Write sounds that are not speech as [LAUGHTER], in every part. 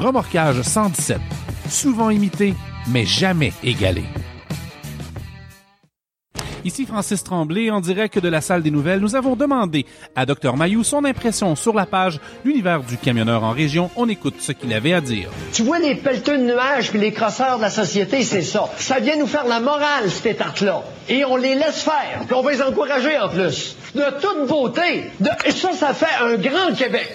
Remorquage 117. Souvent imité, mais jamais égalé. Ici Francis Tremblay, en direct de la salle des nouvelles. Nous avons demandé à Dr Mayou son impression sur la page L'univers du camionneur en région. On écoute ce qu'il avait à dire. Tu vois les pelleteux de nuages puis les crosseurs de la société, c'est ça. Ça vient nous faire la morale, cette tarte-là. Et on les laisse faire. Puis on va les encourager en plus. De toute beauté. Et ça, ça fait un grand Québec.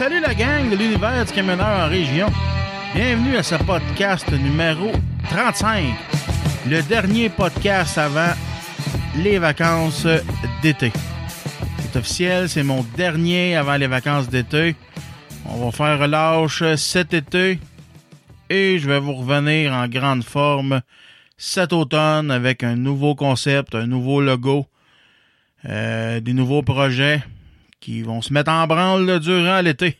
Salut la gang de l'univers du camionneur en région. Bienvenue à ce podcast numéro 35. Le dernier podcast avant les vacances d'été. C'est officiel, c'est mon dernier avant les vacances d'été. On va faire relâche cet été et je vais vous revenir en grande forme cet automne avec un nouveau concept, un nouveau logo, euh, des nouveaux projets qui vont se mettre en branle durant l'été.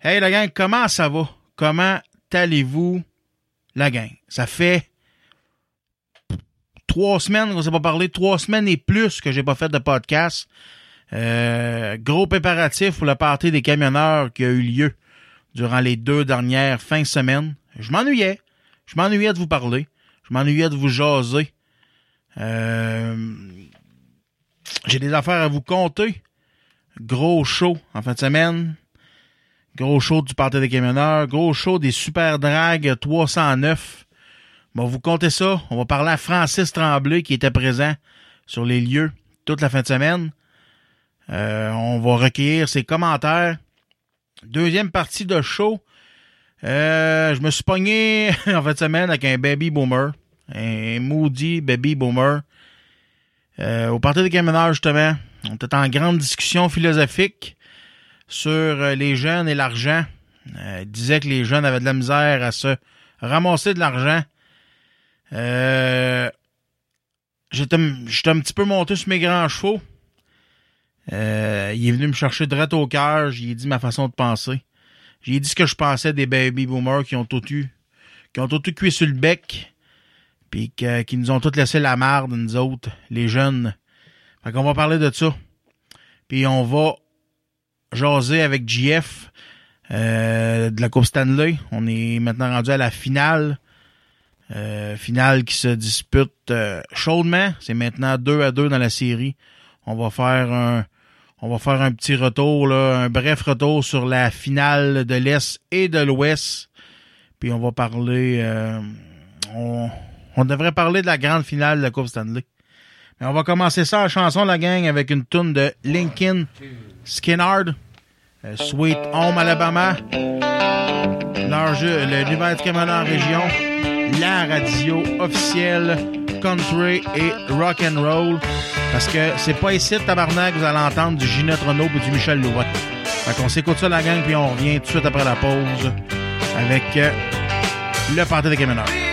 Hey la gang, comment ça va? Comment allez-vous, la gang? Ça fait trois semaines qu'on s'est pas parlé, trois semaines et plus que j'ai pas fait de podcast. Euh, gros préparatif pour la partie des camionneurs qui a eu lieu durant les deux dernières fins de semaine. Je m'ennuyais. Je m'ennuyais de vous parler. Je m'ennuyais de vous jaser. Euh, j'ai des affaires à vous compter. Gros show en fin de semaine. Gros show du Parti des camionneurs. Gros show des Super Drag 309. Bon, vous comptez ça. On va parler à Francis Tremblay qui était présent sur les lieux toute la fin de semaine. Euh, on va recueillir ses commentaires. Deuxième partie de show. Euh, je me suis pogné [LAUGHS] en fin de semaine avec un baby boomer. Un maudit baby boomer. Euh, au Parti des camionneurs, justement. On était en grande discussion philosophique sur euh, les jeunes et l'argent. Euh, il disait que les jeunes avaient de la misère à se ramasser de l'argent. Euh, j'étais, un petit peu monté sur mes grands chevaux. Il est venu me chercher droit au cœur. J'ai dit ma façon de penser. J'ai dit ce que je pensais des baby boomers qui ont tout eu, qui ont tout eu cuit sur le bec, puis qui nous ont tous laissé la marde, nous autres, les jeunes. Fait qu'on va parler de ça. Puis on va jaser avec GF euh, de la Coupe Stanley. On est maintenant rendu à la finale. Euh, finale qui se dispute euh, chaudement. C'est maintenant 2 à 2 dans la série. On va faire un on va faire un petit retour, là, un bref retour sur la finale de l'Est et de l'Ouest. Puis on va parler euh, on devrait parler de la grande finale de la Coupe Stanley. Mais on va commencer ça en chanson, la gang, avec une tune de Linkin Skinnard, euh, Sweet Home Alabama, Large, le du Camionneur en région, la radio officielle country et rock and roll. Parce que c'est pas ici, tabarnak, vous allez entendre du Ginette Renault et du Michel Louvet. Fait qu'on s'écoute ça, la gang, puis on revient tout de suite après la pause avec euh, le Parti des camionneurs.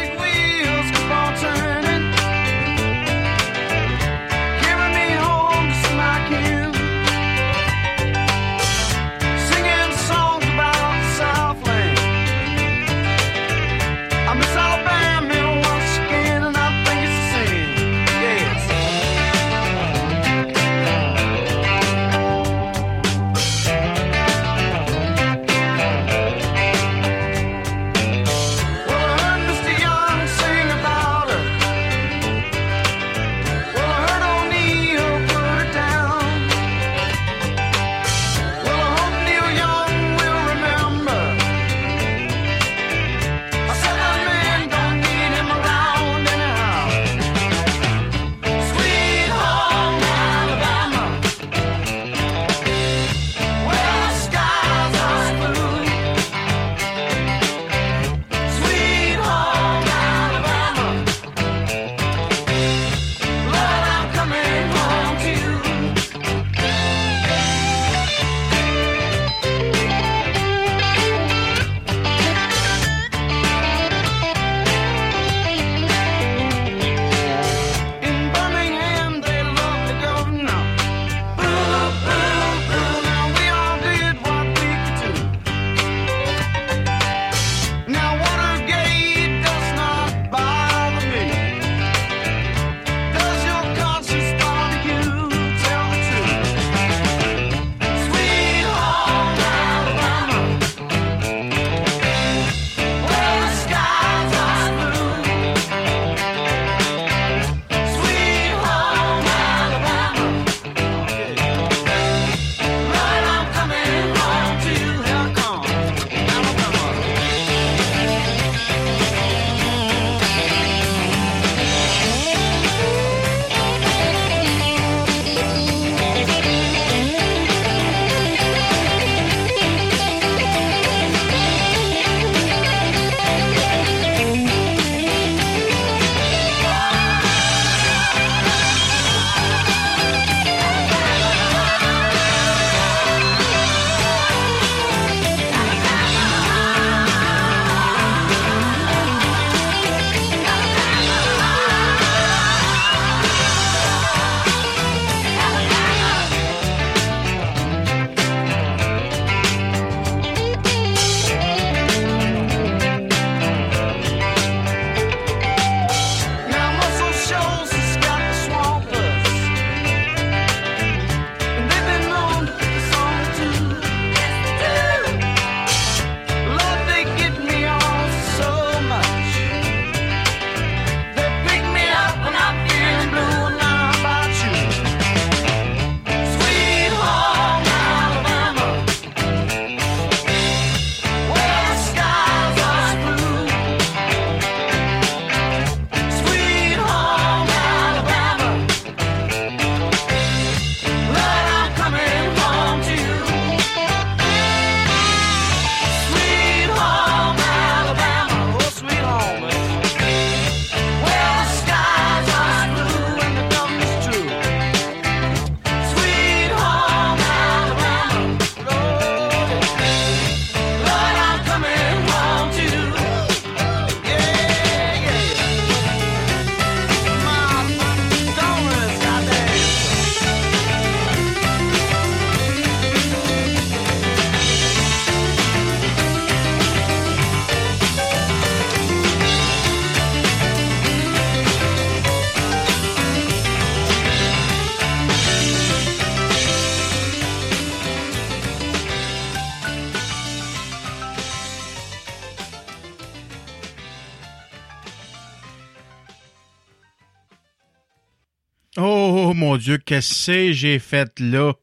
Dieu, qu'est-ce que j'ai fait là?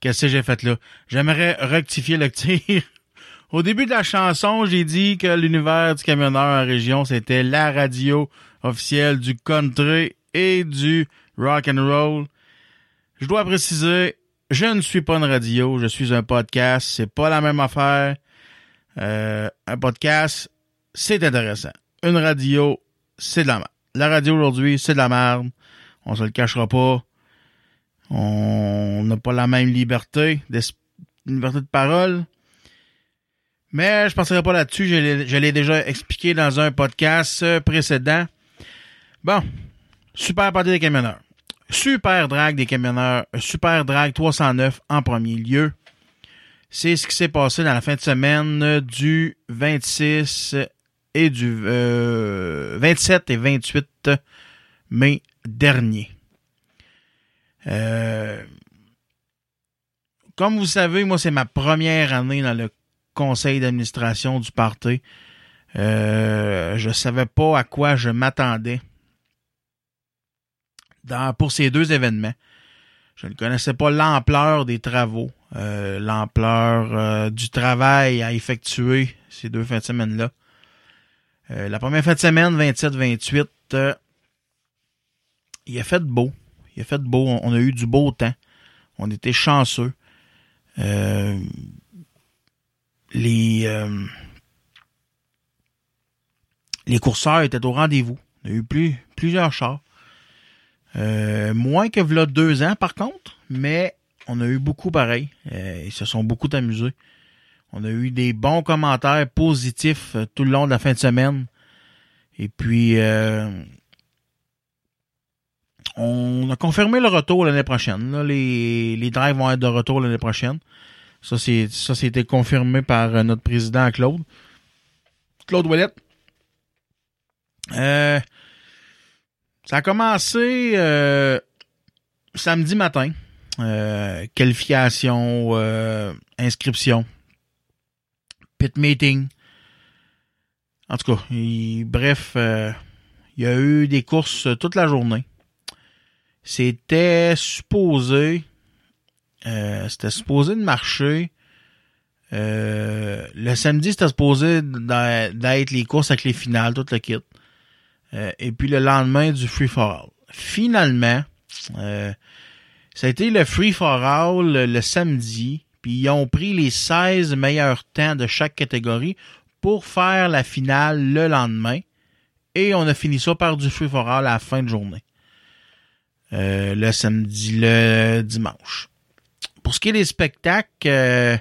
Qu'est-ce que j'ai fait là? J'aimerais rectifier le tir. [LAUGHS] Au début de la chanson, j'ai dit que l'univers du camionneur en région, c'était la radio officielle du country et du rock and roll. Je dois préciser, je ne suis pas une radio, je suis un podcast, c'est pas la même affaire. Euh, un podcast, c'est intéressant. Une radio, c'est de la merde. La radio aujourd'hui, c'est de la merde. On se le cachera pas. On n'a pas la même liberté, liberté de parole. Mais je passerai pas là-dessus. Je l'ai déjà expliqué dans un podcast précédent. Bon. Super partie des camionneurs. Super drag des camionneurs. Super drag 309 en premier lieu. C'est ce qui s'est passé dans la fin de semaine du 26 et du 27 euh, et 28 mai dernier. Euh, comme vous savez, moi, c'est ma première année dans le conseil d'administration du parti. Euh, je savais pas à quoi je m'attendais pour ces deux événements. Je ne connaissais pas l'ampleur des travaux, euh, l'ampleur du travail à effectuer ces deux fins de semaine-là. La première fin de semaine, 27-28, il a fait beau. Il a fait beau. On, a eu du beau temps. On était chanceux. les, les courseurs étaient au rendez-vous. On a eu plus, plusieurs chars. Euh, moins que v'là deux ans, par contre, mais on a eu beaucoup pareil. Euh, ils se sont beaucoup amusés. On a eu des bons commentaires positifs euh, tout le long de la fin de semaine. Et puis, on a confirmé le retour l'année prochaine. les, les drives vont être de retour l'année prochaine. Ça, c'est ça, c'était confirmé par notre président Claude. Claude Ouellette. Euh, ça a commencé euh, samedi matin. Euh, qualification, euh, inscription, pit meeting. En tout cas, bref, il y a eu des courses toute la journée. C'était supposé, c'était supposé de marcher. le samedi, c'était supposé d'être les courses avec les finales, tout le kit. Euh, et puis le lendemain du Free for All. Finalement, euh, ça a été le Free for All le, samedi, puis ils ont pris les 16 meilleurs temps de chaque catégorie pour faire la finale le lendemain. Et on a fini ça par du Free for All à la fin de journée. Euh, le samedi, le dimanche. Pour ce qui est des spectacles,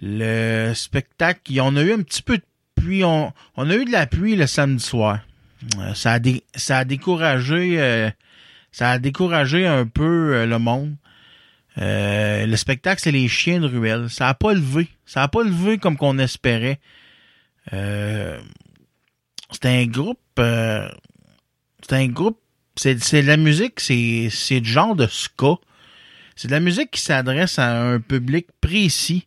le spectacle, on a eu un petit peu de pluie. On, on a eu de la pluie le samedi soir. Euh, ça a, ça a découragé euh, ça a découragé un peu euh, le monde. le spectacle, c'est les chiens de ruelle. Ça a pas levé. Ça a pas levé comme qu'on espérait. c'est un groupe. c'est un groupe. C'est, de la musique, c'est, du genre de ska. C'est de la musique qui s'adresse à un public précis.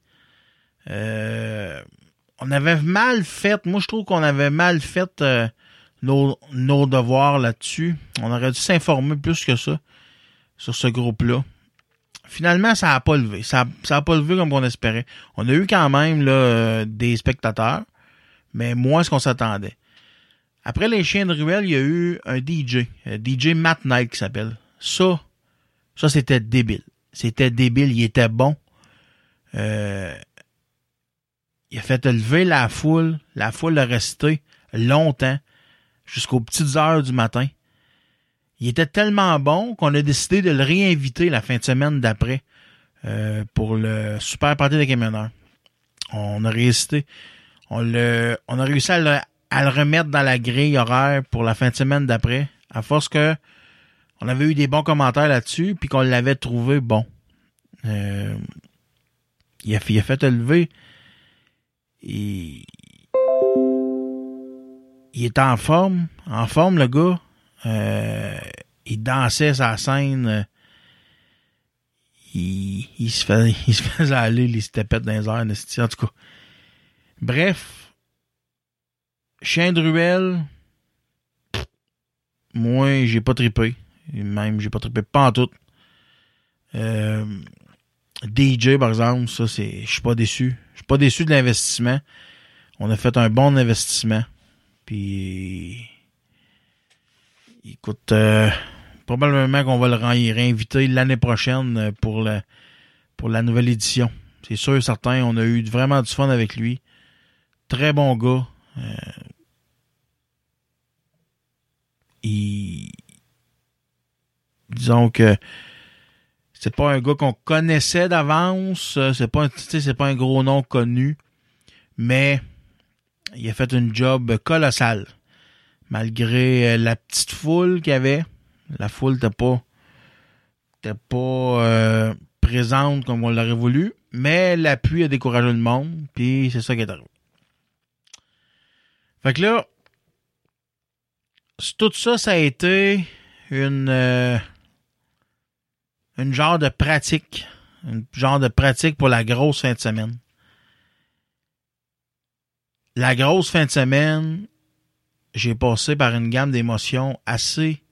on avait mal fait. Moi, je trouve qu'on avait mal fait nos, devoirs là-dessus. On aurait dû s'informer plus que ça sur ce groupe-là. Finalement, ça n'a pas levé. Ça n'a pas levé comme on espérait. On a eu quand même euh, des spectateurs, mais moins ce qu'on s'attendait. Après les chiens de ruelle, il y a eu un DJ, un DJ Matt Knight qui s'appelle. Ça, ça c'était débile. C'était débile, il était bon. Euh, il a fait lever la foule. La foule a resté longtemps jusqu'aux petites heures du matin. Il était tellement bon qu'on a décidé de le réinviter la fin de semaine d'après euh, pour le super party des camionneurs. On a réussi, on, on a réussi à le, à le, remettre dans la grille horaire pour la fin de semaine d'après, à force que on avait eu des bons commentaires là-dessus, puis qu'on l'avait trouvé bon. Euh, il, a, il a fait lever. Et il était en forme, en forme le gars. Euh, il dansait sa scène. Il, il, se faisait, il se [LAUGHS] faisait aller les tapettes dans les airs, en tout cas. Bref, Chien de ruelle, moi, j'ai pas tripé. Même, j'ai pas trippé pas en tout. Euh, DJ, par exemple, ça, c'est, je suis pas déçu. Je suis pas déçu de l'investissement. On a fait un bon investissement. Puis, écoute, euh, probablement qu'on va le réinviter l'année prochaine pour le, pour la nouvelle édition. C'est sûr certain. On a eu vraiment du fun avec lui. Très bon gars. Euh, il... Disons que c'est pas un gars qu'on connaissait d'avance. C'est pas, pas un gros nom connu. Mais il a fait une job colossale. Malgré euh, la petite foule qu'il y avait. La foule n'était pas, pas euh, présente comme on l'aurait voulu. Mais l'appui a découragé le monde, puis c'est ça qui est arrivé. Fait que là, tout ça, ça a été une, euh, une genre de pratique. Une genre de pratique pour la grosse fin de semaine. La grosse fin de semaine, j'ai passé par une gamme d'émotions assez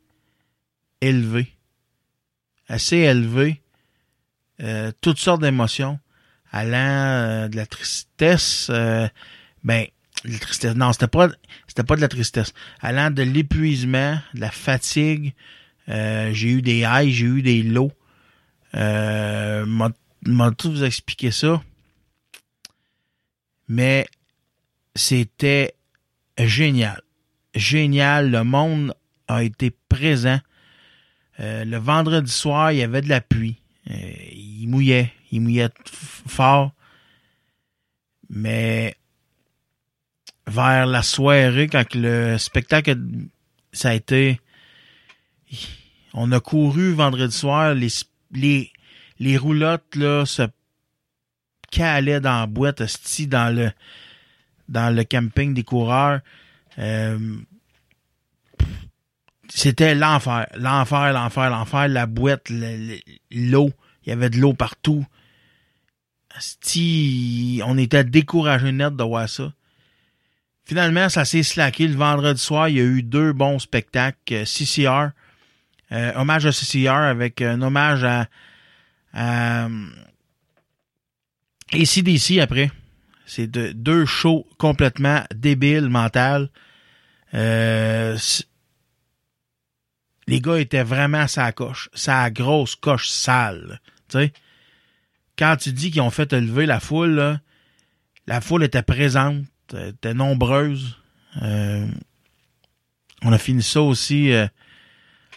élevée. Assez élevée. Euh, toutes sortes d'émotions allant euh, de la tristesse, euh, ben, la tristesse, non, c'était pas, c'était pas de la tristesse, allant de l'épuisement, de la fatigue, euh, j'ai eu des highs, j'ai eu des lows, euh, m'a tout vous expliquer ça, mais c'était génial, génial, le monde a été présent, le vendredi soir, il y avait de la pluie, il mouillait, il mouillait fort. Mais vers la soirée, quand le spectacle, ça a été... On a couru vendredi soir, les, les, les roulottes là, se calaient dans la boîte, dans le, dans le camping des coureurs. Euh, c'était l'enfer, l'enfer, l'enfer, l'enfer, la boîte, l'eau, il y avait de l'eau partout on était découragé net de voir ça. Finalement, ça s'est slacké. Le vendredi soir, il y a eu deux bons spectacles. Euh, CCR, euh, hommage à CCR avec un hommage à, à ACDC après. C'est deux shows complètement débiles, mental. Euh, les gars étaient vraiment sa coche, sa grosse coche sale, sais quand tu dis qu'ils ont fait lever la foule, la foule était présente, était nombreuse. Euh, on a fini ça aussi euh,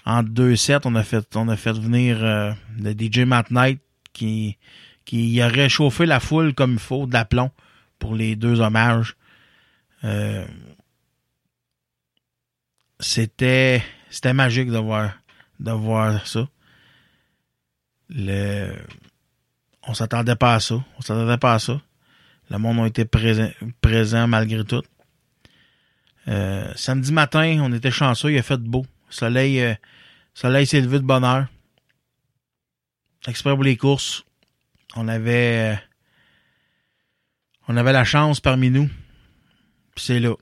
en deux sets. On a fait, on a fait venir euh, le DJ Matt Knight qui, qui a réchauffé la foule comme il faut, de l'aplomb pour les deux hommages. c'était c'était magique de voir ça. Le on s'attendait pas à ça. On s'attendait pas à ça. Le monde a été présent, malgré tout. Euh, samedi matin, on était chanceux, il a fait beau. Soleil, euh, soleil s'est levé de bonne heure. Exprès pour les courses. On avait, euh, on avait la chance parmi nous. c'est là.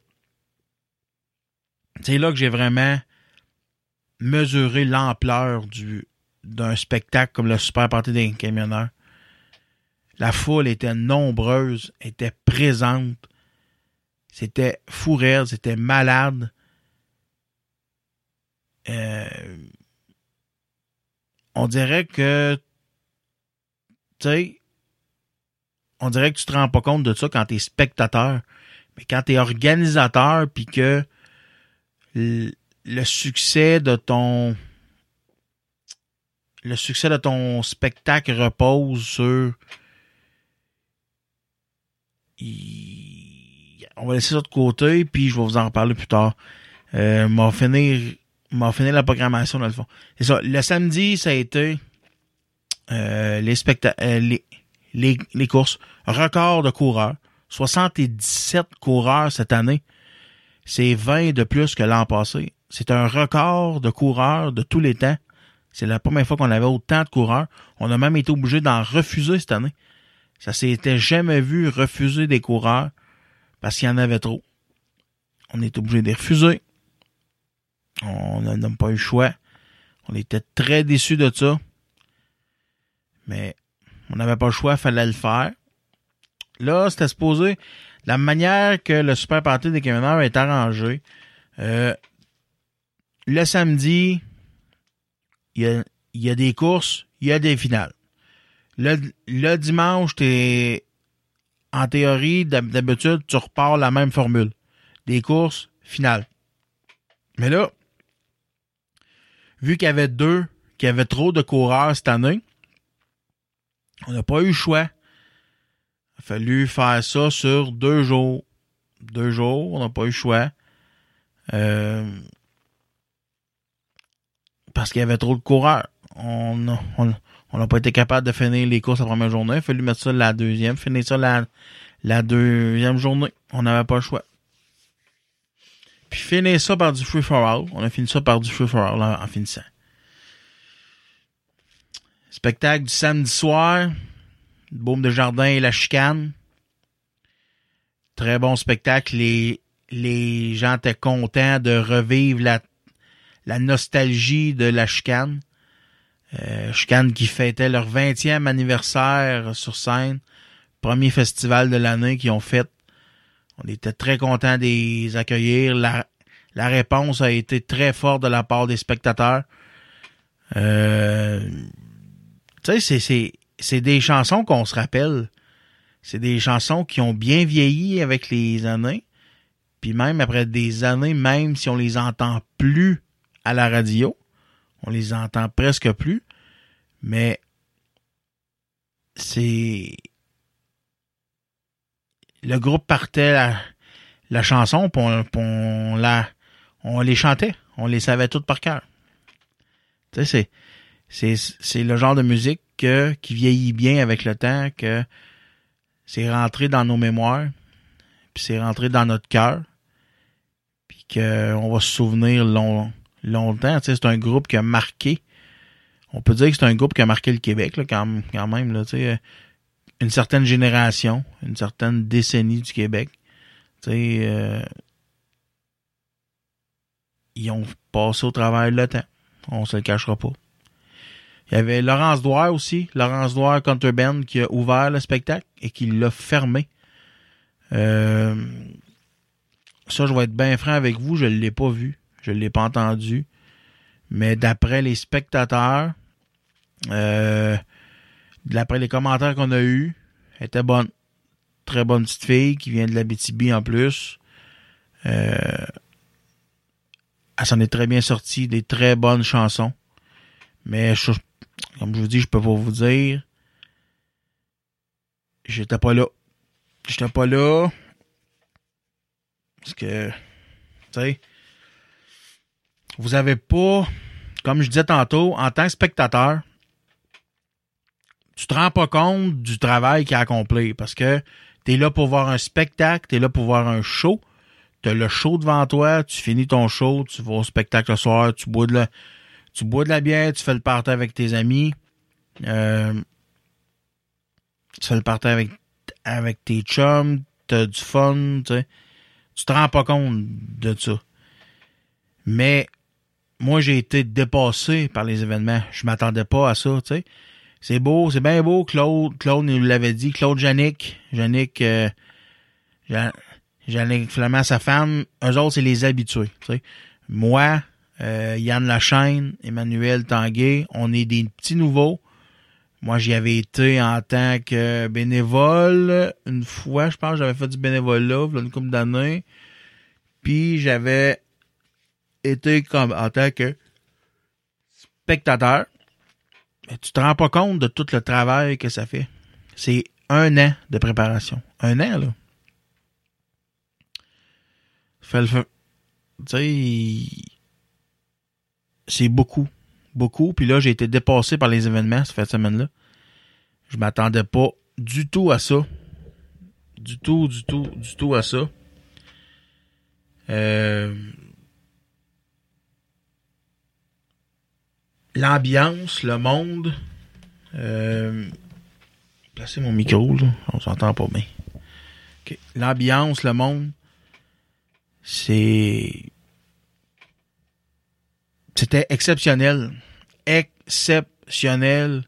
C'est là que j'ai vraiment mesuré l'ampleur du d'un spectacle comme le Super Party des camionneurs. La foule était nombreuse, était présente. C'était fou c'était malade. Euh, on dirait que, tu sais, on dirait que tu te rends pas compte de ça quand tu es spectateur. Mais quand tu es organisateur, puis que le succès de ton le succès de ton spectacle repose sur on va laisser ça de côté, puis je vais vous en reparler plus tard. Euh, m'a finir, m'a finir la programmation dans le fond. C'est ça. Le samedi, ça a été euh, les, euh, les, les, les courses. Record de coureurs. 77 coureurs cette année. C'est 20 de plus que l'an passé. C'est un record de coureurs de tous les temps. C'est la première fois qu'on avait autant de coureurs. On a même été obligé d'en refuser cette année. Ça s'était jamais vu refuser des coureurs parce qu'il y en avait trop. On est obligé de refuser. On n'a pas eu le choix. On était très déçus de ça. Mais on n'avait pas le choix, il fallait le faire. Là, c'était supposé, la manière que le Super Party des camionneurs est arrangé, euh, le samedi, il y a, y a des courses, il y a des finales. Le, le dimanche, t'es en théorie, d'habitude, tu repars la même formule. Des courses, finales. Mais là, vu qu'il y avait deux, qu'il y avait trop de coureurs cette année, on n'a pas eu le choix. Il a fallu faire ça sur deux jours. Deux jours, on n'a pas eu le choix. Euh, parce qu'il y avait trop de coureurs. On n'a on, pas été capable de finir les courses la première journée. Il a fallu mettre ça la deuxième, finir ça la, la deuxième journée. On n'avait pas le choix. Puis finir ça par du free for all. On a fini ça par du free for all en, finissant. Spectacle du samedi soir. Baume de jardin et la chicane. Très bon spectacle. Les, les gens étaient contents de revivre la, la nostalgie de la chicane. Euh, chicane qui fêtait leur 20e anniversaire sur scène. Premier festival de l'année qu'ils ont fait. On était très contents de les accueillir. La, réponse a été très forte de la part des spectateurs. Euh, tu sais, c'est, c'est des chansons qu'on se rappelle. C'est des chansons qui ont bien vieilli avec les années. Puis même après des années, même si on les entend plus à la radio, on les entend presque plus. Mais c'est le groupe partait la, chanson, puis on, la, on les chantait, on les savait toutes par cœur. Tu sais, c'est, c'est, le genre de musique que, qui vieillit bien avec le temps, que c'est rentré dans nos mémoires, puis c'est rentré dans notre cœur, puis qu'on va se souvenir long, longtemps. C'est un groupe qui a marqué. On peut dire que c'est un groupe qui a marqué le Québec, quand, même. Sais, une certaine génération, une certaine décennie du Québec. Euh, ils ont passé au travers le temps. On se le cachera pas. Il y avait Laurence Douard aussi, Laurence Douard Band qui a ouvert le spectacle et qui l'a fermé. Euh, ça, je vais être bien franc avec vous, je ne l'ai pas vu, je ne l'ai pas entendu. Mais d'après les spectateurs, euh, D'après les commentaires qu'on a eus, elle était bonne. Très bonne petite fille qui vient de la BTB en plus. Euh, elle s'en est très bien sortie, des très bonnes chansons. Mais comme je vous dis, je peux pas vous dire. J'étais pas là. J'étais pas là. Parce que, tu sais, vous avez pas, comme je disais tantôt, en tant que spectateur, tu te rends pas compte du travail qu'il a accompli parce que tu es là pour voir un spectacle, tu es là pour voir un show. Tu as le show devant toi, tu finis ton show, tu vas au spectacle le soir, tu bois de la, tu bois de la bière, tu fais le party avec tes amis. Euh, tu fais le party avec, avec tes chums, t'as du fun, tu sais. Tu te rends pas compte de ça. Mais moi, j'ai été dépassé par les événements. Je m'attendais pas à ça, tu sais. C'est beau, c'est bien beau, Claude. Claude nous l'avait dit. Claude Jannick. Jannick, euh, Jannick Flamand, sa femme. Eux autres, c'est les habitués. sais. Moi, euh, Yann Lachaine, Emmanuel Tanguay, on est des petits nouveaux. Moi, j'y avais été en tant que bénévole. Une fois, je pense, j'avais fait du bénévolat, là, une couple d'années. Puis, j'avais été comme en tant que spectateur. Tu te rends pas compte de tout le travail que ça fait. C'est un an de préparation. Un an, là. Fait le Tu sais, c'est beaucoup. Beaucoup. Puis là, j'ai été dépassé par les événements cette semaine-là. Je m'attendais pas du tout à ça. Du tout, du tout, du tout à ça. Euh, l'ambiance, le monde. Euh, placer mon micro, là. On s'entend pas bien. L'ambiance, le monde. C'est. C'était exceptionnel. exceptionnel.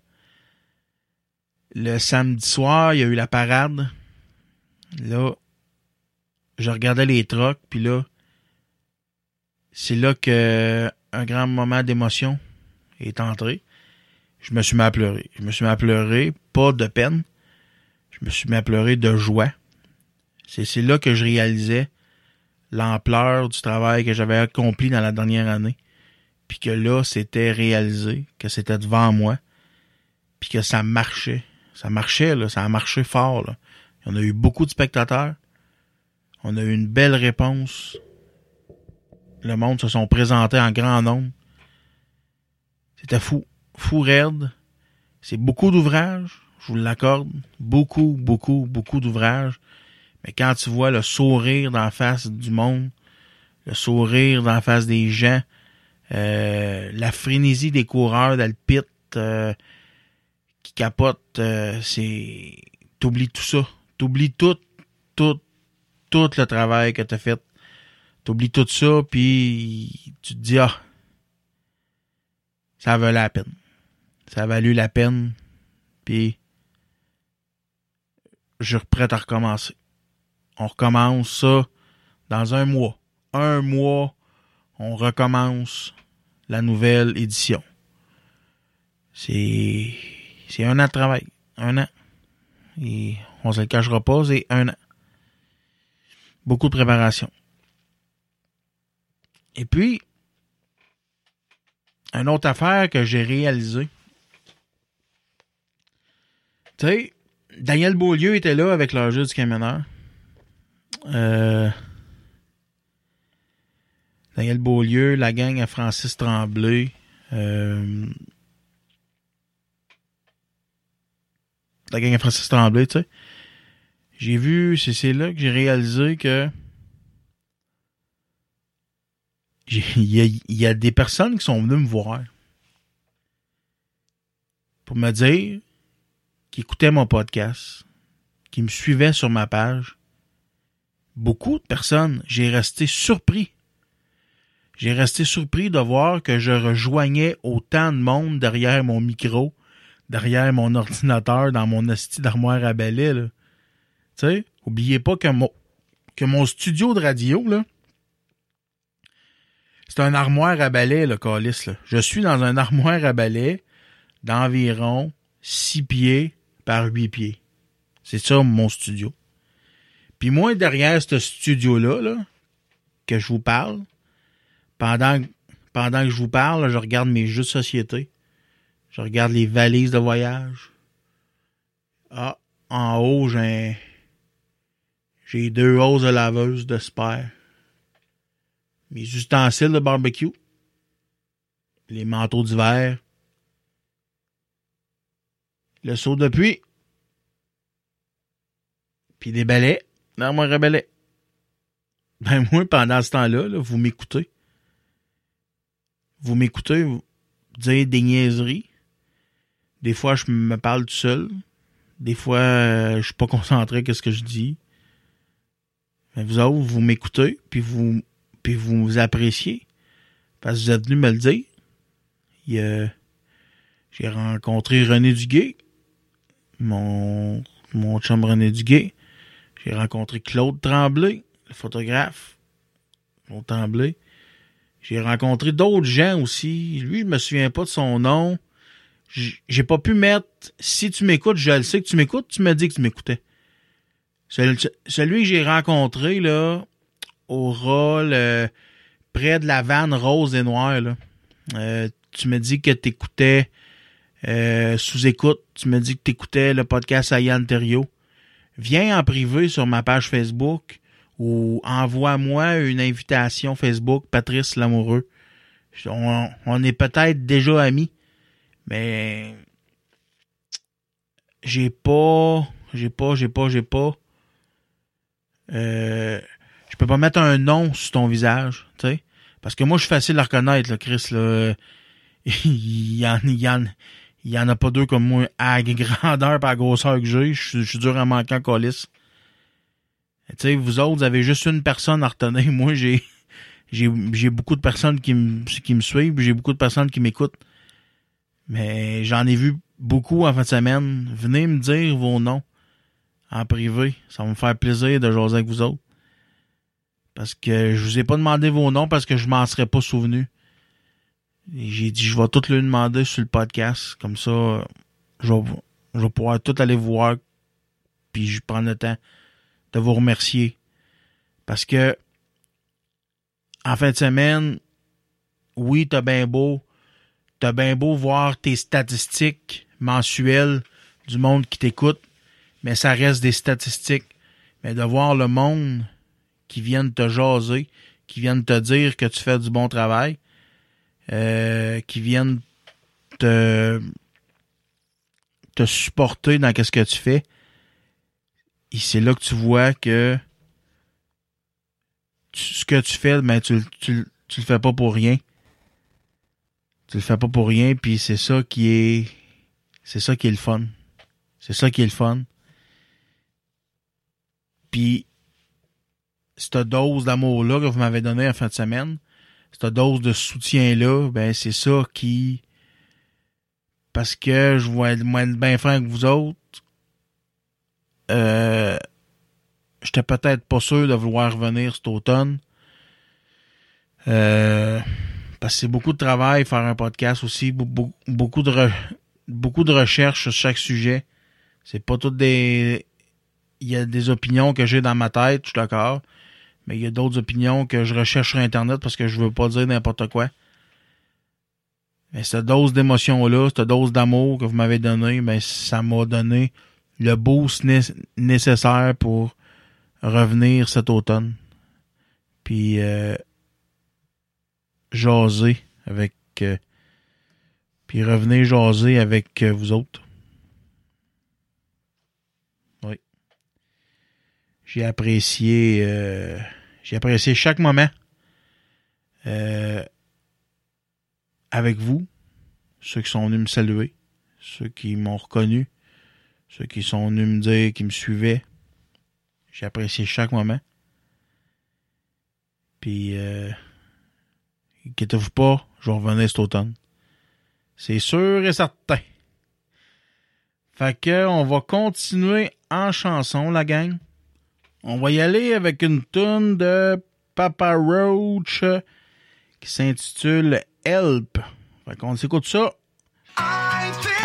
Le samedi soir, il y a eu la parade. Là, je regardais les trucks, puis là, c'est là que un grand moment d'émotion est entré. Je me suis mis à pleurer. Je me suis mis à pleurer, pas de peine. Je me suis mis à pleurer de joie. C'est là que je réalisais l'ampleur du travail que j'avais accompli dans la dernière année. Puis que là, c'était réalisé, que c'était devant moi. Puis que ça marchait. Ça marchait, là. Ça a marché fort, là. On a eu beaucoup de spectateurs. On a eu une belle réponse. Le monde se sont présentés en grand nombre. C'était fou. Fou raide. C'est beaucoup d'ouvrages. Je vous l'accorde. Beaucoup, beaucoup, beaucoup d'ouvrages. Mais quand tu vois le sourire dans la face du monde, le sourire dans la face des gens, euh, la frénésie des coureurs d'Alpite euh, qui capotent, euh, c'est... T'oublies tout ça. T'oublies tout, tout, tout le travail que t'as fait. T'oublies tout ça, puis tu te dis, ah, ça valait la peine. Ça a valu la peine, puis je suis prêt à recommencer. On recommence ça dans un mois. Un mois, on recommence la nouvelle édition. C'est, c'est un an de travail. Un an. Et on se le cachera pas, c'est un an. Beaucoup de préparation. Et puis, une autre affaire que j'ai réalisée. Tu sais, Daniel Beaulieu était là avec leur jeu du camionneur. Euh, Daniel Beaulieu, la gang à Francis Tremblay. Euh, la gang à Francis Tremblay, tu sais. J'ai vu, c'est là que j'ai réalisé que [LAUGHS] il y, a des personnes qui sont venues me voir pour me dire qu'ils écoutaient mon podcast, qui me suivaient sur ma page. Beaucoup de personnes, j'ai resté surpris. J'ai resté surpris de voir que je rejoignais autant de monde derrière mon micro, derrière mon [LAUGHS] ordinateur, dans mon esti d'armoire à balai. Tu sais, oubliez pas que mon, que mon studio de radio, là, c'est un armoire à balai, le calice. Là. Je suis dans un armoire à balai d'environ 6 pieds par 8 pieds. C'est ça mon studio. Puis moi, derrière ce studio-là, là, que je vous parle, pendant, pendant que je vous parle, je regarde mes jeux de société. Je regarde les valises de voyage. Ah, en haut, j'ai j'ai deux hausses de laveuse de spare mes ustensiles de barbecue, les manteaux d'hiver, le seau de pluie, puis des balais, l'armoire à balais. Ben moi, pendant ce temps-là, vous m'écoutez. Vous m'écoutez, vous dites des niaiseries. Des fois, je me parle tout seul. Des fois, je suis pas concentré qu'est-ce que je dis. Mais vous autres, vous m'écoutez, puis vous puis vous appréciez, parce que vous êtes venu me le dire. j'ai rencontré René Duguay, mon, mon chum René Duguay. J'ai rencontré Claude Tremblay, le photographe. Claude Tremblay. J'ai rencontré d'autres gens aussi. Lui, je me souviens pas de son nom. J'ai pas pu mettre. Si tu m'écoutes, je le sais que tu m'écoutes. Tu m'as dit que tu m'écoutais. Celui que j'ai rencontré, là, au rôle euh, près de la vanne rose et noire. Là. Euh, tu me dis que tu écoutais euh, sous écoute, tu me dis que tu écoutais le podcast à Yann Viens en privé sur ma page Facebook ou envoie-moi une invitation Facebook, Patrice Lamoureux. On, on est peut-être déjà amis, mais j'ai pas, j'ai pas, j'ai pas, j'ai pas. Euh, je peux pas mettre un nom sur ton visage, tu sais. Parce que moi, je suis facile à reconnaître, là, Chris, là. [LAUGHS] il y en, a pas deux comme moi, à grandeur et à grosseur que j'ai. Je suis dur à manquer en colis. Tu sais, vous autres, vous avez juste une personne à retenir. [LAUGHS] Moi, j'ai, j'ai, j'ai beaucoup de personnes qui me, qui me suivent, j'ai beaucoup de personnes qui m'écoutent. Mais j'en ai vu beaucoup en fin de semaine. Venez me dire vos noms en privé. Ça va me faire plaisir de jaser avec vous autres. Parce que je vous ai pas demandé vos noms parce que je m'en serais pas souvenu. J'ai dit, je vais tout le demander sur le podcast. Comme ça, je vais, je vais pouvoir tout aller voir. Puis je prends le temps de vous remercier. Parce que, en fin de semaine, oui, t'as bien beau, t'as bien beau voir tes statistiques mensuelles du monde qui t'écoute, mais ça reste des statistiques. Mais de voir le monde qui viennent te jaser, qui viennent te dire que tu fais du bon travail, euh, qui viennent te, te supporter dans ce que tu fais. Et c'est là que tu vois que ce que tu fais, ben, tu, tu, tu le fais pas pour rien. Tu le fais pas pour rien, puis c'est ça qui est. C'est ça qui est le fun. C'est ça qui est le fun. Puis cette dose d'amour-là que vous m'avez donné en fin de semaine, cette dose de soutien-là, ben c'est ça qui. Parce que je vois moins bien fin que vous autres. Euh, J'étais peut-être pas sûr de vouloir revenir cet automne. Euh, parce que c'est beaucoup de travail faire un podcast aussi, beaucoup de beaucoup de recherches sur chaque sujet. C'est pas toutes des il y a des opinions que j'ai dans ma tête, je suis d'accord, mais il y a d'autres opinions que je recherche sur internet parce que je veux pas dire n'importe quoi. Mais cette dose d'émotion-là, cette dose d'amour que vous m'avez donné, ben, ça m'a donné le boost nécessaire pour revenir cet automne. Puis euh, jaser avec euh, puis revenir jaser avec euh, vous autres. Oui. J'ai apprécié euh, j'ai apprécié chaque moment euh, avec vous, ceux qui sont venus me saluer, ceux qui m'ont reconnu, ceux qui sont venus me dire qu'ils me suivaient. J'ai apprécié chaque moment. Puis, euh, inquiétez-vous pas, je vais revenir cet automne. C'est sûr et certain. Fait que, on va continuer en chanson, la gang. On va y aller avec une tune de Papa Roach qui s'intitule Help. Fait qu'on s'écoute ça.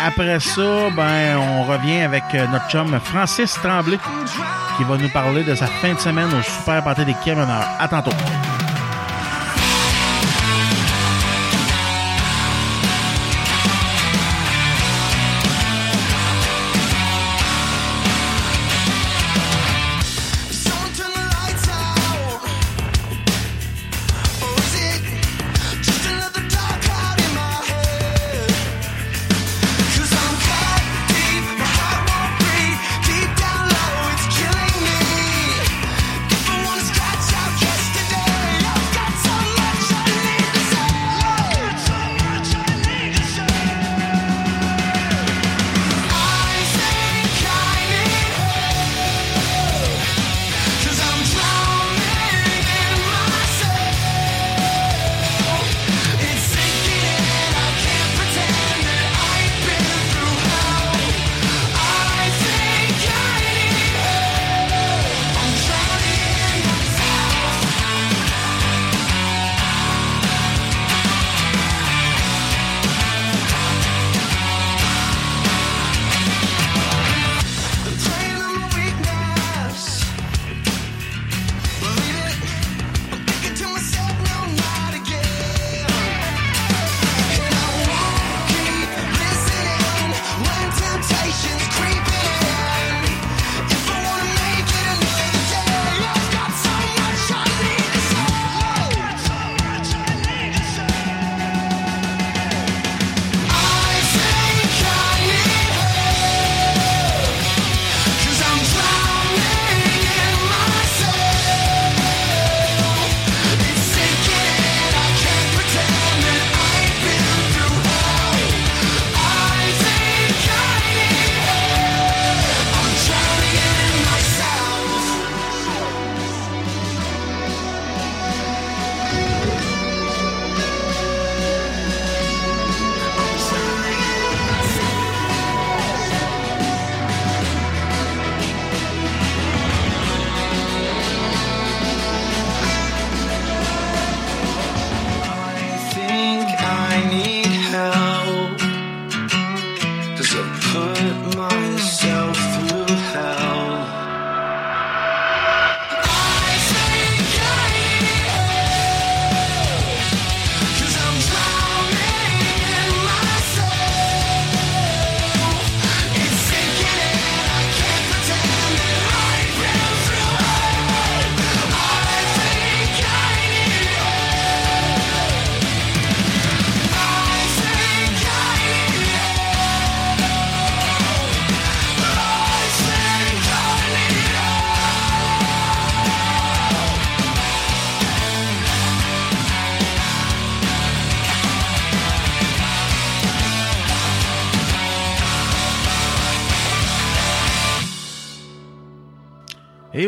Après ça, ben, on revient avec notre chum Francis Tremblay qui va nous parler de sa fin de semaine au Super Party des Camionneurs. À tantôt.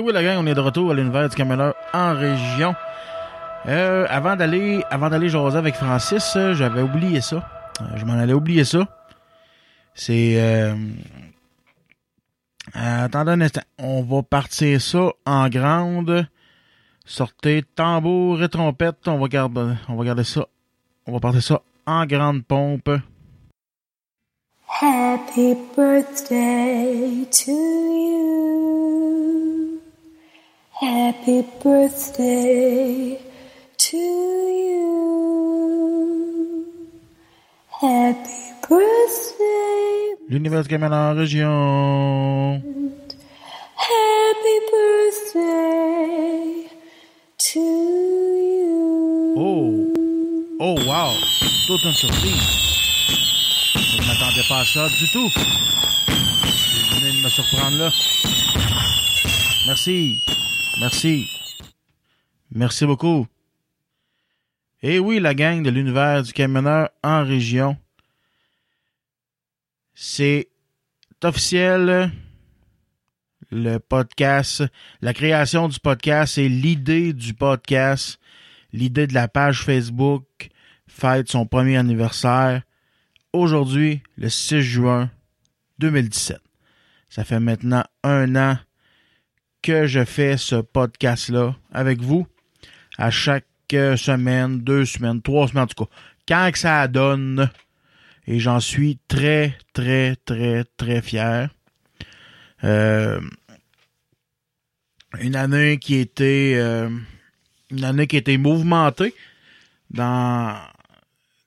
Oui, la gang, on est de retour à l'univers du camionneur en région. Euh, avant d'aller, avant d'aller jaser avec Francis, euh, j'avais oublié ça. Euh, je m'en allais oublier ça. C'est, attendez un instant. On va partir ça en grande. Sortez tambour et trompette. On va garder, on va garder ça. On va partir ça en grande pompe. Happy birthday to you. Happy birthday to you. Happy birthday. L'univers du camionneur en région. Happy birthday to you. Oh! Oh, wow! Toute une surprise. Je ne m'attendais pas à ça du tout. Vous venez de me surprendre là. Merci. Merci. Merci beaucoup. Et oui, la gang de l'univers du camionneur en région. C'est officiel. Le podcast, la création du podcast et l'idée du podcast, l'idée de la page Facebook fête son premier anniversaire aujourd'hui, le 6 juin 2017. Ça fait maintenant un an que je fais ce podcast-là avec vous à chaque semaine, deux semaines, trois semaines en tout cas. Quand que ça donne, et j'en suis très, très, très, très fier. Euh, une année qui était euh, une année qui était mouvementée dans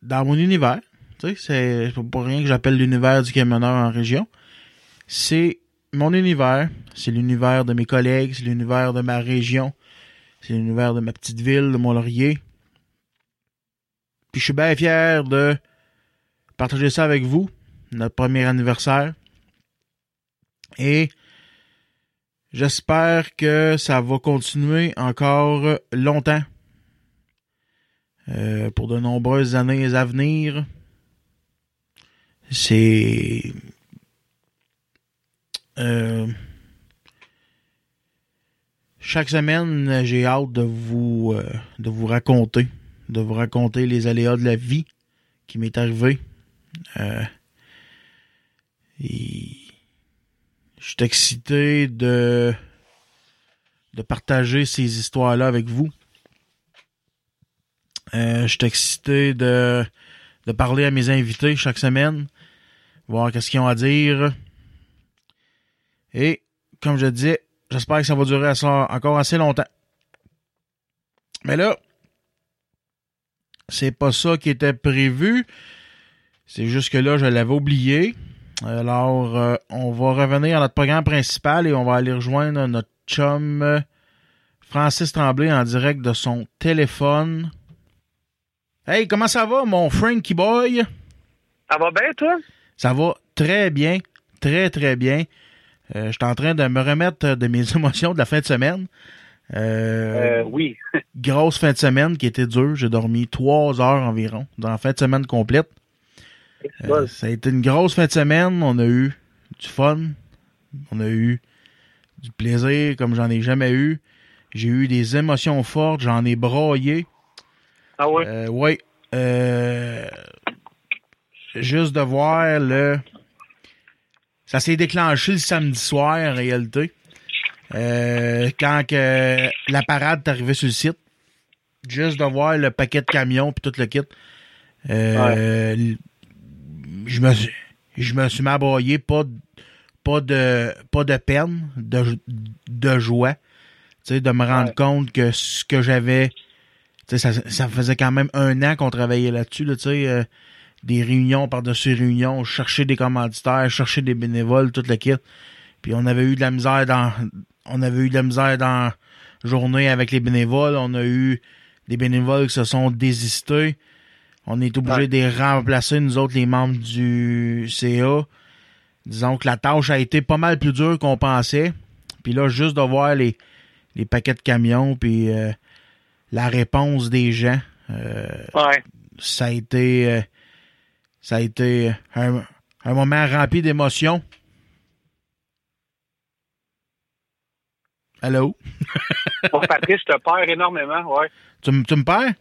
dans mon univers. Tu sais, c'est pas rien que j'appelle l'univers du camionneur en région. C'est mon univers, c'est l'univers de mes collègues, c'est l'univers de ma région, c'est l'univers de ma petite ville, de Mont-Laurier. Puis je suis bien fier de partager ça avec vous, notre premier anniversaire. Et j'espère que ça va continuer encore longtemps. Euh, pour de nombreuses années à venir. C'est euh, chaque semaine, j'ai hâte de vous euh, de vous raconter, de vous raconter les aléas de la vie qui m'est arrivé. Euh, et je suis excité de de partager ces histoires-là avec vous. Je suis excité de, de parler à mes invités chaque semaine, voir qu'est-ce qu'ils ont à dire. Et, comme je disais, j'espère que ça va durer encore assez longtemps. Mais là, c'est pas ça qui était prévu. C'est juste que là, je l'avais oublié. Alors, euh, on va revenir à notre programme principal et on va aller rejoindre notre chum Francis Tremblay en direct de son téléphone. Hey, comment ça va, mon Frankie Boy? Ça va bien, toi? Ça va très bien, très, très bien. Euh, je suis en train de me remettre de mes [LAUGHS] émotions de la fin de semaine. Euh, oui. [LAUGHS] grosse fin de semaine qui était dure. J'ai dormi trois heures environ dans la fin de semaine complète. Euh, ça a été une grosse fin de semaine. On a eu du fun. On a eu du plaisir comme j'en ai jamais eu. J'ai eu des émotions fortes. J'en ai broyé. Ah? Euh, oui. juste de voir le... Ça s'est déclenché le samedi soir, en réalité. Euh, quand que la parade est arrivée sur le site. Juste de voir le paquet de camions puis tout le kit. Euh, je me suis je me suis m'abroyé pas de, pas de pas de peine, de, de joie. Tu sais, de me rendre Ouais. compte que ce que j'avais. Tu sais, ça, ça faisait quand même un an qu'on travaillait là-dessus, là, tu sais. euh, des réunions par-dessus réunions, chercher des commanditaires, chercher des bénévoles, tout le kit. Puis on avait eu de la misère dans on avait eu de la misère dans la journée avec les bénévoles. On a eu des bénévoles qui se sont désistés. On est obligé Ouais. de les remplacer, nous autres, les membres du CA. Disons que la tâche a été pas mal plus dure qu'on pensait. Puis là, juste de voir les, les paquets de camions, puis euh, la réponse des gens, euh, Ouais. ça a été euh, ça a été un, un moment rempli d'émotions. Allô? [LAUGHS] Bon, Patrice, je te perds énormément, ouais. Tu, me- tu me perds?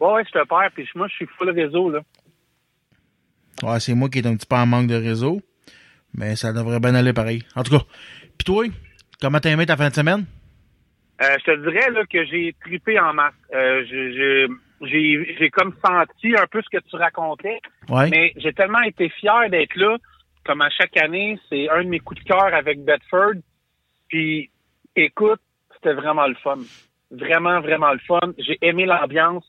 Ouais, ouais, je te perds, puis moi, je suis full réseau, là. Ouais, c'est moi qui est un petit peu en manque de réseau. Mais ça devrait bien aller pareil. En tout cas. Pis toi, comment t'as aimé ta fin de semaine? Euh, je te dirais là, que j'ai tripé en masse. Euh, j'ai j'ai comme senti un peu ce que tu racontais, Ouais. mais j'ai tellement été fier d'être là. Comme à chaque année, c'est un de mes coups de cœur avec Bedford. Puis, écoute, c'était vraiment le fun. Vraiment, vraiment le fun. J'ai aimé l'ambiance.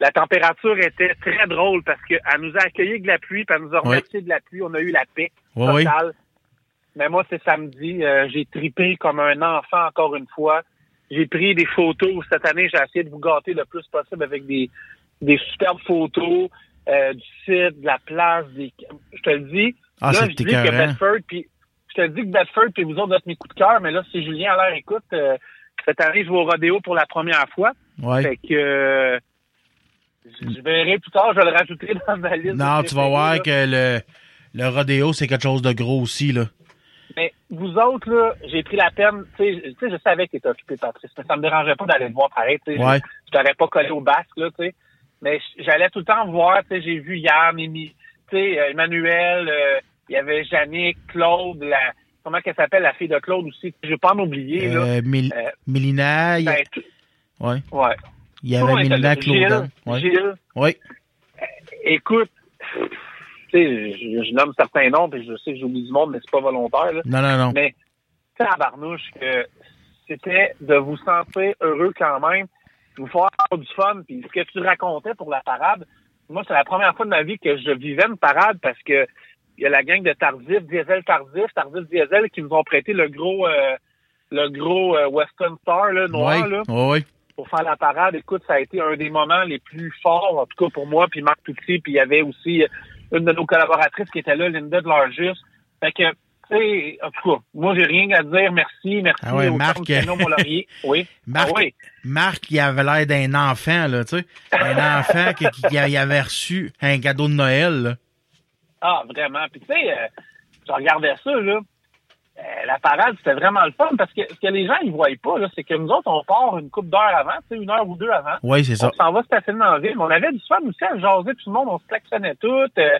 La température était très drôle parce qu'elle nous a accueillis de la pluie, puis elle nous a remercié de la pluie. On a eu la paix Ouais, ouais. totale. Mais moi, c'est samedi. euh, j'ai tripé comme un enfant encore une fois. J'ai pris des photos. Cette année, j'ai essayé de vous gâter le plus possible avec des, des superbes photos euh, du site, de la place. Des... Je te le dis. Ah, là, je dis que. Bedford, puis je te dis que Bedford, puis vous autres, vous mes coups de cœur, mais là, si Julien a l'air écoute, euh, cette année, je vais au rodéo pour la première fois. Ouais. Fait que euh, je verrai plus tard, je vais le rajouter dans ma liste. Non, tu vas voir là. que le, le rodéo, c'est quelque chose de gros aussi, là. Mais vous autres, là, j'ai pris la peine, tu sais, je- savais que t'étais occupé, Patrice, mais ça me dérangeait pas d'aller te voir pareil, tu sais. Ouais. Je, t'aurais pas collé au basque, là, tu sais. Mais j'allais tout le temps voir, tu sais, j'ai vu Yann, Émi- tu sais, euh, Emmanuel, euh, il y avait Jannick, Claude, la, comment qu'elle s'appelle, la fille de Claude aussi. Je vais pas en oublier, là. Euh, Mél- Euh, Mélina, y Ben, tout- ouais. ouais. Il y avait Mélina Gilles, Claudan. Ouais. Gilles, Ouais. écoute, tu sais, je, je nomme certains noms, puis je sais que j'oublie du monde, mais c'est pas volontaire, là. Non, non, non. Mais, tabarnouche, que c'était de vous sentir heureux quand même, de vous faire avoir du fun, puis ce que tu racontais pour la parade, moi, c'est la première fois de ma vie que je vivais une parade parce que il y a la gang de Tardif, Diesel Tardif, Tardif Diesel qui nous ont prêté le gros euh, le gros euh, Western Star là, noir là, ouais. pour faire la parade. Écoute, ça a été un des moments les plus forts, en tout cas pour moi, puis Marc Touty, puis il y avait aussi euh, une de nos collaboratrices qui était là, Linda de l'Argus. Fait que, tu sais, en tout cas, moi, j'ai rien à dire. Merci, merci Ah ouais, au [LAUGHS] Marc. Oui. Marc, Ah. Marc, il avait l'air d'un enfant, là, tu sais. Un [LAUGHS] enfant qui, qui, qui avait reçu un cadeau de Noël, là. Ah, vraiment. Puis tu sais, euh, je regardais ça, là. Euh, la parade, c'était vraiment le fun parce que ce que les gens ils voient pas, là, c'est que nous autres, on part une couple d'heures avant, tu sais, une heure ou deux avant. Oui, c'est ça. On s'en va stationner dans la ville. On avait du fun aussi à jaser tout le monde, on se klaxonnait tout. euh.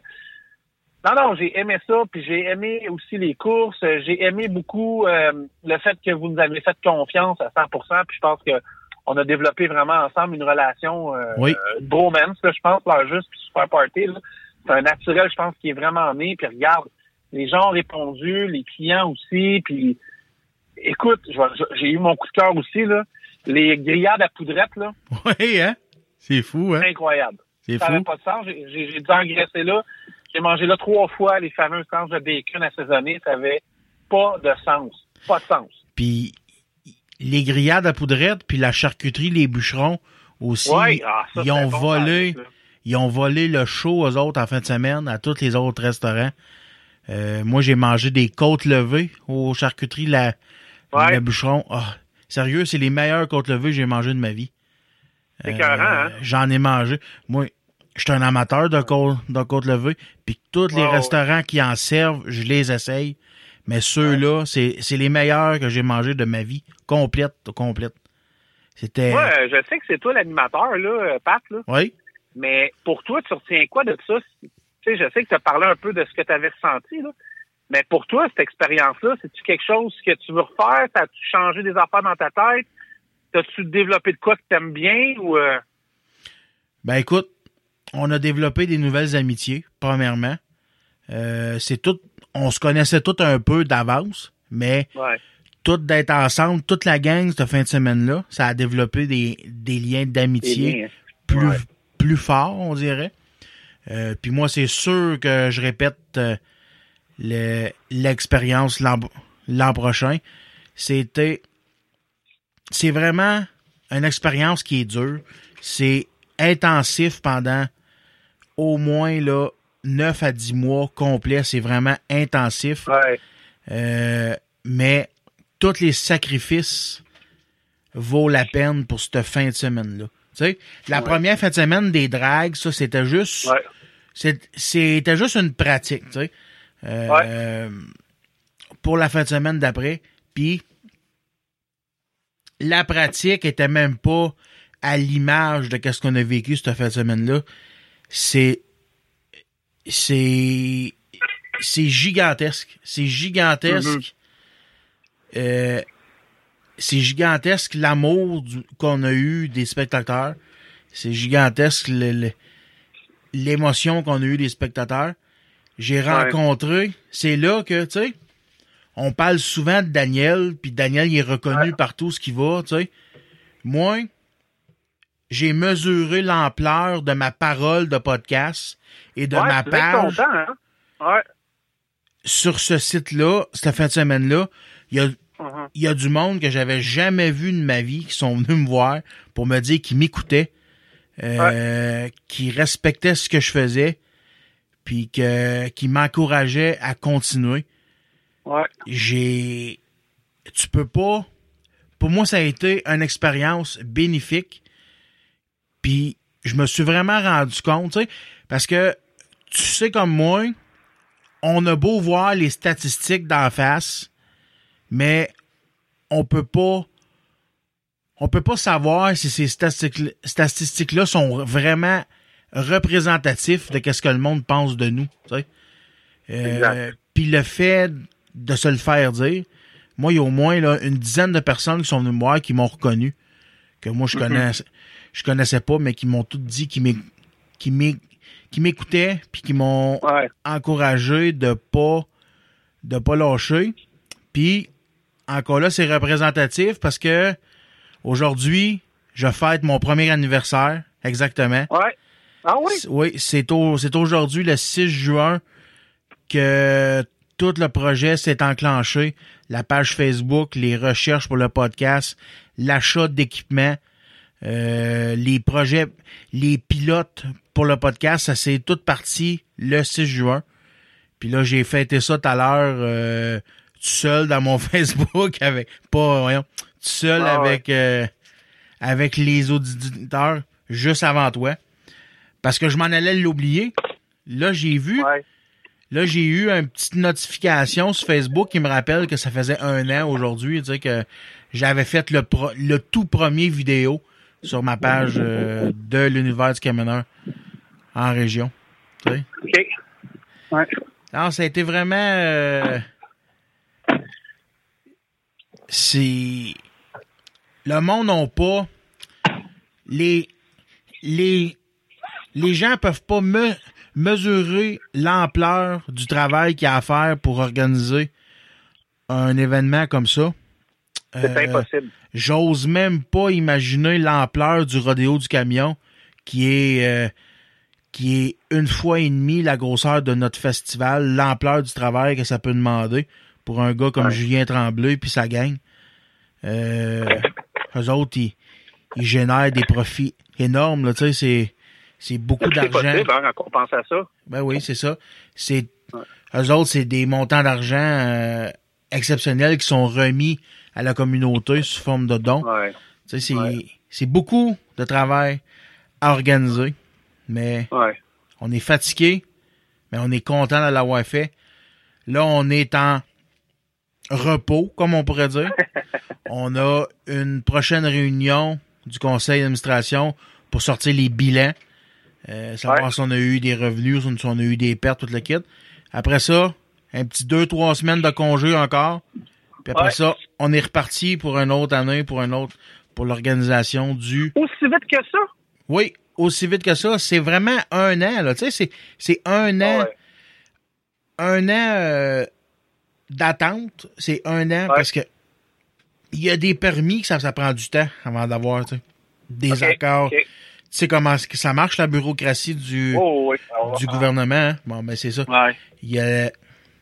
non, non, j'ai aimé ça, puis j'ai aimé aussi les courses. J'ai aimé beaucoup euh, le fait que vous nous avez fait confiance à 100% puis je pense que on a développé vraiment ensemble une relation euh, Oui. euh, bromance, là, je pense, là, juste, puis super party. C'est un naturel, je pense, qui est vraiment né. Puis regarde, les gens ont répondu, les clients aussi, puis écoute, j'ai eu mon coup de cœur aussi, là. Les grillades à poudrette, là, Oui, hein? C'est fou, hein? incroyable. C'est Ça n'avait pas de sens. J'ai dû engraisser là. J'ai mangé là trois fois les fameuses tranches de bacon assaisonnées. Ça avait pas de sens. Pas de sens. Puis les grillades à poudrette, puis la charcuterie, les bûcherons aussi, Ouais, ah, ça, ils ont bon, volé, ils ont volé le show aux autres en fin de semaine à tous les autres restaurants. Euh, moi, j'ai mangé des côtes levées aux charcuteries, la, Ouais. le bûcheron. Ah, sérieux, c'est les meilleures côtes levées que j'ai mangées de ma vie. C'est écœurant, hein? J'en ai mangé. Moi, je suis un amateur de côtes, de côtes levées. Puis tous les restaurants qui en servent, je les essaye. Mais ceux-là, c'est c'est les meilleurs que j'ai mangés de ma vie. Complète, complète. C'était... Moi, euh, je sais que c'est toi l'animateur, là, euh, Pat, là. Oui. Mais pour toi, tu retiens quoi de ça? Tu sais, je sais que tu as parlé un peu de ce que tu avais ressenti, là. Mais pour toi, cette expérience-là, c'est-tu quelque chose que tu veux refaire? T'as-tu changé des affaires dans ta tête? T'as-tu développé de quoi que t'aimes bien ou euh, Ben écoute, on a développé des nouvelles amitiés, premièrement. Euh, c'est tout... On se connaissait tous un peu d'avance, mais ouais. tout d'être ensemble, toute la gang cette fin de semaine-là, ça a développé des, des liens d'amitié. plus, Ouais. plus fort, on dirait. Euh, puis moi, c'est sûr que je répète euh, le- l'expérience l'an l'an prochain. C'était. C'est vraiment une expérience qui est dure. C'est intensif pendant au moins là 9 à 10 mois complets. C'est vraiment intensif. Ouais. Euh, mais tous les sacrifices vaut la peine pour cette fin de semaine-là. Tu sais, la Ouais. première fin de semaine des dragues, ça, c'était juste, Ouais. C'était juste une pratique, tu sais. Euh, pour la fin de semaine d'après. Puis, la pratique était même pas à l'image de ce qu'on a vécu cette fin de semaine-là. C'est, c'est, c'est gigantesque. C'est gigantesque. Euh, c'est gigantesque l'amour qu'on a eu des spectateurs. C'est gigantesque le- le- l'émotion qu'on a eu des spectateurs. J'ai rencontré, c'est là que, tu sais, on parle souvent de Daniel, puis Daniel il est reconnu partout ce qu'il va, tu sais. Moi, j'ai mesuré l'ampleur de ma parole de podcast et de ouais, ma page content, hein? Ouais. sur ce site-là, cette fin de semaine-là. Il y a, Mhm. il y a du monde que j'avais jamais vu de ma vie qui sont venus me voir pour me dire qu'ils m'écoutaient, euh, qui respectaient ce que je faisais, puis que, qui m'encourageaient à continuer. Ouais. J'ai, tu peux pas, pour moi, ça a été une expérience bénéfique. Puis je me suis vraiment rendu compte, tu sais, parce que tu sais comme moi, on a beau voir les statistiques d'en face, mais on peut pas on peut pas savoir si ces statistiques- statistiques-là sont vraiment représentatifs de ce que le monde pense de nous. tu sais. Euh. Puis le fait de se le faire dire, moi, il y a au moins là, une dizaine de personnes qui sont venues me voir qui m'ont reconnu, que moi je connais, je connaissais pas, mais qui m'ont tout dit, qui m'éc- qui m'éc- qui m'écoutaient, puis qui m'ont Ouais. encouragé de pas de pas lâcher. Puis encore là, c'est représentatif parce que aujourd'hui, je fête mon premier anniversaire, exactement. Ouais. Ah oui? Oui, c'est au, c'est aujourd'hui le 6 juin que tout le projet s'est enclenché. La page Facebook, les recherches pour le podcast, l'achat d'équipements, euh, les projets, les pilotes pour le podcast, ça s'est tout parti le 6 juin. Puis là, j'ai fêté ça tout à l'heure euh, tout seul dans mon [LAUGHS] Facebook avec pas voyons, seul Ah avec euh, avec les auditeurs juste avant toi. Parce que je m'en allais l'oublier. Là, j'ai vu, Ouais. là, j'ai eu une petite notification sur Facebook qui me rappelle que ça faisait un an aujourd'hui, tu sais, que j'avais fait le, pro- le tout premier vidéo sur ma page euh, de l'univers du camionneur en région. Tu sais. OK. Ouais. Non, ça a été vraiment. euh, c'est. Le monde n'a pas. Les. Les. Les gens peuvent pas me, mesurer l'ampleur du travail qu'il y a à faire pour organiser un événement comme ça. C'est Euh, impossible. J'ose même pas imaginer l'ampleur du rodéo du camion qui est euh, qui est une fois et demie la grosseur de notre festival, l'ampleur du travail que ça peut demander pour un gars comme Ouais. Julien Tremblay puis sa gang. Euh, [LAUGHS] eux autres, ils, ils génèrent des profits énormes, là, tu sais, c'est c'est beaucoup C'est d'argent. possible, hein, quand on pense à ça? Ben oui, c'est ça. C'est Ouais. eux autres, c'est des montants d'argent euh, exceptionnels qui sont remis à la communauté sous forme de dons. Ouais. Tu sais, c'est Ouais. c'est beaucoup de travail à organiser, mais on est fatigué, mais on est content de l'avoir fait. Là, on est en repos, comme on pourrait dire. [LAUGHS] on a une prochaine réunion du conseil d'administration pour sortir les bilans, euh, savoir Ouais. si on a eu des revenus, si on a eu des pertes, tout le kit. Après ça, un petit deux, trois semaines de congé encore. Puis après Ouais. ça, on est reparti pour une autre année, pour un autre, pour l'organisation du Aussi vite que ça? oui, aussi vite que ça. C'est vraiment un an, là. Tu sais, c'est, c'est un an, Ouais. un an euh, d'attente. C'est un an parce que il y a des permis que ça, ça prend du temps avant d'avoir, tu sais, des accords. Tu sais comment ça marche, la bureaucratie du, Oh, oui. du gouvernement. hein? Bon, ben, c'est ça. Ouais. Il y a,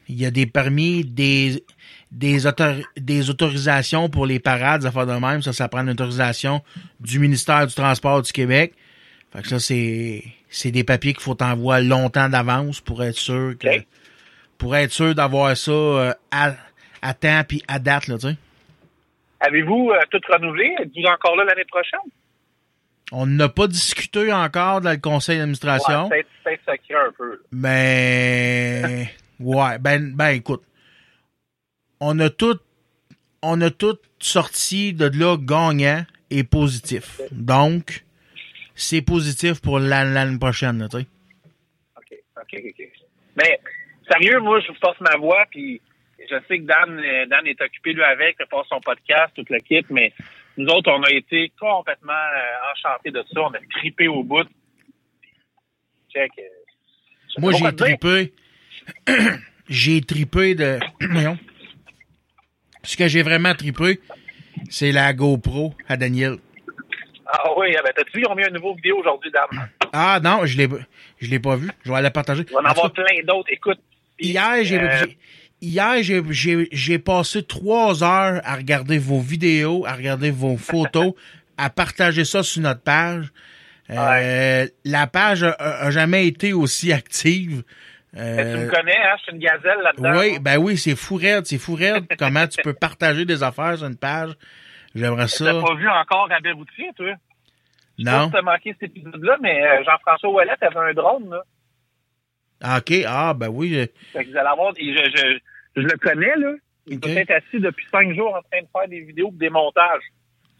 il y a des permis, des, des, autor- des autorisations pour les parades, des affaires de même. Ça, ça prend une autorisation du ministère du Transport du Québec. Fait que ça, c'est, c'est des papiers qu'il faut t'envoyer longtemps d'avance pour être sûr que, pour être sûr d'avoir ça euh, à, à temps puis à date, là, tu sais. Avez-vous euh, tout renouvelé? Êtes-vous encore là l'année prochaine? On n'a pas discuté encore dans le conseil d'administration. Ouais, peut-être, peut-être sacré un peu. Mais [LAUGHS] ouais, ben ben écoute, on a tout on a tous sorti de là gagnant et positif. Donc, c'est positif pour la- l'année prochaine, tu sais. OK, OK, OK. Mais, sérieux, moi, je vous force ma voix, puis je sais que Dan, euh, Dan est occupé, lui, avec, passe son podcast, toute l'équipe, mais nous autres, on a été complètement euh, enchantés de ça. On a trippé au bout. Check. euh, Moi, j'ai tripé. [CLEARS THROAT] j'ai tripé de. [CLEARS THROAT] Voyons. Ce que j'ai vraiment tripé, c'est la GoPro à Daniel. Ah oui, ah ben, t'as-tu vu, ils ont mis une nouvelle vidéo aujourd'hui, Dan? [CLEARS THROAT] Ah non, je l'ai je l'ai pas vu. Je vais la partager. Il va en En avoir cas, plein d'autres. Écoute. Hier, j'ai euh, j'ai- hier j'ai passé trois heures à regarder vos vidéos, à regarder vos photos, [LAUGHS] à partager ça sur notre page. Euh, La page a, a- jamais été aussi active. mais tu Euh, me connais, hein? Je suis une gazelle là-dedans. oui, ben oui, c'est fou raide, c'est fou raide. [LAUGHS] Comment tu peux partager des affaires sur une page? J'aimerais T'as ça. pas vu encore Rabais Routier, toi? Je sais pas Non. si t'as manqué cet épisode-là, mais euh, Jean-François Ouellet avait un drone, là. Ah, OK. Ah, ben oui. je- Fait que vous allez avoir, je, je, je le connais, là. Il Ok. doit être assis depuis cinq jours en train de faire des vidéos et des montages.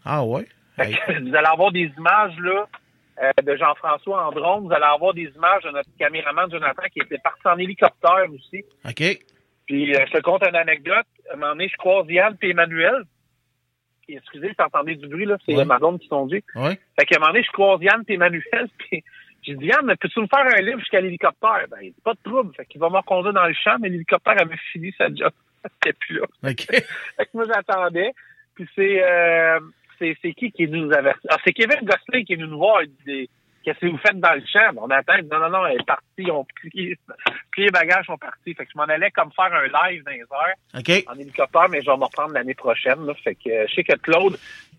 Ah, ouais. Fait Hey. que vous allez avoir des images, là, euh, de Jean-François en drone. Vous allez avoir des images de notre caméraman Jonathan qui était parti en hélicoptère aussi. OK. Puis euh, je te conte une anecdote. À un moment donné, je croise Yann et Emmanuel. Puis, excusez, si entendez du bruit, là, c'est Ouais. ma qui sont dit. Ouais. Fait qu'à un moment donné, je croise Yann et Emmanuel, [LAUGHS] puis j'ai dit, Yann, peux-tu me faire un livre jusqu'à l'hélicoptère? Ben, il dit, pas de trouble. Fait qu'il va me reconduire dans le champ, mais l'hélicoptère avait fini sa job. [LAUGHS] C'était plus là. OK. [LAUGHS] Fait que moi, j'attendais. Puis c'est, euh, c'est, c'est qui qui est venu nous avertir? Ah, c'est Kevin Gosselin qui est venu nous voir. Il dit, qu'est-ce que vous faites dans le champ? On attend. Non, non, non, elle est partie. Plié, plié [LAUGHS] les bagages, sont partis. Fait que je m'en allais comme faire un live dans les heures OK. en hélicoptère, mais je vais m'en reprendre l'année prochaine. Là. Fait que euh, je sais que Claude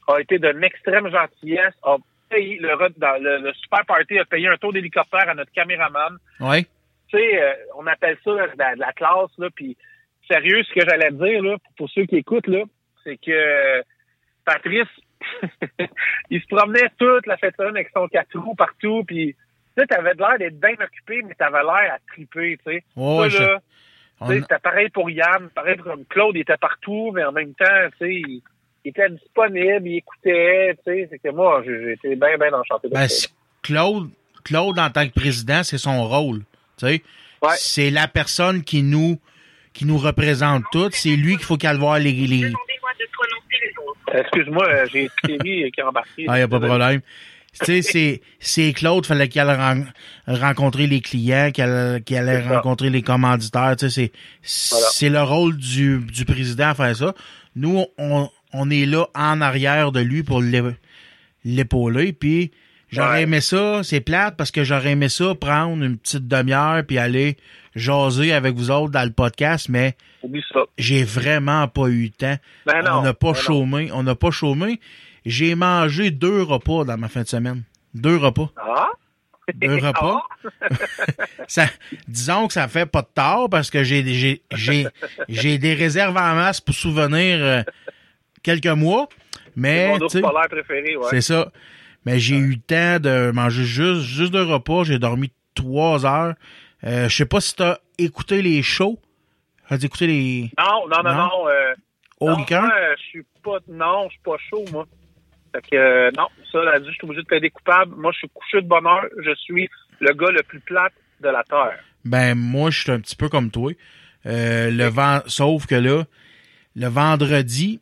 a été d'une extrême gentillesse, a payé le, re- dans le, le super party a payé un tour d'hélicoptère à notre caméraman. Ouais. Tu sais, euh, on appelle ça là, de, la, de la classe, là, puis sérieux, ce que j'allais dire, là, pour, pour ceux qui écoutent, là, c'est que euh, Patrice, [LAUGHS] il se promenait toute la fête avec son quatre roues partout, puis tu sais, t'avais l'air d'être bien occupé, mais t'avais l'air à triper, tu sais. Ouais, Ça, je- là, on- C'était pareil pour Yann, pareil pour Claude, il était partout, mais en même temps, tu sais, il, il était disponible, il écoutait, tu sais, c'est que moi, été bien, bien enchanté de Ben, Claude, Claude, en tant que président, c'est son rôle. Tu sais, Ouais. c'est la personne qui nous, qui nous représente toutes. C'est lui qu'il faut qu'elle voit les, les... Excuse-moi, euh, j'ai Thierry [LAUGHS] qui est embarqué? Ah, y a pas de problème. Tu sais, c'est, c'est Claude, fallait qu'elle ren- rencontrer les clients, qu'elle, qu'elle allait rencontrer les commanditaires. Tu sais, c'est, Voilà. c'est le rôle du, du président à faire ça. Nous, on, on est là en arrière de lui pour l'é- l'épauler. Puis, j'aurais Ouais. aimé ça, c'est plate parce que j'aurais aimé ça prendre une petite demi-heure puis aller jaser avec vous autres dans le podcast, mais j'ai vraiment pas eu le temps. Ben non, on n'a pas ben chômé. On n'a pas chômé. J'ai mangé deux repas dans ma fin de semaine. Deux repas. Ah? [LAUGHS] Deux repas. [LAUGHS] Ça, disons que ça fait pas de tard parce que j'ai j'ai j'ai j'ai des réserves en masse pour souvenir euh, quelques mois. C'est Mais mon ours polaire préféré, ouais. c'est ça. Mais j'ai eu le temps de manger juste juste deux repas. J'ai dormi trois heures. Euh, je sais pas si t'as écouté les shows. As écouté les Non, non, non, Non? non. Euh, non, euh, je suis pas, non, je suis pas chaud, moi. Fait que, euh, non, ça, là-dessus, je suis obligé de plaider coupable. Moi, je suis couché de bonne heure. Je suis le gars le plus plate de la Terre. Ben moi, je suis un petit peu comme toi. Le vent, sauf que là, le vendredi,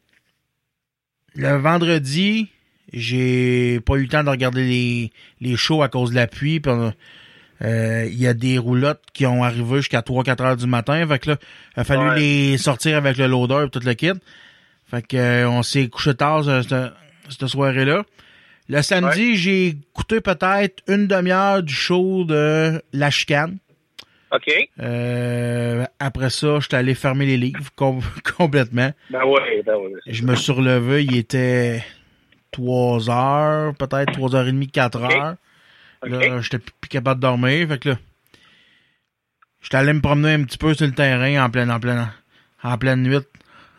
le vendredi, j'ai pas eu le temps de regarder les, les shows à cause de la pluie. euh, Il y a des roulottes qui ont arrivé jusqu'à 3-4 heures du matin. Fait que là, il a fallu Ouais. les sortir avec le loader et tout le kit. Fait que euh, on s'est couché tard euh, cette, cette soirée-là. Le samedi, j'ai écouté peut-être une demi-heure du show de La Chicane. OK? Euh, après ça, j'étais allé fermer les livres com- [LAUGHS] complètement. Ben oui, ben oui. Je me suis relevé, il était 3 heures, peut-être 3 heures et demie, 4 Ok. heures. OK? Là, j'étais plus capable de dormir. Fait que là, j'étais allé me promener un petit peu sur le terrain en pleine, en pleine, en pleine nuit,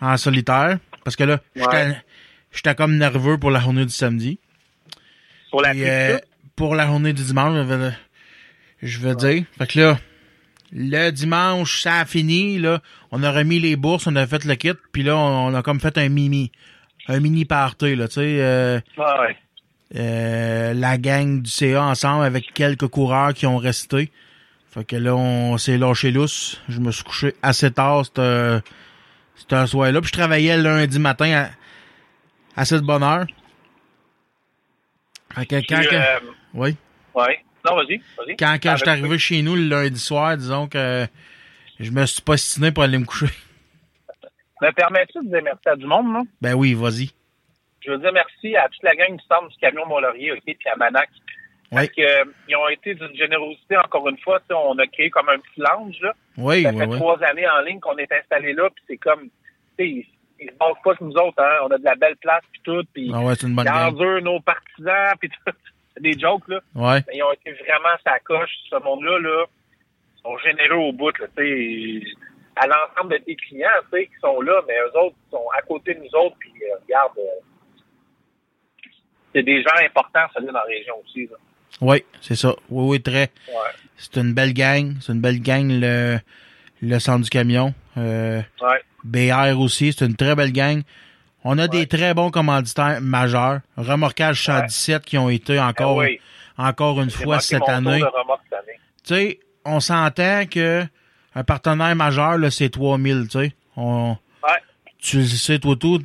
en solitaire. Parce que là, j'étais, Ouais. j'étais comme nerveux pour la journée du samedi. Pour la euh, pour la journée du dimanche, je veux, je veux dire. Fait que là, Le dimanche, ça a fini, là. On a remis les bourses, on a fait le kit, puis là, on a comme fait un mini. Un mini party, là, tu sais. euh, Ah ouais. euh, la gang du CA ensemble avec quelques coureurs qui ont resté. Fait que là, on s'est lâché lousse. Je me suis couché assez tard cette, cette soirée-là. Puis je travaillais lundi matin à, à cette bonne heure. Fait que quand, Puis, que- euh, oui. Non, vas-y, vas-y. Quand, quand je suis arrivé chez nous le lundi soir, disons que je me suis pas stiné pour aller me coucher. [LAUGHS] Me permets-tu de dire merci à du monde, non? Ben oui, vas-y. Je veux dire merci à toute la gang du centre du camion Mont-Laurier, OK, puis à Manac. Oui. Que, euh, ils ont été d'une générosité, encore une fois. On a créé comme un petit lounge, là. Oui, Ça oui, fait trois années en ligne qu'on est installé là, puis c'est comme, tu sais, ils, ils se pas sur nous autres, hein. On a de la belle place, puis tout, puis Ah ouais, c'est une bonne nos partisans, puis tout. Des jokes, là. Ouais. Mais ils ont été vraiment sa coche. Ce monde-là, là, ils sont généreux au bout, là, tu sais. À l'ensemble de tes clients, tu sais, qui sont là, mais eux autres sont à côté de nous autres, puis euh, regarde, euh, c'est des gens importants, ça, là, dans la région aussi, là. Oui, c'est ça. Oui, oui, très. Ouais. C'est une belle gang. C'est une belle gang, le, le centre du camion. Euh, Ouais. BR aussi, c'est une très belle gang. On a Ouais. des très bons commanditaires majeurs. Remorquage 117 qui ont été encore, oui. encore une fois cette année. Tu sais, on s'entend que un partenaire majeur, là, c'est 3000, tu sais. On, Ouais. tu le sais, toi, tout,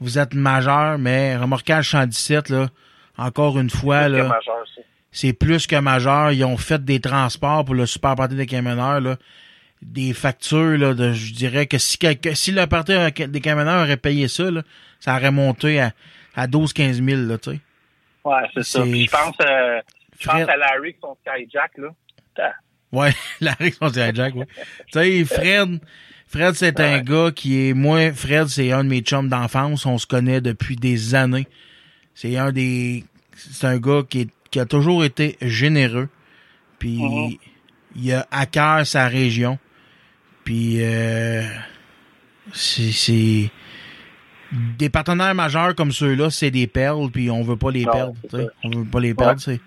vous êtes majeur, mais remorquage 117, là, encore une fois, C'est là, c'est plus que majeur. Ils ont fait des transports pour le super party des camionneurs, là. Des factures, là, de, je dirais que si quelqu'un, si le party des camionneurs aurait payé ça, là, ça aurait monté à, à 12-15 000, là, tu sais. Ouais, c'est ça. Puis je pense, euh, je pense à Larry qui son Skyjack, là. Ouais, [LAUGHS] la réponse de Jack, ouais. tu sais, Fred, Fred, c'est un gars qui est, moi, Fred, c'est un de mes chums d'enfance. On se connaît depuis des années. C'est un des, c'est un gars qui est, qui a toujours été généreux. Puis, Mhm. il a à cœur sa région. Puis, euh, c'est, des partenaires majeurs comme ceux-là, c'est des perles, puis on veut pas les Non, perdre. On veut pas les perdre. C'est,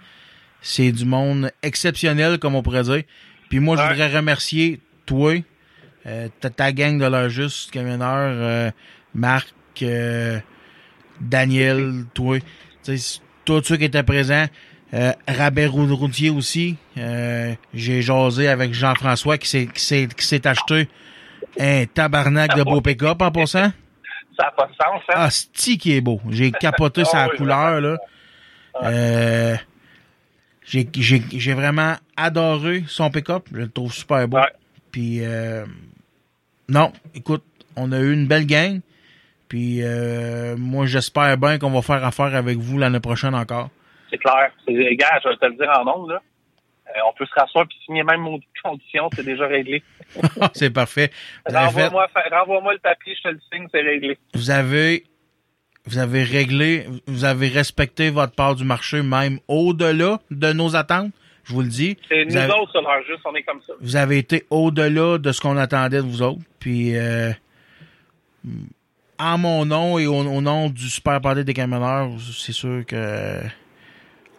c'est du monde exceptionnel, comme on pourrait dire. Puis moi, je voudrais remercier toi, euh, ta, ta gang de leur juste camionneur, euh, Marc, euh, Daniel, toi, tu sais, tous ceux qui étaient présents. Euh, Rabert Rou- Routier aussi. Euh, j'ai jasé avec Jean-François qui s'est, acheté un tabarnak de beau pick-up en passant. ça n'a pas de sens, hein? Ah, c'est qui est beau. J'ai capoté [LAUGHS] Ah sa oui, couleur, là. Euh, j'ai, vraiment adoré son pick-up. Je le trouve super beau. Ouais. Puis, euh, non, écoute, on a eu une belle gang. Puis, euh, moi, j'espère bien qu'on va faire affaire avec vous l'année prochaine encore. C'est clair. C'est, gars, je vais te le dire en ondes, là. Euh, on peut se rasseoir puis signer même mon condition, c'est déjà réglé. [LAUGHS] c'est parfait. Fait- Renvoie-moi, le papier, je te le signe, c'est réglé. vous avez, vous avez réglé, vous avez respecté votre part du marché, même au-delà de nos attentes. Je vous le dis. C'est nous avez- autres, leur juste, on est comme ça. vous avez été au-delà de ce qu'on attendait de vous autres. Puis, euh, en mon nom et au, au nom du Super Party des camionneurs, c'est sûr que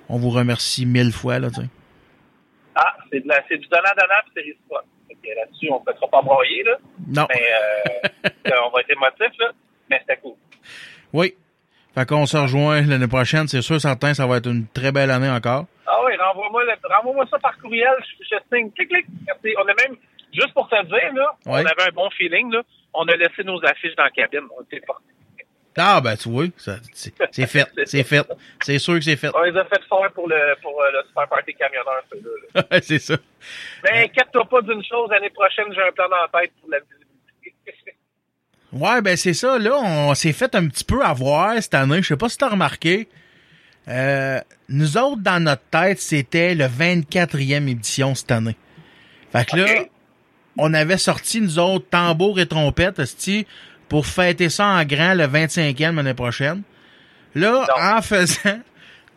on vous remercie mille fois. Là, tu sais. Ah, c'est, de la, c'est du donnant-donnant puis c'est réciproque. Là-dessus, on ne se fera pas broyer, là. non. Mais euh, [LAUGHS] on va être émotif, là. Mais c'était cool. Oui. Fait qu'on se rejoint l'année prochaine. C'est sûr, certain, ça va être une très belle année encore. Ah oui, renvoie-moi, le- renvoie-moi ça par courriel, je, je signe. Clic, clic. Merci. On a même, juste pour te dire, là, on avait un bon feeling, là. On a laissé nos affiches dans la cabine. On était partis. Ah, ben, tu vois, c'est [LAUGHS] fait. C'est fait. C'est sûr que c'est fait. On les a fait faire pour le, pour euh, le Super Party camionneur, ceux-là. là. [LAUGHS] c'est ça. Mais inquiète-toi pas d'une chose, l'année prochaine, j'ai un plan dans la tête pour la visibilité. [LAUGHS] Ouais, ben c'est ça. Là, on s'est fait un petit peu avoir cette année. Je sais pas si t'as remarqué. Euh, nous autres, dans notre tête, c'était le 24e édition cette année. Fait que là, on avait sorti, nous autres, tambour et trompette, pour fêter ça en grand le 25e l'année prochaine. Là, Non. en faisant,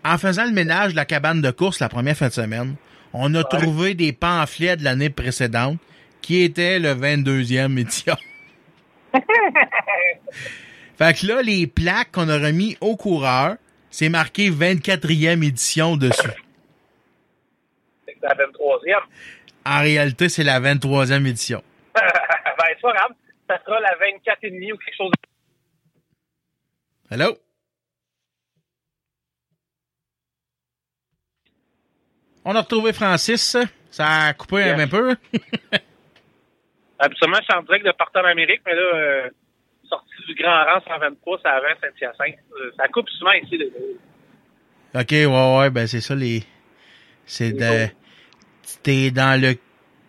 en faisant le ménage de la cabane de course la première fin de semaine, on a trouvé des pamphlets de l'année précédente qui étaient le 22e édition. [LAUGHS] Fait que là, les plaques qu'on a remis aux coureurs, c'est marqué 24e édition dessus. C'est la 23e. En réalité, c'est la 23e édition. [LAUGHS] ben, c'est pas grave. Ça sera la 24 et demi ou quelque chose. Hello? On a retrouvé Francis. Ça a coupé un peu. [LAUGHS] Absolument, je suis en direct de partout en Amérique, mais là, euh, sorti du Grand Rang 123, ça avant Saint-Hyacinthe. Euh, ça coupe souvent ici. là. OK, ouais, ouais, ben c'est ça les. C'est de. T'es dans le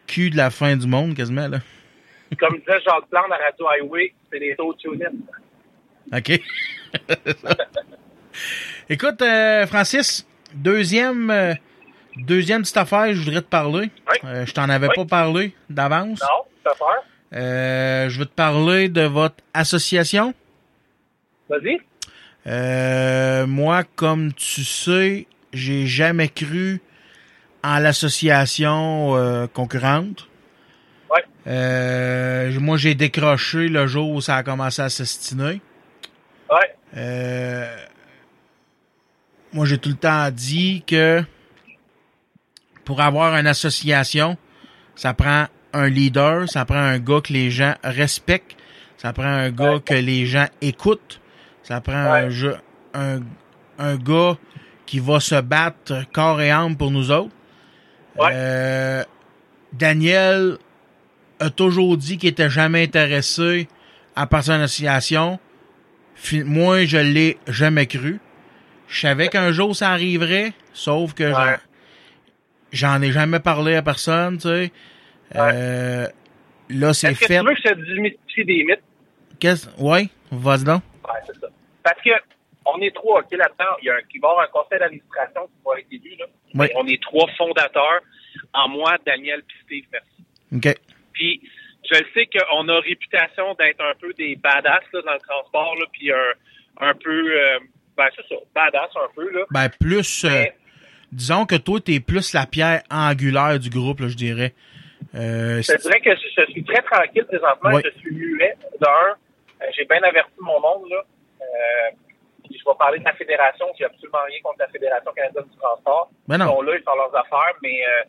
cul de la fin du monde, quasiment, là. Comme disait Jacques Plante à Radio Highway, c'est des taux de tuning. OK. [LAUGHS] Écoute, euh, Francis, deuxième, euh, deuxième petite affaire, je voudrais te parler. Oui. Euh, je t'en avais Oui. pas parlé d'avance. Non, t'as peur? Je veux te parler de votre association. Vas-y. Moi, comme tu sais, j'ai jamais cru en l'association concurrente. Euh, moi, j'ai décroché le jour où ça a commencé à s'estiner. Ouais. Euh, moi, j'ai tout le temps dit que pour avoir une association, ça prend un leader, ça prend un gars que les gens respectent, ça prend un gars Ouais. que les gens écoutent, ça prend un, jeu- un, un gars qui va se battre corps et âme pour nous autres. Ouais. Euh, Daniel a toujours dit qu'il était jamais intéressé à partir d'une association. Moi, je l'ai jamais cru. Je savais qu'un jour ça arriverait, sauf que j'en- Ouais. j'en ai jamais parlé à personne, tu sais. Euh, là, c'est que fait. tu veux que je te démystifie des mythes? Qu'est-ce... Ouais, vas-y donc. Ouais, c'est ça. Parce que on est trois, OK, là-dedans. Il y a un, il va y avoir un conseil d'administration qui va être élu, là. On est trois fondateurs. En moi, Daniel puis Steve, merci. OK. Puis je le sais qu'on a réputation d'être un peu des badass là, dans le transport, là, puis un, un peu, euh, ben c'est ça, badass un peu là. Ben, plus... euh, disons que toi, t'es plus la pierre angulaire du groupe, là, je dirais. Euh, Je dirais que je, je suis très tranquille présentement. Ouais. Je suis muet. D'un, euh, j'ai bien averti mon monde là. Euh, puis je vais parler de la fédération. J'ai absolument rien contre la fédération canadienne du transport. Ben non. Ils sont là, ils font leurs affaires, mais euh,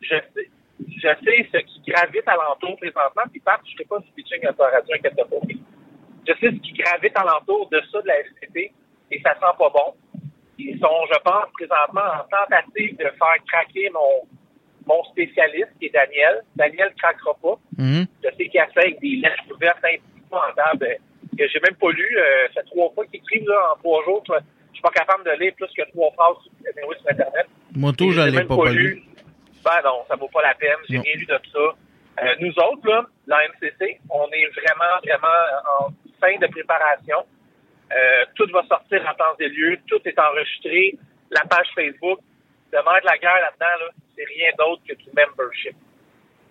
je sais, je sais ce qui gravite alentour présentement. Puis Pat, je ne sais pas si pitching à ta radio, inquiète pas. Je sais ce qui gravite alentour de ça de la FCT et ça sent pas bon. Ils sont, je pense, présentement en tentative de faire craquer mon, mon spécialiste, qui est Daniel. Daniel ne craquera pas. Mhm. Je sais qu'il a fait avec des lettres ouvertes euh, que j'ai même pas lu. Euh, c'est trois fois qu'il écrit là, en trois jours. Je suis pas capable de lire plus que trois phrases sur, Internet. Moto, je J'ai l'ai pas, pas lu. Ben non, ça vaut pas la peine. J'ai rien lu de ça. Euh, nous autres, là, la MCC, on est vraiment, vraiment en fin de préparation. Euh, tout va sortir en temps et lieu. Tout est enregistré. La page Facebook. Le maire de la guerre là-dedans, là, c'est rien d'autre que du membership.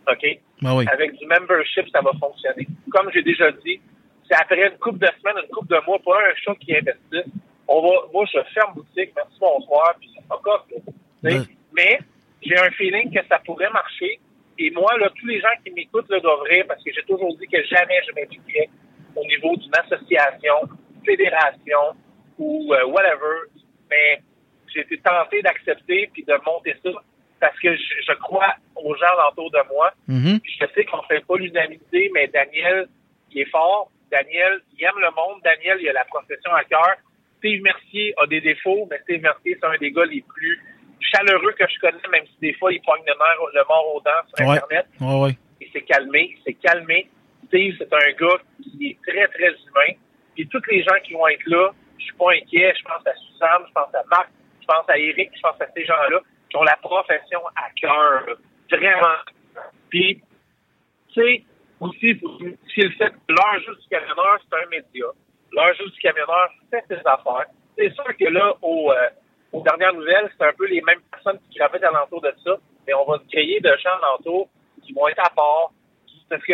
OK? Ben oui. Avec du membership, ça va fonctionner. Comme j'ai déjà dit, c'est après une couple de semaines, une couple de mois, pas un chat qui investit. On va, moi, je ferme boutique, merci, bonsoir, puis sais? Ouais. Mais j'ai un feeling que ça pourrait marcher. Et moi, là, tous les gens qui m'écoutent là, doivent rire parce que j'ai toujours dit que jamais je m'impliquerais au niveau d'une association, fédération ou euh, whatever. Mais j'ai été tenté d'accepter puis de monter ça parce que je, je crois aux gens autour de moi. Mhm. Puis je sais qu'on fait pas l'unanimité, mais Daniel, il est fort. Daniel, il aime le monde. Daniel, il a la profession à cœur. Steve Mercier a des défauts, mais Steve Mercier, c'est un des gars les plus chaleureux que je connais, même si des fois, il pogne le, nerf- le mort aux dents sur. Internet. Ouais, ouais. Il s'est calmé, il s'est calmé. Steve, c'est un gars qui est très, très humain. Puis tous les gens qui vont être là, je suis pas inquiet. Je pense à Suzanne, je pense à Marc, je pense à Eric, je pense à ces gens-là qui ont la profession à cœur. Vraiment. Puis, tu sais, aussi, signifier le fait que l'heure juste du camionneur, c'est un média. L'heure juste du camionneur fait ses affaires. C'est sûr que là, au, euh, aux dernières nouvelles, c'est un peu les mêmes personnes qui gravitent alentour de ça, mais on va créer de gens alentour qui vont être à part. qui- Parce que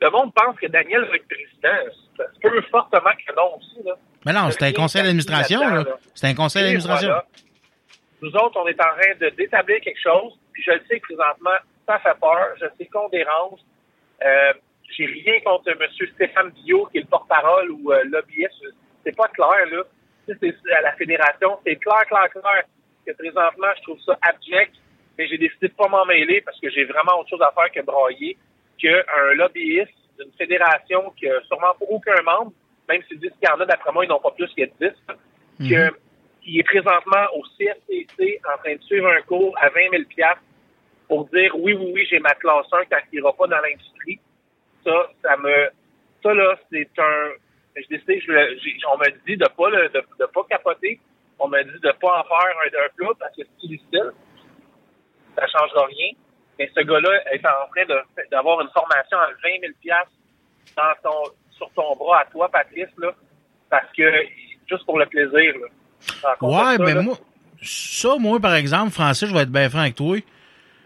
le monde pense que Daniel va être président. Ça se peut fortement que non aussi. Là. Mais non, c'est un conseil d'administration. C'est un conseil d'administration. voilà. Nous autres, on est en train d'établir quelque chose, puis je le sais que présentement, ça fait peur. Je sais qu'on dérange. Euh, J'ai rien contre M. Stéphane Billot, qui est le porte-parole ou euh, lobbyiste. C'est pas clair, là. À la fédération. C'est clair, clair, clair que présentement, je trouve ça abject. mais j'ai décidé de pas m'en mêler parce que j'ai vraiment autre chose à faire que brailler, qu'un lobbyiste d'une fédération qui a sûrement pas aucun membre, même si 10 qu'il y en a, d'après moi, ils n'ont pas plus que 10, que, qui est présentement au CFTC en train de suivre un cours à 20 000 pour dire oui, oui, oui, j'ai ma classe 1 quand il ira pas dans l'industrie. Ça, ça me, ça là, c'est un, je décide, je, j'ai- on m'a dit de pas le, de, de pas capoter. On m'a dit de pas en faire un, un plat parce que c'est difficile. Ça changera rien. Mais ce gars-là est en train d'avoir une formation à 20 000 dans ton, sur ton bras à toi, Patrice, là, parce que, juste pour le plaisir, là. Ouais, mais moi, ça, moi, par exemple, Francis, je vais être bien franc avec toi.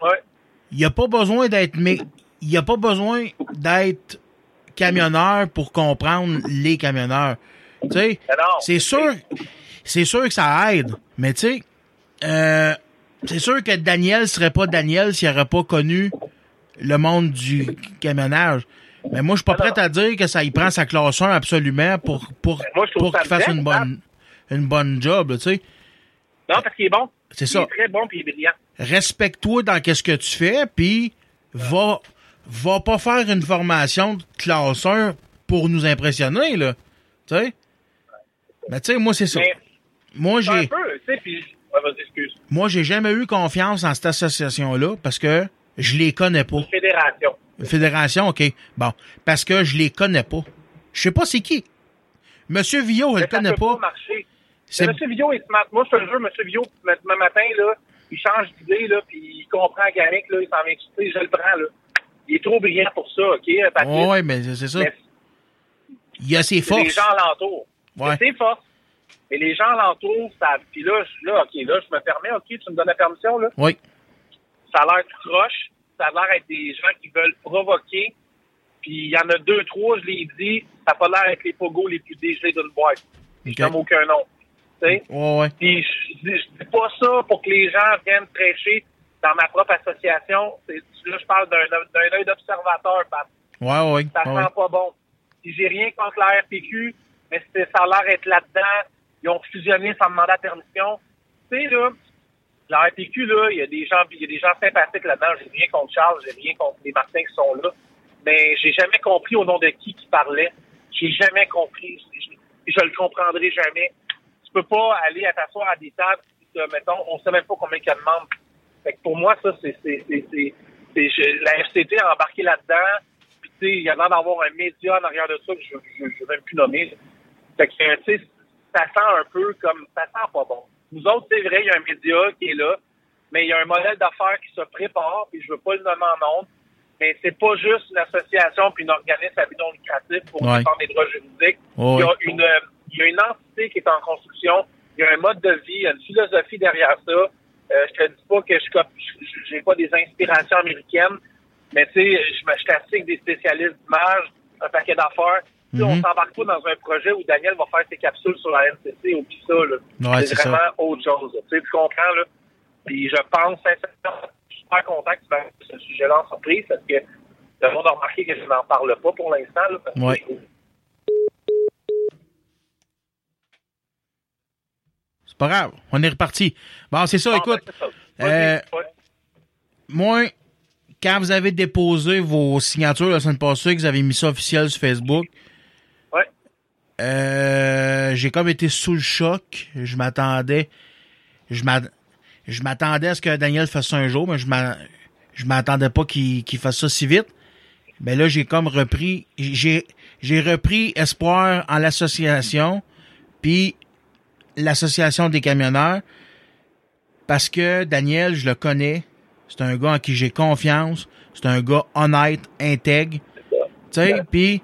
Ouais. Il n'y a pas besoin d'être, mais il n'y a pas besoin d'être camionneur pour comprendre les camionneurs. Tu sais, c'est sûr, c'est sûr que ça aide, mais tu sais, euh, c'est sûr que Daniel serait pas Daniel s'il n'aurait pas connu le monde du camionnage. Mais moi, je suis pas prêt à dire que ça y prend sa classe 1 absolument pour, pour, moi, pour qu'il fasse une bonne, une bonne job, tu sais. Non, parce qu'il est bon. C'est Il ça. est très bon puis il est brillant. respecte-toi dans qu'est-ce que tu fais, puis va, va pas faire une formation de classe 1 pour nous impressionner, là. Tu sais? Mais tu sais, moi, c'est ça. Mais Moi, j'ai, moi, j'ai jamais eu confiance en cette association-là parce que je les connais pas. Fédération. Fédération, OK. Bon. Parce que je les connais pas. Je sais pas c'est qui. Monsieur Villot, je le connais peut pas. marcher. Monsieur Villot est smart. Moi, je te le jure, Monsieur Villot, demain matin, là, il change d'idée, là, puis il comprend Garic, là, il s'en vient tu sais, je le prends, là. Il est trop brillant pour ça, OK, Patrice? ouais, mais c'est ça. Mais Il y a ses c'est les forces. gens alentours. Ouais. C'est ses forces. Mais les gens alentours savent. Puis là, là, OK, là, je me permets, OK, tu me donnes la permission, là? Oui. Ça a l'air croche. Ça a l'air être des gens qui veulent provoquer. Puis il y en a deux, trois, je l'ai dit, ça a pas l'air être les pogos les plus dégelés d'une boîte. OK. Je nomme aucun nom. Tu sais? Ouais, ouais. Puis je, je dis pas ça pour que les gens viennent prêcher dans ma propre association. C'est- Là, je parle d'un œil d'observateur, Pat. Ouais, ouais. Ça ouais, sent pas bon. Puis j'ai rien contre la RPQ, mais ça a l'air être là-dedans. Ils ont fusionné sans demander la permission. Tu sais, là, la RPQ, là, il y a des gens, il y a des gens sympathiques là-dedans. J'ai rien contre Charles, j'ai rien contre les Martins qui sont là. Mais j'ai jamais compris au nom de qui qui parlait. J'ai jamais compris. Je, je, je le comprendrai jamais. Tu peux pas aller à t'asseoir à des tables, mettons, on sait même pas combien il y a de membres. Fait que pour moi, ça, c'est, la FCT a embarqué là-dedans. Puis, tu sais, il y a l'air d'avoir un média en arrière de ça que je ne veux même plus nommer. Fait que, tu sais, ça sent un peu comme, ça sent pas bon. Nous autres, c'est vrai, il y a un média qui est là, mais il y a un modèle d'affaires qui se prépare, puis je veux pas le nommer en nom, mais c'est pas juste une association puis une organisme à but non lucratif pour Ouais. défendre les droits juridiques. Il y a une, euh, il y a une entité qui est en construction, il y a un mode de vie, il y a une philosophie derrière ça. Euh, je te dis pas que je j'ai pas des inspirations américaines, mais tu sais, je assis avec des spécialistes d'image, un paquet d'affaires. Tu sais, On Mhm. s'embarque pas dans un projet où Daniel va faire ses capsules sur la NCC ou puis ça. Là. Ouais, c'est ça. vraiment autre chose. Tu sais, tu comprends, là? Puis je pense sincèrement, je suis super content que tu m'aies ce sujet-là en surprise parce que le monde a remarqué que je n'en parle pas pour l'instant. là, parce que C'est pas grave. On est reparti. Bon, c'est ça, Ah, écoute. ben, ça. Euh. Moi, quand vous avez déposé vos signatures la semaine passée, que vous avez mis ça officiel sur Facebook, Ouais. euh, j'ai comme été sous le choc. Je m'attendais, je m'att- je m'attendais à ce que Daniel fasse ça un jour, mais je m'a- je m'attendais pas qu'il fasse ça si vite. Mais là, j'ai comme repris, j'ai repris espoir en l'association, puis l'association des camionneurs, parce que Daniel, je le connais, c'est un gars en qui j'ai confiance, c'est un gars honnête, intègre, tu sais, puis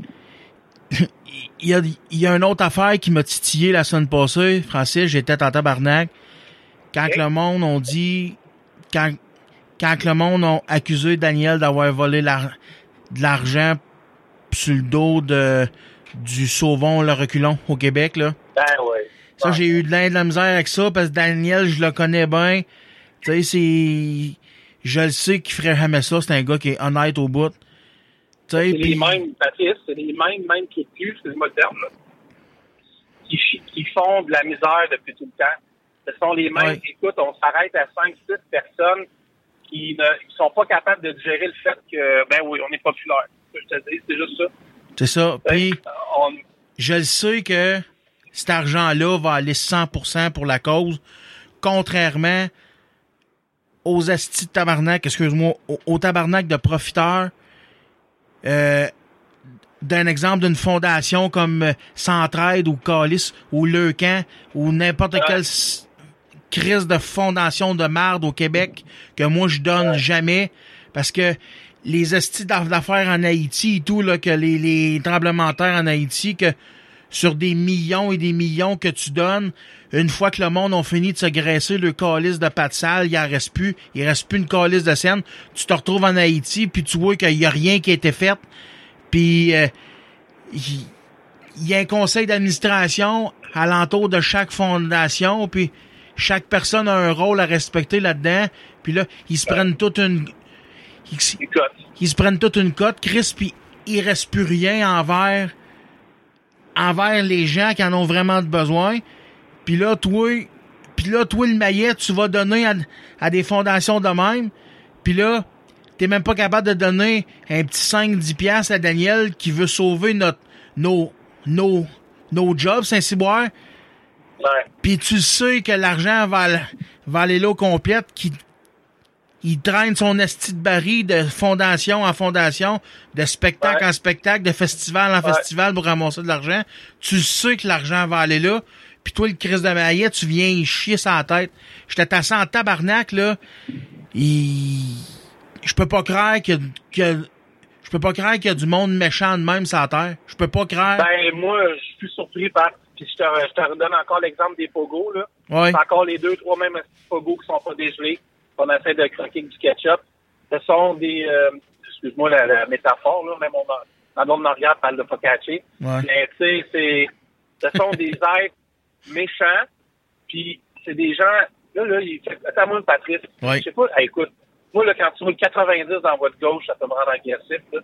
il y a, y a une autre affaire qui m'a titillé la semaine passée, Francis, j'étais en tabarnak, quand Ok. le monde ont dit, quand, quand le monde ont accusé Daniel d'avoir volé la- de l'argent sur le dos de du Sauvon, le reculon au Québec, là. Ben ouais. Ça, j'ai eu de la misère avec ça parce que Daniel, je le connais bien. Tu sais, c'est. Je le sais qu'il ferait jamais ça. C'est un gars qui est honnête au bout. Tu sais, C'est les mêmes, Patrice, c'est les mêmes, mêmes qui tuent, c'est le moderne, là. Qui, font de la misère depuis tout le temps. Ce sont les mêmes. Ouais. Écoute, on s'arrête à 5-6 personnes qui ne qui sont pas capables de digérer le fait que, ben oui, on est populaire. Je te dis, c'est juste ça. C'est ça. Puis, on- je le sais que cet argent-là va aller 100% pour la cause, contrairement aux astis de tabarnak, excuse-moi, aux, aux tabarnak de profiteurs, euh, d'un exemple d'une fondation comme euh, Centraide ou Calis ou Leucan ou n'importe Ouais. quelle crise de fondation de marde au Québec que moi je donne jamais parce que les d'aff- d'affaires en Haïti et tout, là, que les, les tremblements de terre en Haïti, que sur des millions et des millions que tu donnes, une fois que le monde a fini de se graisser le calice de pâte sale, il en reste plus, il reste plus une calice de scène, tu te retrouves en Haïti, puis tu vois qu'il y a rien qui a été fait, puis euh, il y a un conseil d'administration alentour de chaque fondation, puis chaque personne a un rôle à respecter là-dedans, puis là, ils se prennent toute une... Ils, ils se prennent toute une cote, Chris, puis il reste plus rien envers envers les gens qui en ont vraiment de besoin. Puis là, toi, puis là, toi, le maillet, tu vas donner à, à des fondations de même. Puis là, t'es même pas capable de donner un petit 5-10 piastres à Daniel qui veut sauver notre, nos, nos, nos jobs, Saint-Cyboire. Puis tu sais que l'argent va, va aller là au complète, qui il traîne son esti de baril de fondation en fondation, de spectacle Ouais. en spectacle, de festival en Ouais. festival pour ramasser de l'argent. Tu sais que l'argent va aller là. Puis toi, le Christ de maillet, tu viens y chier sa tête. J'étais tassé en tabarnak, là. Il... Je peux pas croire que, que... Je peux pas croire qu'il y a du monde méchant de même sur la terre. Je peux pas croire. Ben, moi, je suis surpris par. Puis je te, je te redonne encore l'exemple des pogos, là. ouais. Encore les deux, trois mêmes pogos qui sont pas dégelés. On essaie de croquer du ketchup. Ce sont des, euh, excuse-moi la, la métaphore, là, même on a, ma blonde Maria parle de focaccia. Ouais. Mais tu sais, c'est, ce sont des [LAUGHS] êtres méchants. Puis c'est des gens, là, là, il fait, attends-moi, Patrice. Ouais. Je sais pas, hey, écoute, moi, là, quand tu roules 90 dans votre gauche, ça peut me rendre agressif, là.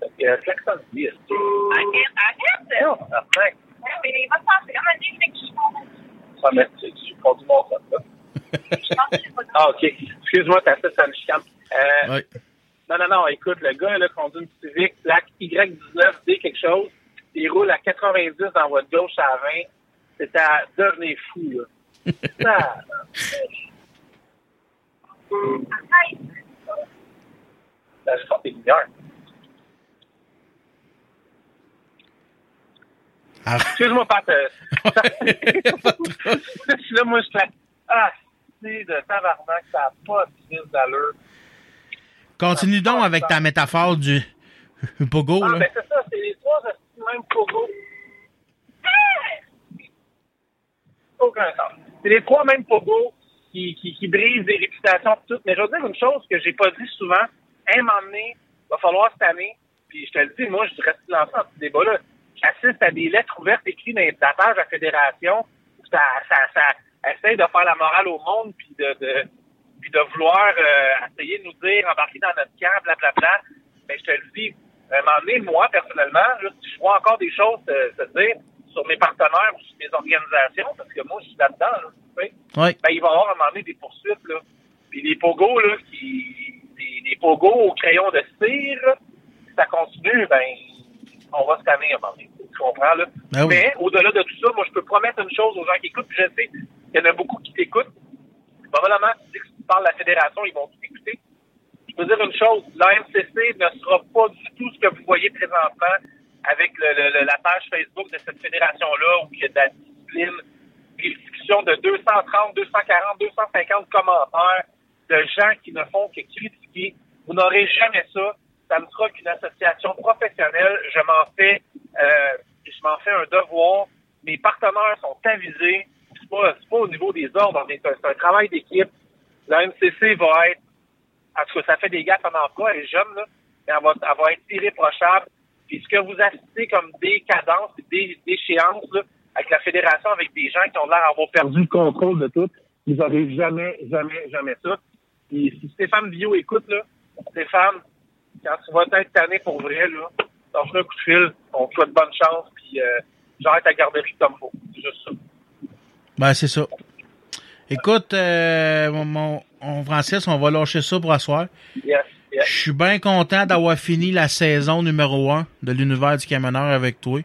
Fait que, euh, Arrête, arrête! Non, arrête. Mais il va se passer. À un que je comprends. Ça met, tu, conduis mon là. Ah, OK. Excuse-moi, t'as fait ça me chicane. Euh, Ouais. Non, non, non, écoute, le gars, là, conduit une Civic, plaque Y19D quelque chose, il roule à 90 dans votre gauche à 20, c'est à devenir fou, là. [LAUGHS] Ça, Arrête! là, je sens tes lumières. Ah. Excuse-moi, Pat. euh, je suis [LAUGHS] là, moi, je fais, ah, c'est de tabarnak, ça n'a pas de d'allure. Continue donc avec ta métaphore du [LAUGHS] pogo, Ah, là. ben c'est ça, c'est les trois hosties même pogos. Aucun sens. C'est les trois mêmes pogos qui, qui, qui brisent des réputations pis tout. Mais je veux dire une chose que j'ai pas dit souvent. Un moment donné, va falloir cette année, puis je te le dis, moi, je reste lancé dans ce débat-là. J'assiste à des lettres ouvertes écrites dans les datages à la fédération. Ça, ça, ça essaye de faire la morale au monde, puis de, de, puis de vouloir euh, essayer de nous dire, embarquer dans notre camp, blablabla. Mais je te le dis, à un moment donné, moi, personnellement, si je vois encore des choses se dire sur mes partenaires ou sur mes organisations, parce que moi, je suis là-dedans, là, tu sais, ben, il va y avoir à un moment donné des poursuites, là. Puis les pogos, là, qui, les, les pogos au crayon de cire, si ça continue, ben, on va se calmer à un moment donné. Tu comprends, là? Ben oui. Mais, au-delà de tout ça, moi, je peux promettre une chose aux gens qui écoutent, puis je sais qu'il y en a beaucoup qui t'écoutent. Probablement, tu dis que tu parles de la fédération, ils vont tout écouter. Je peux dire une chose, la MCC ne sera pas du tout ce que vous voyez présentement avec le- la page Facebook de cette fédération-là où il y a de la discipline, des discussions de 230, 240, 250 commentaires de gens qui ne font que critiquer. Vous n'aurez jamais ça. Ça ne sera qu'une association professionnelle. Je m'en fais, euh, je m'en fais un devoir. Mes partenaires sont avisés. C'est pas, pas au niveau des ordres. C'est un travail d'équipe. La MCC va être en tout cas, ça fait des gaffes en emploi, elle est jeune, là, mais elle va, être irréprochable. Puis ce que vous assistez comme des cadences, des déchéances, là, avec la fédération, avec des gens qui ont l'air d'avoir perdu le contrôle de tout, vous n'aurez jamais, jamais, jamais ça. Puis si Stéphane Bio écoute, là, Stéphane, quand tu vas être tanné pour vrai, là, lâche un coup de fil, on te souhaite bonne chance, puis euh, j'arrête ta garderie comme faut. C'est juste ça. Ben, c'est ça. Écoute, euh, mon, mon- on, Francis, on va lâcher ça pour asseoir. Yes, Je yes. suis bien content d'avoir fini la saison numéro 1 de l'univers du camionneur avec toi.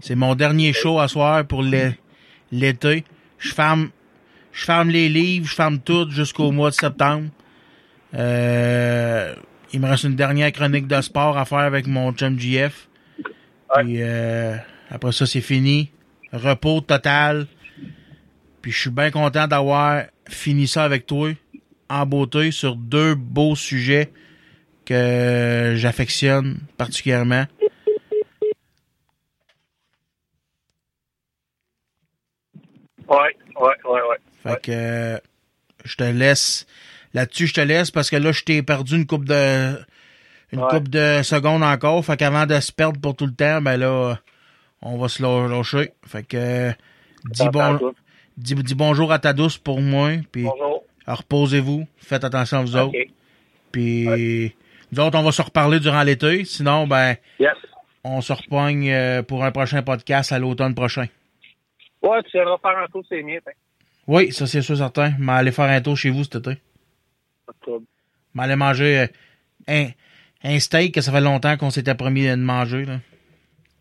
C'est mon dernier show à soir pour l'é- l'été. Je ferme, je ferme les livres, je ferme tout jusqu'au mois de septembre. Euh, il me reste une dernière chronique de sport à faire avec mon chum GF. Puis euh, après ça, c'est fini. Repos total. Puis je suis bien content d'avoir fini ça avec toi en beauté sur deux beaux sujets que j'affectionne particulièrement. Ouais, ouais, ouais, ouais. Fait que euh, je te laisse là-dessus, je te laisse parce que là je t'ai perdu une coupe de une Ouais. coupe de secondes encore. Fait qu'avant de se perdre pour tout le temps, ben là on va se lâcher. Fait que euh, dis, bon. Dis, dis bonjour à ta douce pour moi. Puis Bonjour. reposez-vous, faites attention à vous autres. Puis nous autres on va se reparler durant l'été. Sinon ben Yes. on se repogne euh, pour un prochain podcast à l'automne prochain. Ouais, tu viendras faire un tour, c'est mieux. hein. Oui, ça c'est sûr certain. Mais aller faire un tour chez vous cet été. Pas de trouble. Mais aller manger euh, un, un steak que ça fait longtemps qu'on s'était promis de manger. Là.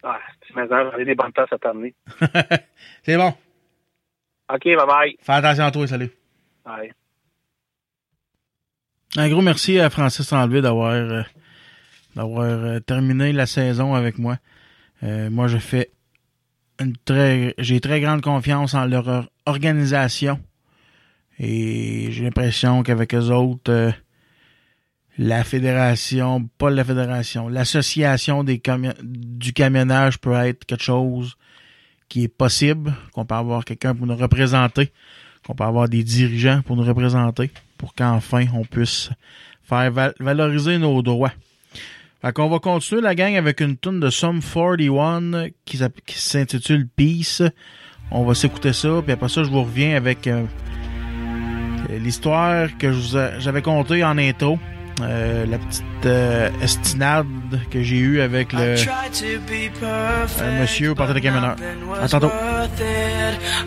Ah, tu m'as des bonnes places à t'amener. [LAUGHS] c'est bon. OK, bye-bye. Fais attention à toi, salut. Bye. Un gros merci à Francis Tremblay d'avoir euh, d'avoir euh, terminé la saison avec moi. Euh, moi, je fais une très j'ai très grande confiance en leur or- organisation et j'ai l'impression qu'avec eux autres euh, la fédération, pas la fédération, l'association des cami- du camionnage peut être quelque chose qui est possible, qu'on peut avoir quelqu'un pour nous représenter, qu'on peut avoir des dirigeants pour nous représenter, pour qu'enfin on puisse faire val- valoriser nos droits. Fait qu'on va continuer la gang avec une tune de Sum 41 qui, qui s'intitule Peace. On va s'écouter ça, puis après ça, je vous reviens avec euh, l'histoire que j'avais contée en intro. Euh, la petite euh, estinade que j'ai eue avec le un monsieur au parti des camionneurs. À tantôt.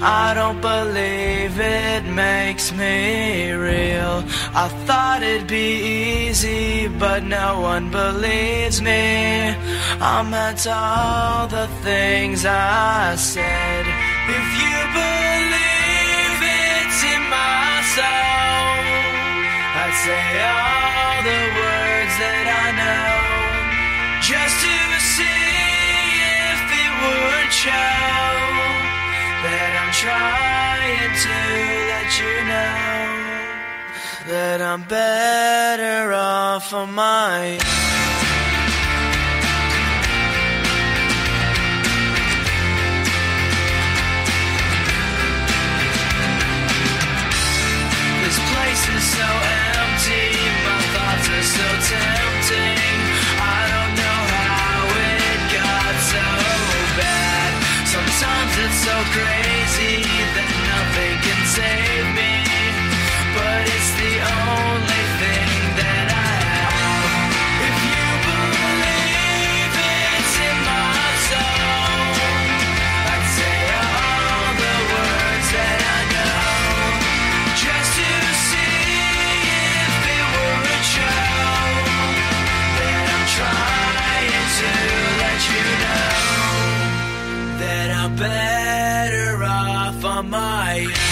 I don't believe it makes me real. I thought it'd be easy, but no one believes me. I'm into all the things I said. If you believe it's in my soul, I'd say all the words that I know just to see if it would show that I'm trying to let you know that I'm better off on my This place is so crazy that nothing can save off on my I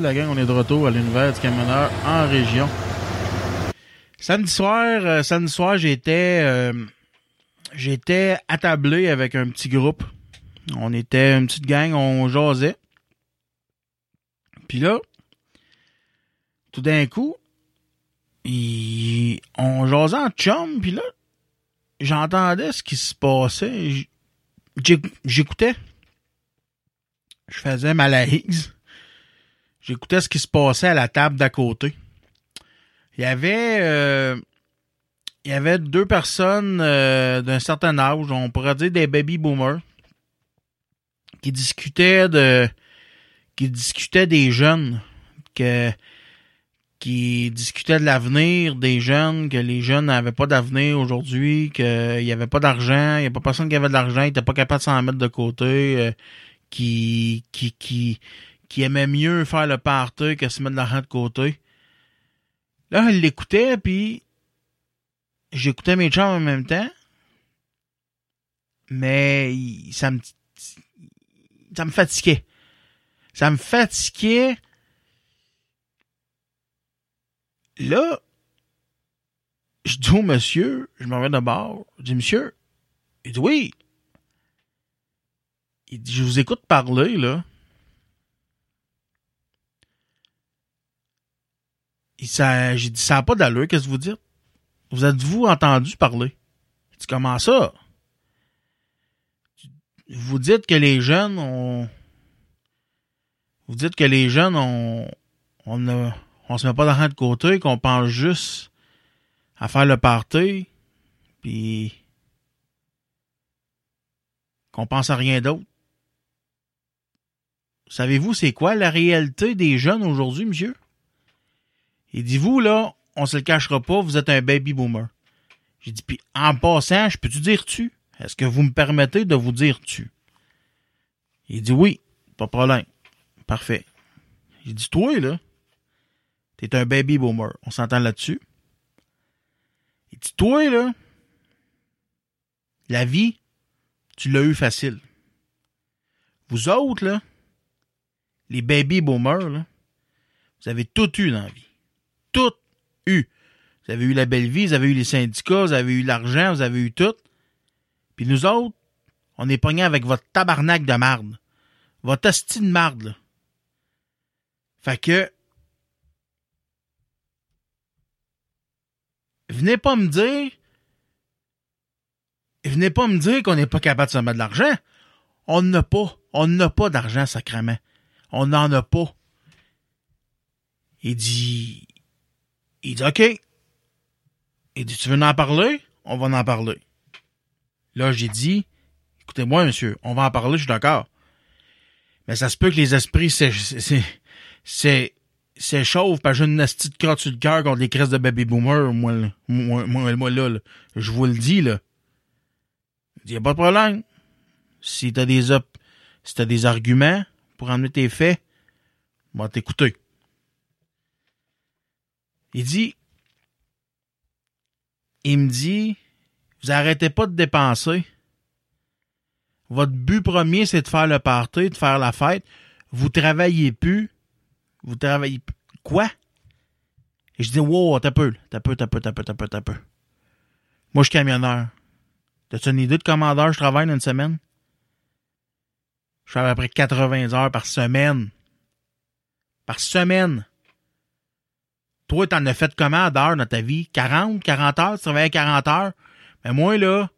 la gang, on est de retour à l'univers du camionneur en région. Samedi soir, euh, samedi soir, j'étais euh, j'étais attablé avec un petit groupe. On était une petite gang, on jasait. Puis là, tout d'un coup, on jasait en chum, puis là, j'entendais ce qui se passait. J'écoutais. Je faisais ma laïs. J'écoutais ce qui se passait à la table d'à côté. Il y avait euh, il y avait deux personnes euh, d'un certain âge, on pourrait dire des baby boomers, qui discutaient de qui discutaient des jeunes, que qui discutaient de l'avenir des jeunes, que les jeunes n'avaient pas d'avenir aujourd'hui, qu'il n'y avait pas d'argent, il n'y avait pas personne qui avait de l'argent, ils n'étaient pas capables de s'en mettre de côté, euh, qui, qui, qui, qui aimait mieux faire le party que se mettre de l'argent de côté. Là, je l'écoutais, puis j'écoutais mes chums en même temps. Mais ça me ça me fatiguait. Ça me fatiguait. Là, je dis au monsieur, je m'en vais de bord, je dis, monsieur, il dit oui. Il dit, je vous écoute parler, là. Ça, j'ai dit, ça pas d'allure, qu'est-ce que vous dites? Vous êtes-vous entendu parler? Dit, comment ça? Vous dites que les jeunes ont... Vous dites que les jeunes ont... On ne on se met pas d'argent de côté, qu'on pense juste à faire le party, puis qu'on pense à rien d'autre. Savez-vous c'est quoi la réalité des jeunes aujourd'hui, monsieur? Il dit, vous, là, on se le cachera pas, vous êtes un baby boomer. J'ai dit, puis en passant, je peux-tu dire tu? Est-ce que vous me permettez de vous dire tu? Il dit oui, pas de problème. Parfait. J'ai dit, toi, là, t'es un baby boomer. On s'entend là-dessus? Il dit, toi, là, la vie, tu l'as eu facile. Vous autres, là, les baby boomers, là, vous avez tout eu dans la vie. Tout eu. Vous avez eu la belle vie, vous avez eu les syndicats, vous avez eu l'argent, vous avez eu tout. Puis nous autres, on est pognés avec votre tabarnak de marde. Votre asti de marde, là. Fait que, venez pas me dire, venez pas me dire qu'on n'est pas capable de se mettre de l'argent. On n'a pas. On n'a pas d'argent, sacrément. On n'en a pas. Il dit, il dit, OK. Il dit, tu veux en parler? On va en parler. Là, j'ai dit, écoutez-moi, monsieur, on va en parler, je suis d'accord. Mais ça se peut que les esprits s'échauffent parce que j'ai une nasty de crotte sur le cœur contre les crises de baby boomer, moi, moi, moi, moi, là, là. Je vous le dis, là. Il dit, y a pas de problème. Si t'as des op si t'as des arguments pour amener tes faits, moi t'écouter. Il dit, il me dit, vous arrêtez pas de dépenser. Votre but premier, c'est de faire le party, de faire la fête. Vous travaillez plus. Vous travaillez plus. Quoi? Et je dis, wow, t'as peu, t'as peu, t'as peu, t'as peu, t'as peu, t'as. Moi, je suis camionneur. T'as-tu une idée de combien d'heures je travaille une semaine? Je fais à peu près 80 heures par semaine. Par semaine. Toi, t'en as fait comment d'heures dans ta vie? 40, 40 heures? Tu travaillais 40 heures? Mais moi, là,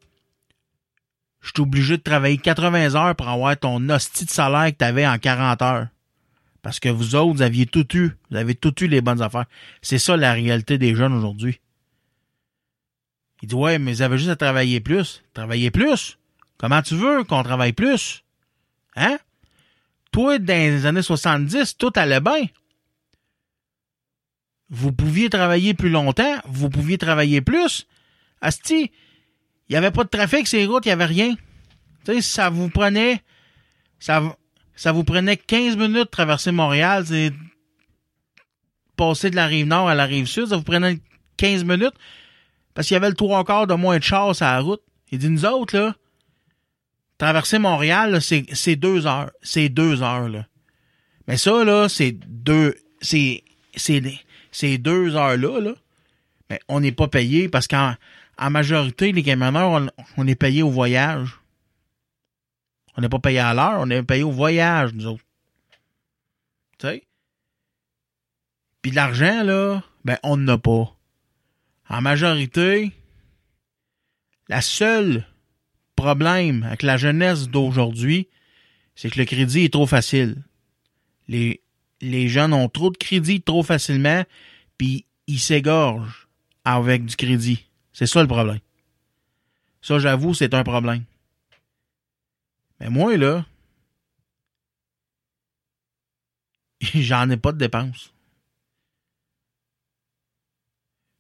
je suis obligé de travailler 80 heures pour avoir ton hostie de salaire que t'avais en 40 heures. Parce que vous autres, vous aviez tout eu. Vous avez tout eu les bonnes affaires. C'est ça la réalité des jeunes aujourd'hui. Il dit, ouais, mais vous avez juste à travailler plus. Travailler plus? Comment tu veux qu'on travaille plus? Hein? Toi, dans les années 70, tout allait bien. Vous pouviez travailler plus longtemps, vous pouviez travailler plus. Asti, il n'y avait pas de trafic les routes, il n'y avait rien. Tu sais, ça vous prenait, ça, vous prenait 15 minutes de traverser Montréal, c'est passer de la rive nord à la rive sud, ça vous prenait 15 minutes parce qu'il y avait le trois quarts de moins de chars sur la route. Il dit, nous autres, là, traverser Montréal, c'est deux heures. C'est deux heures, là. Mais ça, là, c'est deux, c'est, c'est, ces deux heures-là, là, mais on n'est pas payé parce qu'en en majorité, les camionneurs, on, on est payé au voyage. On n'est pas payé à l'heure, on est payé au voyage, nous autres. Tu sais? Puis de l'argent, là, ben, on n'en a pas. En majorité, la seule problème avec la jeunesse d'aujourd'hui, c'est que le crédit est trop facile. Les, les jeunes ont trop de crédit trop facilement, puis ils s'égorgent avec du crédit. C'est ça le problème. Ça, j'avoue, c'est un problème. Mais moi, là, [LAUGHS] j'en ai pas de dépenses.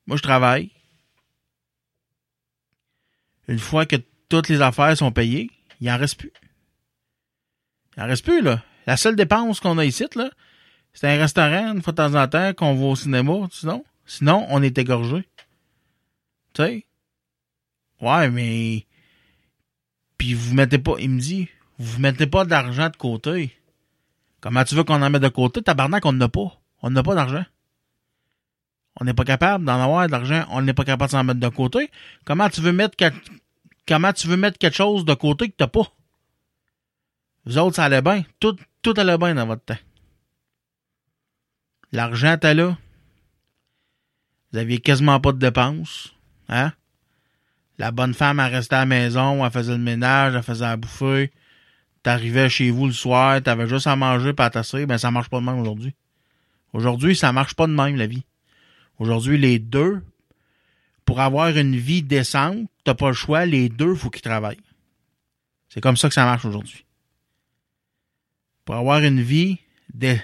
Moi, je travaille. Une fois que toutes les affaires sont payées, il en reste plus. Il en reste plus, là. La seule dépense qu'on a ici, là, c'est un restaurant, une fois de temps en temps, qu'on va au cinéma, sinon. Sinon, on est égorgé. Tu sais? Ouais, mais. Puis vous mettez pas. Il me dit, vous mettez pas d'argent de côté. Comment tu veux qu'on en mette de côté? Tabarnak, on n'en a pas. On n'a pas d'argent. On n'est pas capable d'en avoir d'argent. On n'est pas capable de s'en mettre de côté. Comment tu veux mettre quel- comment tu veux mettre quelque chose de côté que t'as pas? Vous autres, ça allait bien. Tout, tout allait bien dans votre temps. L'argent était là? Vous aviez quasiment pas de dépenses. Hein? La bonne femme, elle restait à la maison, elle faisait le ménage, elle faisait à bouffer. T'arrivais chez vous le soir, t'avais juste à manger pas à tasser. Ben, ça marche pas de même aujourd'hui. Aujourd'hui, ça marche pas de même, la vie. Aujourd'hui, les deux, pour avoir une vie décente, t'as pas le choix, les deux, faut qu'ils travaillent. C'est comme ça que ça marche aujourd'hui. Pour avoir une vie dé-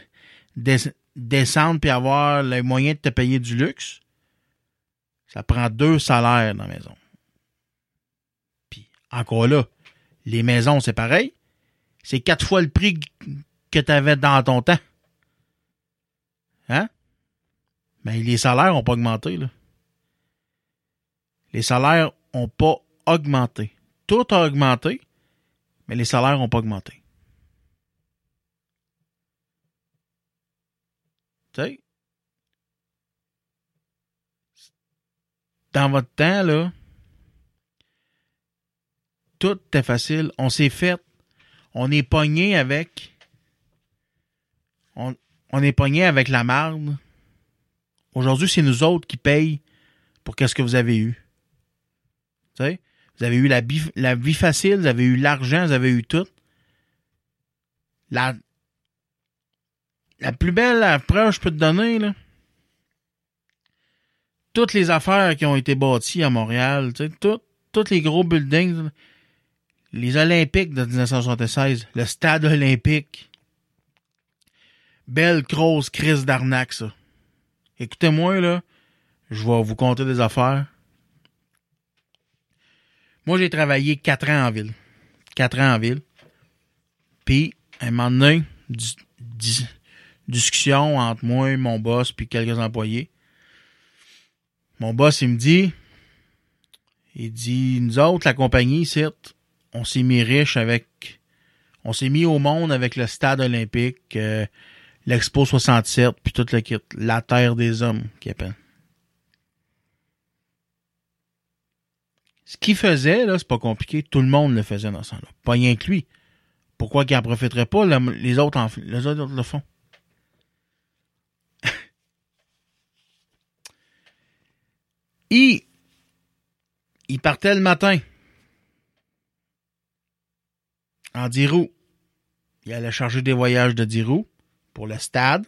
décente puis avoir les moyens de te payer du luxe, ça prend deux salaires dans la maison. Puis, encore là, les maisons, c'est pareil. C'est quatre fois le prix que tu avais dans ton temps. Hein? Mais les salaires n'ont pas augmenté, là. Les salaires n'ont pas augmenté. Tout a augmenté, mais les salaires n'ont pas augmenté. Dans votre temps, là, tout était facile. On s'est fait. On est pogné avec. On, est pogné avec la marde. Aujourd'hui, c'est nous autres qui payent pour qu'est-ce que vous avez eu. Vous avez eu la, la vie facile, vous avez eu l'argent, vous avez eu tout. La, la plus belle approche que je peux te donner, là, toutes les affaires qui ont été bâties à Montréal, tous les gros buildings, les Olympiques de 1976, le stade olympique, belle grosse crise d'arnaque, ça. Écoutez-moi, là, je vais vous conter des affaires. Moi, j'ai travaillé quatre ans en ville. Quatre ans en ville. Puis, à un moment donné, discussion entre moi, mon boss, puis quelques employés. Mon boss, il me dit, il dit, nous autres, la compagnie, ici, on s'est mis riche avec, on s'est mis au monde avec le stade olympique, euh, l'Expo 67, puis tout le kit, la terre des hommes, qui appelle. Ce qu'il faisait, là, c'est pas compliqué. Tout le monde le faisait dans ce temps-là. Pas rien que lui. Pourquoi qu'il en profiterait pas? Le- les autres, les autres le font. Il, partait le matin. En 10 roues. Il allait charger des voyages de 10 roues pour le stade.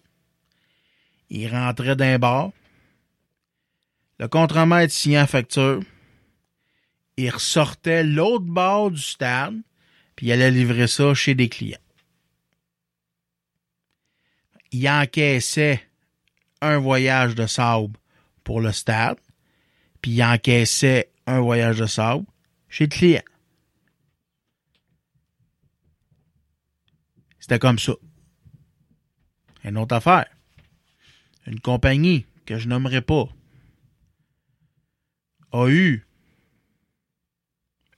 Il rentrait d'un bar. Le contremaître signait facture. Il ressortait l'autre bord du stade, puis il allait livrer ça chez des clients. Il encaissait un voyage de sable pour le stade, puis il encaissait un voyage de sable chez le client. C'était comme ça. Une autre affaire. Une compagnie que je nommerai pas a eu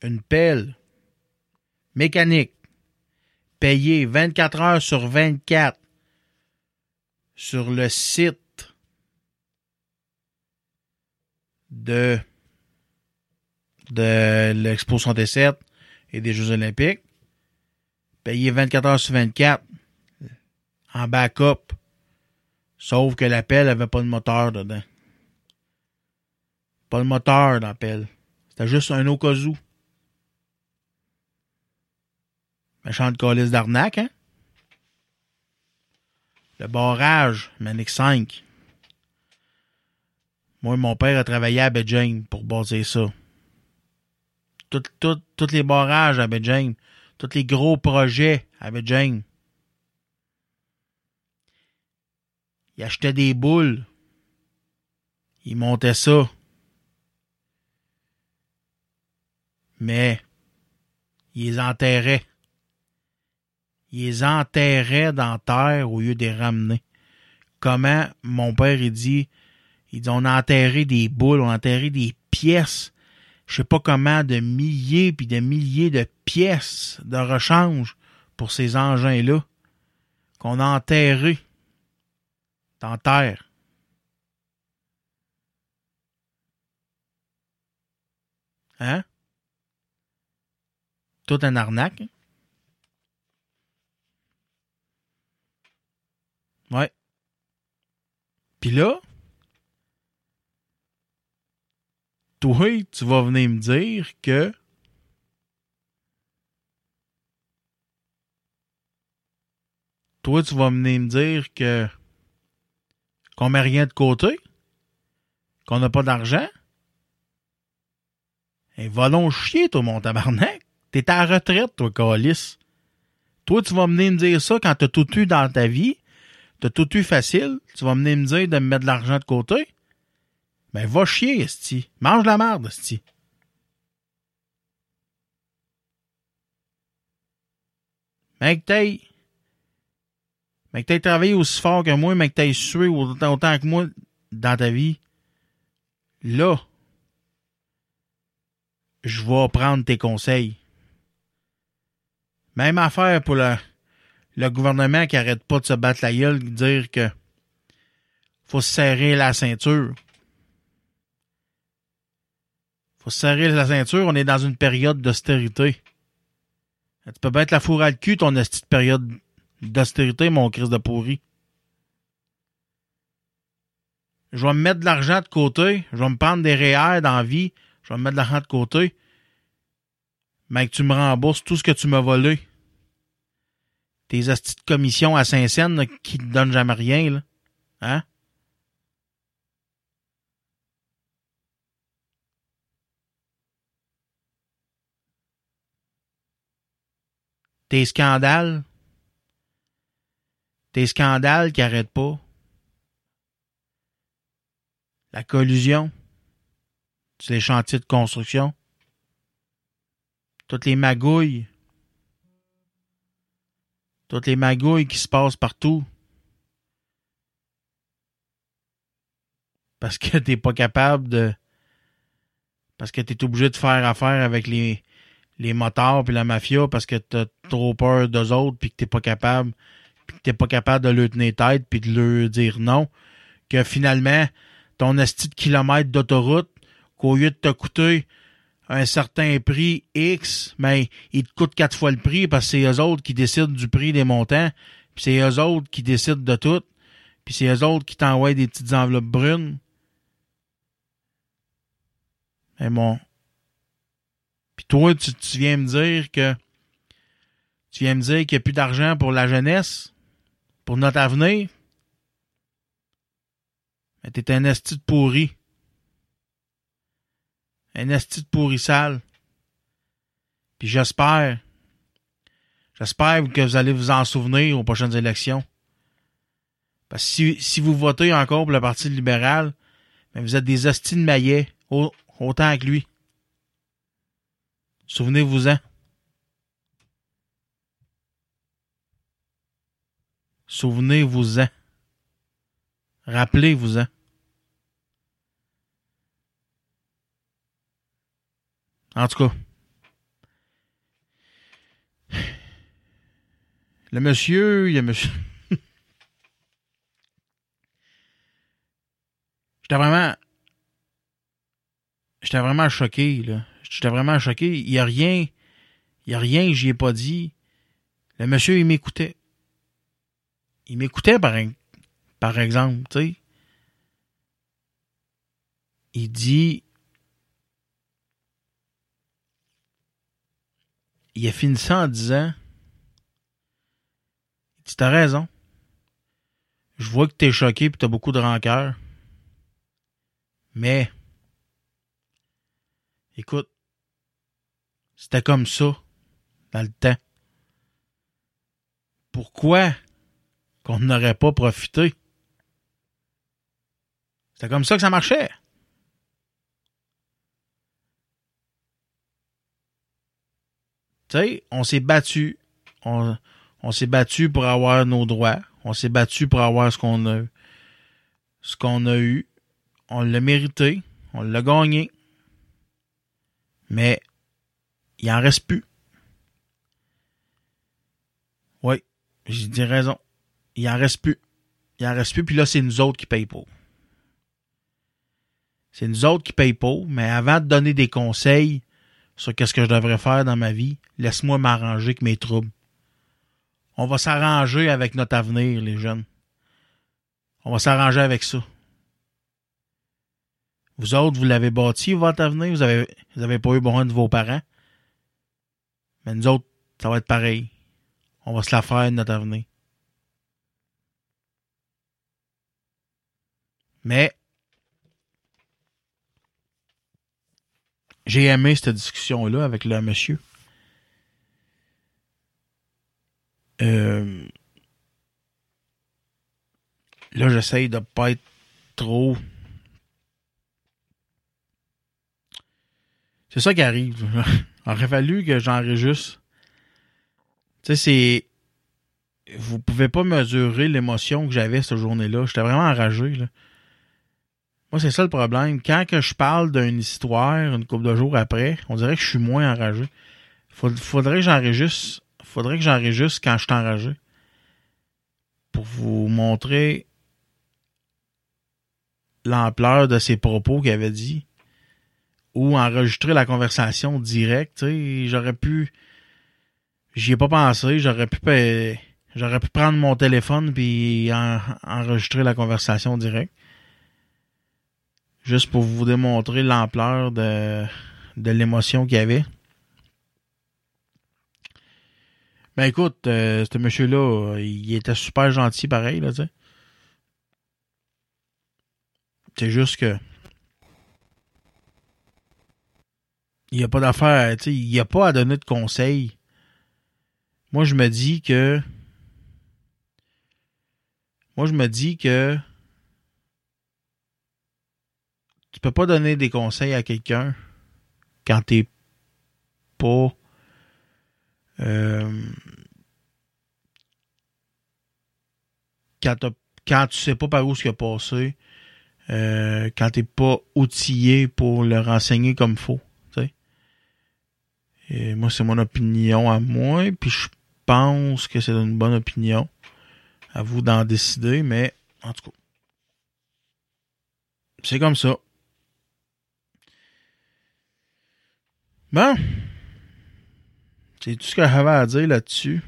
une pelle mécanique payée 24 heures sur 24 sur le site de, de l'Expo 67 et des Jeux Olympiques. Payé 24 heures sur 24 en backup. Sauf que l'appel avait pas de moteur dedans. Pas de moteur dans l'appel. C'était juste un au cas où. Méchante d'arnaque, hein? Le barrage, Manix 5. Moi, mon père a travaillé à Beijing pour baser ça. Tous tout, les barrages à Beijing. Tous les gros projets à Beijing. Il achetait des boules. Il montait ça. Mais, il les enterrait. Il les enterrait dans terre au lieu de les ramener. Comment mon père, il dit, il dit, on enterré des boules, on enterré des pièces, je sais pas comment, de milliers puis de milliers de pièces de rechange pour ces engins-là qu'on a enterrés dans terre. Hein? Tout un arnaque. hein? Ouais. Puis là, toi, tu vas venir me dire que toi, tu vas venir me dire que qu'on met rien de côté, qu'on n'a pas d'argent. Et va donc chier, toi, mon tabarnak. T'es à la retraite, toi, Calis. Toi, tu vas venir me dire ça quand t'as tout eu dans ta vie. T'as tout eu facile. Tu vas venir me dire de me mettre de l'argent de côté. Ben, va chier, esti. Mange la merde, esti. Mais que t'ailles. Mais que travaillé aussi fort que moi, mais que t'aies sué autant, autant que moi dans ta vie. Là, je vais prendre tes conseils. Même affaire pour le, le gouvernement qui arrête pas de se battre la gueule, dire que faut se serrer la ceinture. Faut se serrer la ceinture, on est dans une période d'austérité. Tu peux bien être la fourre à le cul, ton petite période d'austérité, mon crise de pourri. Je vais me mettre de l'argent de côté, je vais me prendre des REER dans la vie, je vais me mettre de l'argent de côté, mais que tu me rembourses tout ce que tu m'as volé. Tes hosties de commission à Saint-Saëns qui te donnent jamais rien, là. Hein? Tes scandales? Tes scandales qui arrêtent pas? La collusion? C'est les chantiers de construction? Toutes les magouilles? Toutes les magouilles qui se passent partout? Parce que t'es pas capable de. Parce que t'es obligé de faire affaire avec les, les motards puis la mafia parce que t'as trop peur d'eux autres puis que t'es pas capable puis que t'es pas capable de leur tenir tête puis de leur dire non. Que finalement, ton esti de kilomètre d'autoroute, qu'au lieu de te coûter un certain prix X, mais il te coûte quatre fois le prix parce que c'est eux autres qui décident du prix des montants, puis c'est eux autres qui décident de tout, puis c'est eux autres qui t'envoient des petites enveloppes brunes. Mais bon. Puis toi, tu, viens me dire que tu viens me dire qu'il n'y a plus d'argent pour la jeunesse, pour notre avenir. Mais t'es un esti de pourri. Un esti de pourri sale. Puis j'espère, j'espère que vous allez vous en souvenir aux prochaines élections. Parce que si, si vous votez encore pour le Parti libéral, vous êtes des hosties de maillet, au- autant que lui. Souvenez-vous-en. Souvenez-vous-en. Rappelez-vous-en. En tout cas. Le monsieur, il y a monsieur. [LAUGHS] j'étais vraiment. J'étais vraiment choqué, là. J'étais vraiment choqué. Il y a rien. Il y a rien que j'y ai pas dit. Le monsieur, il m'écoutait. Il m'écoutait, par, par exemple, tu sais. Il dit. Il a fini ça en disant. Il dit, t'as raison. Je vois que t'es choqué puis t'as beaucoup de rancœur. Mais, écoute, c'était comme ça dans le temps. Pourquoi qu'on n'aurait pas profité? C'était comme ça que ça marchait. Tu sais, on s'est battu. On, s'est battu pour avoir nos droits. On s'est battu pour avoir ce qu'on a, ce qu'on a eu. On l'a mérité. On l'a gagné. Mais il en reste plus. Oui, j'ai dit raison. Il en reste plus. Il en reste plus, puis là, c'est nous autres qui payent pour. C'est nous autres qui payent pour, mais avant de donner des conseils sur qu'est-ce que je devrais faire dans ma vie, laisse-moi m'arranger avec mes troubles. On va s'arranger avec notre avenir, les jeunes. On va s'arranger avec ça. Vous autres, vous l'avez bâti, votre avenir? Vous avez, vous avez pas eu besoin de vos parents? Mais nous autres, ça va être pareil. On va se la faire, notre avenir. Mais, j'ai aimé cette discussion-là avec le monsieur. Euh, là, j'essaye de pas être trop. C'est ça qui arrive. [LAUGHS] Aurait fallu que j'enregistre. Tu sais, c'est. Vous pouvez pas mesurer l'émotion que j'avais cette journée-là. J'étais vraiment enragé. Moi, c'est ça le problème. Quand je parle d'une histoire, une couple de jours après, on dirait que je suis moins enragé. Faud- faudrait que j'enregistre. Faudrait que j'enregistre quand je suis enragé. Pour vous montrer l'ampleur de ses propos qu'il avait dit. Ou enregistrer la conversation directe. J'aurais pu. J'y ai pas pensé. J'aurais pu. J'aurais pu prendre mon téléphone puis en- enregistrer la conversation directe. Juste pour vous démontrer l'ampleur de, de l'émotion qu'il y avait. Ben écoute, euh, ce monsieur-là, il était super gentil pareil, là, tu sais. C'est juste que. Il n'y a pas d'affaire, tu sais, il n'y a pas à donner de conseils. Moi, je me dis que. Moi, je me dis que. Tu peux pas donner des conseils à quelqu'un quand t'es pas. euh, quand, quand tu sais pas par où ce qui a passé, euh, quand t'es pas outillé pour le renseigner comme faut. Et moi, c'est mon opinion à moi, puis je pense que c'est une bonne opinion. À vous d'en décider, mais en tout cas. C'est comme ça. Bon. C'est tout ce que j'avais à dire là-dessus.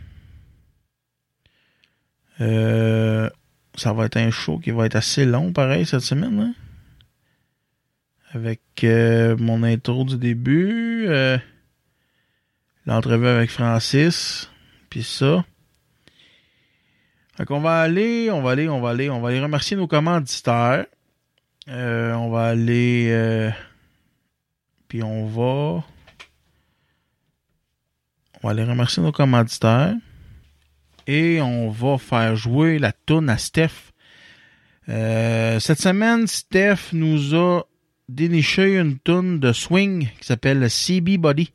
Euh, ça va être un show qui va être assez long, pareil, cette semaine. hein. Avec euh, mon intro du début, euh, l'entrevue avec Francis, puis ça. Fait qu'on va aller, on va aller, on va aller, on va aller remercier nos commanditaires. Euh, on va aller, euh, puis on va, on va aller remercier nos commanditaires et on va faire jouer la toune à Steph. Euh, cette semaine, Steph nous a déniché une toune de swing qui s'appelle CB Body.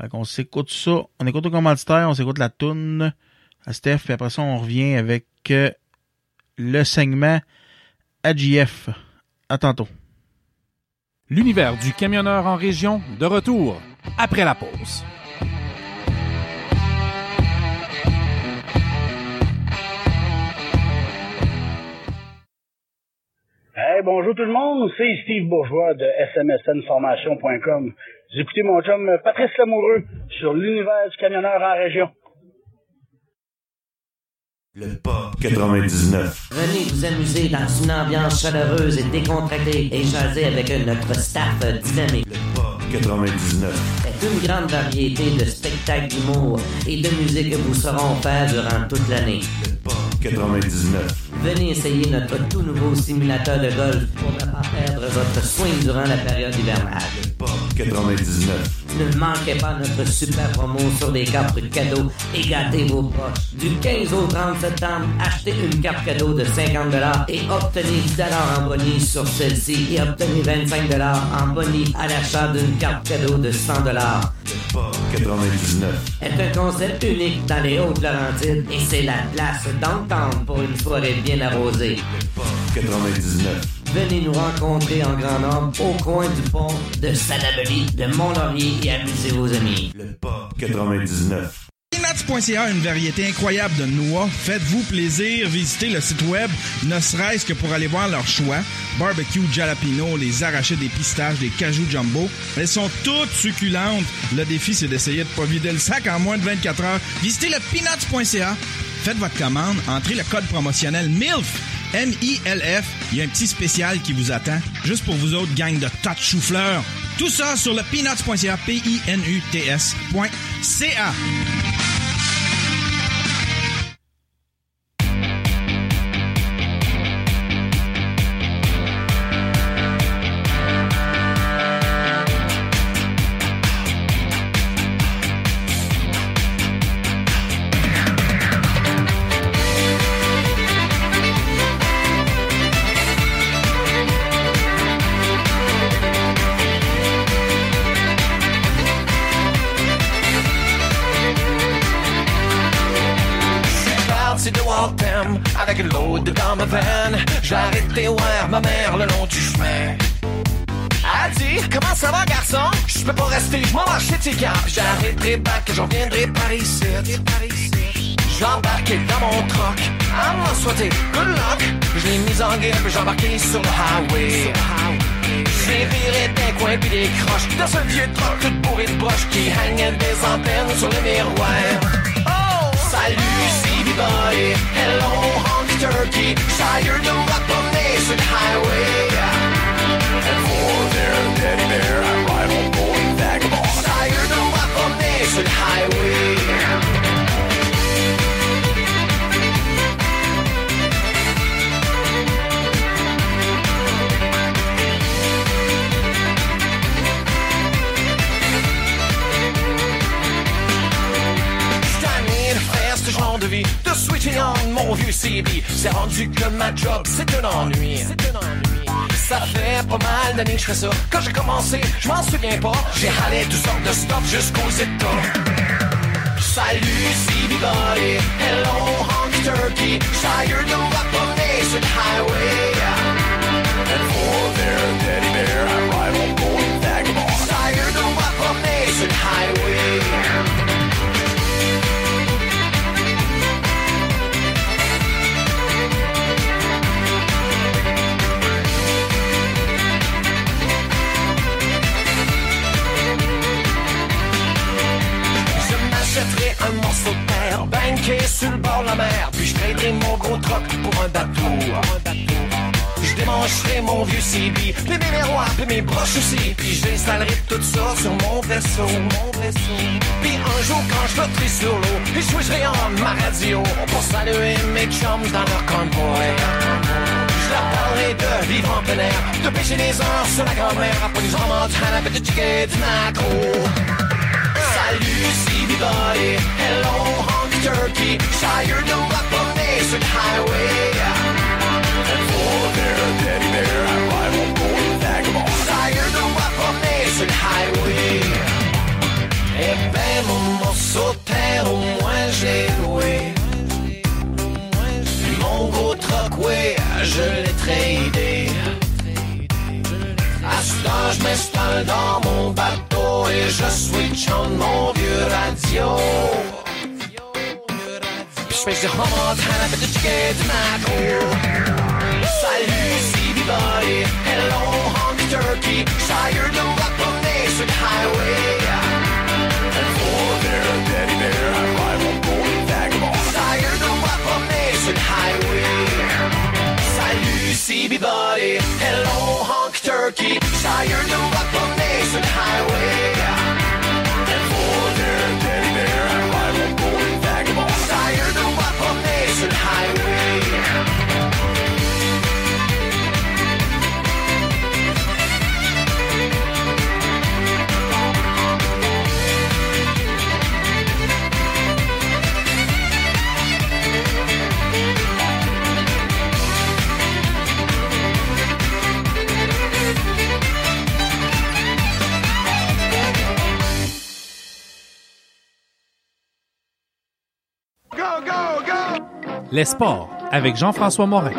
Fait qu'on s'écoute ça. On écoute le commanditaire, on s'écoute la toune à Steph, puis après ça, on revient avec euh, le segment AGF. À tantôt. L'univers du camionneur en région, de retour après la pause. Hey, bonjour tout le monde, c'est Steve Bourgeois de smsnformation.com. Vous écoutez mon chum Patrice Lamoureux sur l'univers du camionneur en région. Le Pop 99. Venez vous amuser dans une ambiance chaleureuse et décontractée et jaser avec notre staff dynamique. Le Pop 99. C'est une grande variété de spectacles d'humour et de musique que vous saurons faire durant toute l'année. Le Pop 99. Venez essayer notre tout nouveau simulateur de golf pour ne pas perdre votre swing durant la période hivernale. Le Pop 99. Ne manquez pas notre super promo sur les cartes cadeaux et gâtez vos poches. Du 15 au 30 septembre, achetez une carte cadeau de 50 et obtenez 10 en bonus sur celle-ci et obtenez 25 en bonus à l'achat d'une carte cadeau de 100 Le Pop 99. est un concept unique dans les Hautes-Laurentides et c'est la place pour une soirée bien arrosée. Le Pop 99. Venez nous rencontrer en grand nombre au coin du pont de Salaberry, de Mont-Laurier et amusez vos amis. Le Pop 99. Peanuts.ca, une variété incroyable de noix. Faites-vous plaisir, visitez le site web, ne serait-ce que pour aller voir leur choix. Barbecue, jalapeno, les arrachés des pistaches, des cajou jumbo. Elles sont toutes succulentes. Le défi, c'est d'essayer de pas vider le sac en moins de 24 heures. Visitez le peanuts.ca. Faites votre commande, entrez le code promotionnel MILF. M-I-L-F. Il y a un petit spécial qui vous attend, juste pour vous autres, gang de tas de chou-fleurs. Tout ça sur le peanuts.ca, P-I-N-U-T-S.ca. Ça fait pas mal d'années que je fais ça. Quand j'ai commencé, je m'en souviens pas. J'ai halé toutes sortes de stuff jusqu'aux États. Salut CB hello honky turkey, of rock the nation highway. And for their teddy bear, I ride de pêcher des heures sur la grand-mère, après du en Montana, puis de chicken du macro. Salut CB Buddy, hello honky turkey, tired of rock the nation highway. And for their teddy bear, I ride on board vagabond. Tired of rock the nation highway. Eh ben mon morceau de terre, au moins j'ai loué. Puis mon gros truck, ouais, je l'ai tradé. Je m'installe dans mon bateau et je switch on mon vieux radio. Puis je fais du Montana, puis du chicken macro. Salut, CB buddy. Hello, honky turkey. Tired of up on Nation Highway. And for their teddy bear, I ride on board vagabond. Tired of up on Nation Highway. Salut, CB buddy. Hello, honky turkey. Tired of up on Nation Highway. Les sports avec Jean-François Morin.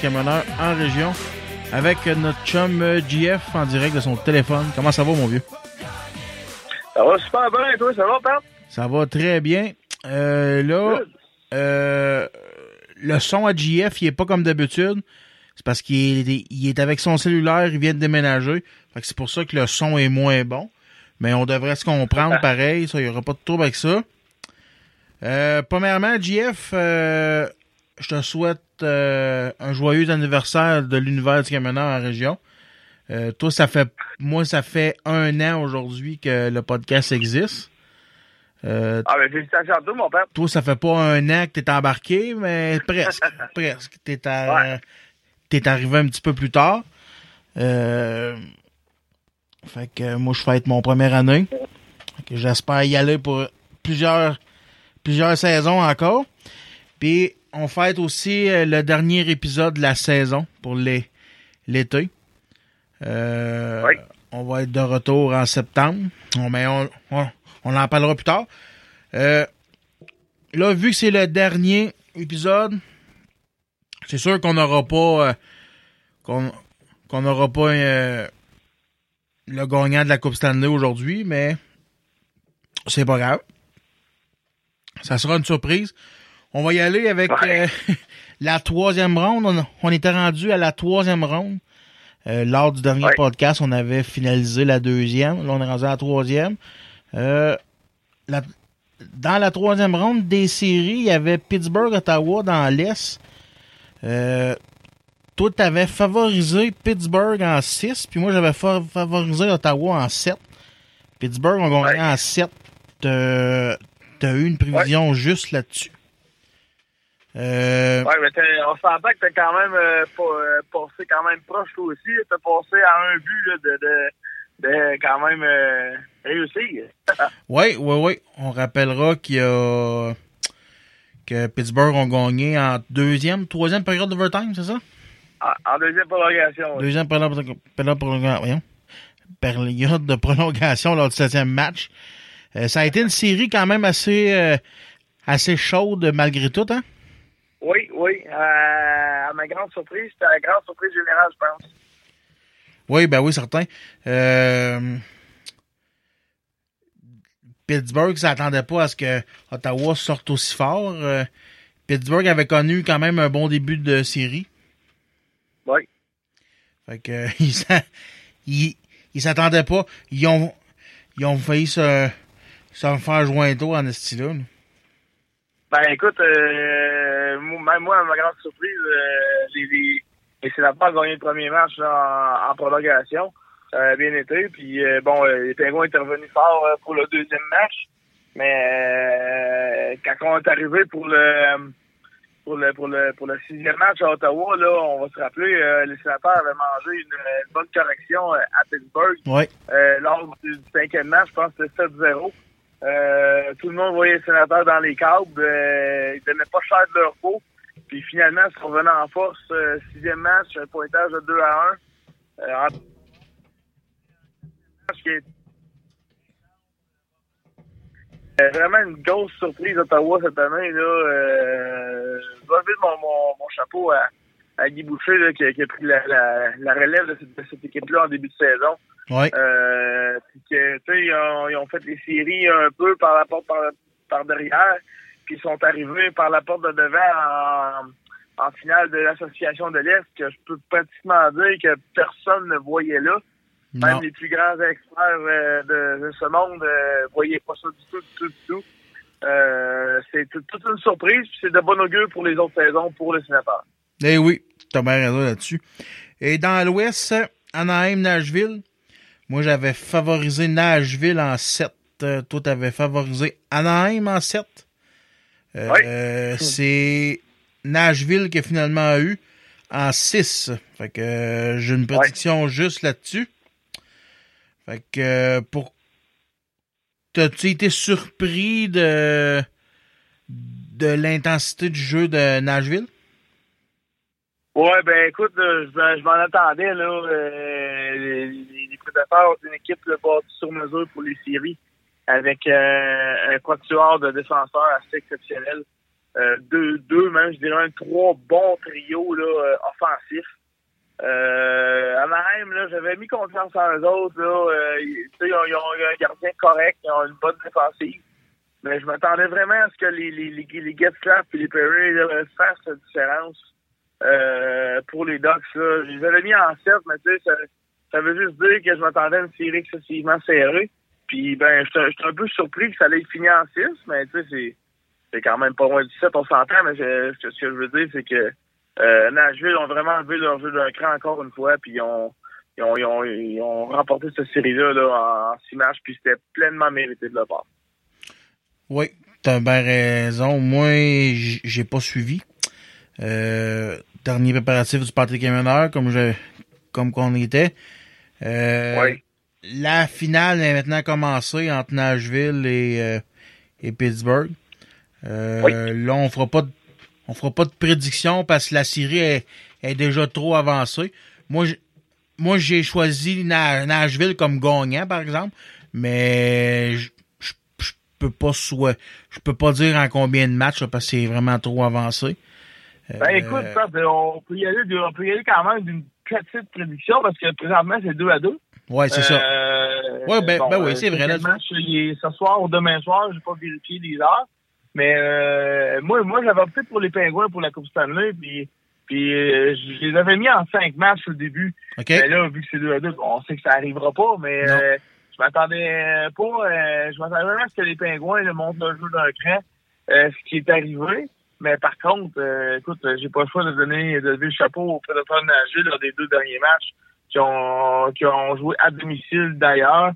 Camionneur en région avec notre chum euh, GF en direct de son téléphone. Comment ça va, mon vieux? Ça va super bien, et toi, ça va, Pat? Ça va très bien. Euh, là, euh, le son à GF, il est pas comme d'habitude. C'est parce qu'il est, il est avec son cellulaire, il vient de déménager. Fait que c'est pour ça que le son est moins bon. Mais on devrait se comprendre [LAUGHS] pareil, ça, il n'y aura pas de trouble avec ça. Euh, premièrement, GF, euh, je te souhaite euh, un joyeux anniversaire de l'univers du camionneur en région. Euh, toi, ça fait moi, ça fait un an aujourd'hui que le podcast existe. Euh, Ah, ben, félicitations à toi, mon père. toi, ça fait pas un an que t'es embarqué, mais presque. [LAUGHS] presque. T'es à- t'es arrivé un petit peu plus tard. Euh, fait que moi, je fête mon première année. J'espère y aller pour plusieurs, plusieurs saisons encore. Puis, on fête aussi euh, le dernier épisode de la saison pour l'été. Euh, On va être de retour en septembre. On, mais on, on, on en parlera plus tard. Euh, là, vu que c'est le dernier épisode, c'est sûr qu'on n'aura pas euh, qu'on n'aura pas le gagnant de la Coupe Stanley aujourd'hui, mais c'est pas grave. Ça sera une surprise. On va y aller avec euh, [LAUGHS] la troisième ronde. On, on était rendu à la troisième ronde. Euh, lors du dernier podcast, on avait finalisé la deuxième. Là, on est rendu à la troisième. Euh, la- dans la troisième ronde des séries, il y avait Pittsburgh-Ottawa dans l'Est. Euh, toi, tu avais favorisé Pittsburgh en 6, puis moi, j'avais fa- favorisé Ottawa en 7. Pittsburgh ont gagné en 7. T'as t'as eu une prévision juste là-dessus. Euh, Ouais, mais on s'entend que t'as quand même euh, euh, passé quand même proche toi aussi. T'as passé à un but là, de, de, de quand même euh, réussir. Oui, oui, oui. On rappellera qu'il y a que Pittsburgh ont gagné en deuxième, troisième période d'overtime, c'est ça? en, en deuxième prolongation. ouais. Deuxième période, période, période de prolongation lors du septième match. Ça a été une série quand même assez assez chaude malgré tout, hein? Oui, oui. Euh, à ma grande surprise, c'était la grande surprise générale, je pense. Oui, ben oui, certain. Euh, Pittsburgh s'attendait pas à ce que Ottawa sorte aussi fort. Euh, Pittsburgh avait connu quand même un bon début de série. Oui. Fait que [LAUGHS] ils s'a- ils, ils s'attendaient pas. Ils ont, ils ont failli se, se faire jointo en style là. Ben écoute, euh, même moi, à ma grande surprise, euh, les, les, les sénateurs ont gagné le premier match en, en prolongation. Ça a bien été. Puis euh, bon, euh, les Pingouins étaient revenus fort pour le deuxième match. Mais quand on est arrivé pour le pour le pour le pour le sixième match à Ottawa, là, on va se rappeler, euh, les sénateurs avaient mangé une, une bonne correction euh, à Pittsburgh. Ouais. Euh, lors du, du cinquième match, je pense que c'était 7-0. Euh, tout le monde voyait les sénateurs dans les câbles. Euh, ils donnaient pas cher de leur peau. Puis finalement, ils sont revenus en force. Euh, sixième match, un pointage de 2 à 1. Euh, en- vraiment une grosse surprise Ottawa cette année. Là, je dois lever mon, chapeau à, Guy Boucher qui, a- pris la, relève de cette, cette équipe-là en début de saison. Ouais. Euh, puis que, tu sais, ils ont, ils ont fait les séries un peu par la porte par, par derrière, puis ils sont arrivés par la porte de devant en, en finale de l'association de l'Est, que je peux pratiquement dire que personne ne voyait là. Même les plus grands experts euh, de, de ce monde euh, voyaient pas ça du tout, du tout, du tout. C'est tout- toute une surprise, puis c'est de bon augure pour les autres saisons pour les sénateurs. Eh oui, t'as bien raison là-dessus. Et dans l'Ouest, Anaheim, Nashville? Moi, j'avais favorisé Nashville en 7. Euh, toi, t'avais favorisé Anaheim en 7. Euh, euh, C'est Nashville qui a finalement eu en 6. Fait que euh, j'ai une prédiction juste là-dessus. Fait que pour T'as-tu été surpris de de l'intensité du jeu de Nashville? Ouais, ben écoute, je, m'en- je m'en attendais, là. Euh, prédateurs ont une équipe bâtie sur mesure pour les séries avec euh, un quatuor de défenseurs assez exceptionnel. Euh, deux, deux, même, je dirais un trois bons trios là, euh, offensifs. Euh, Anaheim, là, j'avais mis confiance en eux autres. Là, ils, ont, un gardien correct, ils ont une bonne défensive. Mais je m'attendais vraiment à ce que les, les, les, les et les Perry fassent cette différence pour les Ducks. Là. Je les avais mis en 7, mais tu sais, ça, veut juste dire que je m'attendais à une série excessivement serrée. Puis ben, j'étais un peu surpris que ça allait finir en 6, mais tu sais, c'est quand même pas loin du 7, on s'entend, mais ce que je veux dire, c'est que euh, Nashville ont vraiment levé leur jeu d'un cran encore une fois, puis ils ont, ils ont, ils ont, remporté cette série-là là, en 6 matchs, puis c'était pleinement mérité de leur part. Oui, t'as bien raison. Moi, j'ai pas suivi. Euh, dernier préparatif du Patrick Emmeneur, comme je, comme qu'on était. Euh, La finale est maintenant commencée entre Nashville et, euh, et Pittsburgh. Euh, Là, on fera pas de, on fera pas de prédiction parce que la série est, est déjà trop avancée. Moi, moi, j'ai choisi Na- Nashville comme gagnant, par exemple, mais je je- je peux pas soit, je peux pas dire en combien de matchs là, parce que c'est vraiment trop avancé. Ben écoute, ça, ben, on peut y aller, on peut y aller quand même d'une petite prédiction parce que présentement c'est 2 à 2. Ouais, c'est ça. Euh, Ouais, ben- ben oui, c'est vrai, là. Le ce soir ou demain soir, j'ai pas vérifié les heures. Mais euh, moi, moi j'avais opté pour les Pingouins pour la Coupe Stanley, puis, puis euh, je les avais mis en 5 matchs au début. OK. Mais là, vu que c'est 2 à 2, on sait que ça arrivera pas, mais euh, je m'attendais pas, je m'attendais vraiment à ce que les Pingouins là, montent le jeu d'un cran, ce qui est arrivé. Mais par contre, euh, écoute, euh, j'ai pas le choix de donner, de lever le chapeau aux prédateurs Nashville lors des deux derniers matchs qui ont, qui ont joué à domicile d'ailleurs,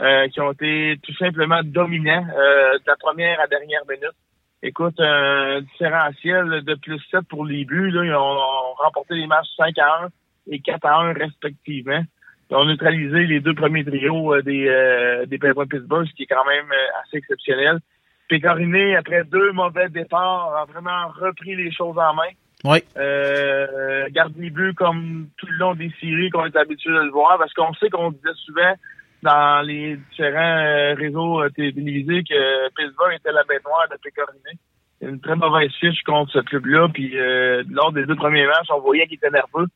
euh, qui ont été tout simplement dominants euh, de la première à dernière minute. Écoute, un différentiel de plus 7 pour les buts. Là, ils ont remporté les matchs 5 à 1 et 4 à 1 respectivement. Ils ont neutralisé les deux premiers trios euh, des, euh, des Penguins Pittsburgh, ce qui est quand même euh, assez exceptionnel. Pécoriné, après deux mauvais départs, a vraiment repris les choses en main. Oui. Euh, garde les buts comme tout le long des séries qu'on est habitué de le voir, parce qu'on sait qu'on disait souvent dans les différents euh, réseaux euh, télévisés que Pittsburgh était la bête noire de Pécoriné. Une très mauvaise fiche contre ce club-là, puis euh, lors des deux premiers matchs, on voyait qu'il était nerveux,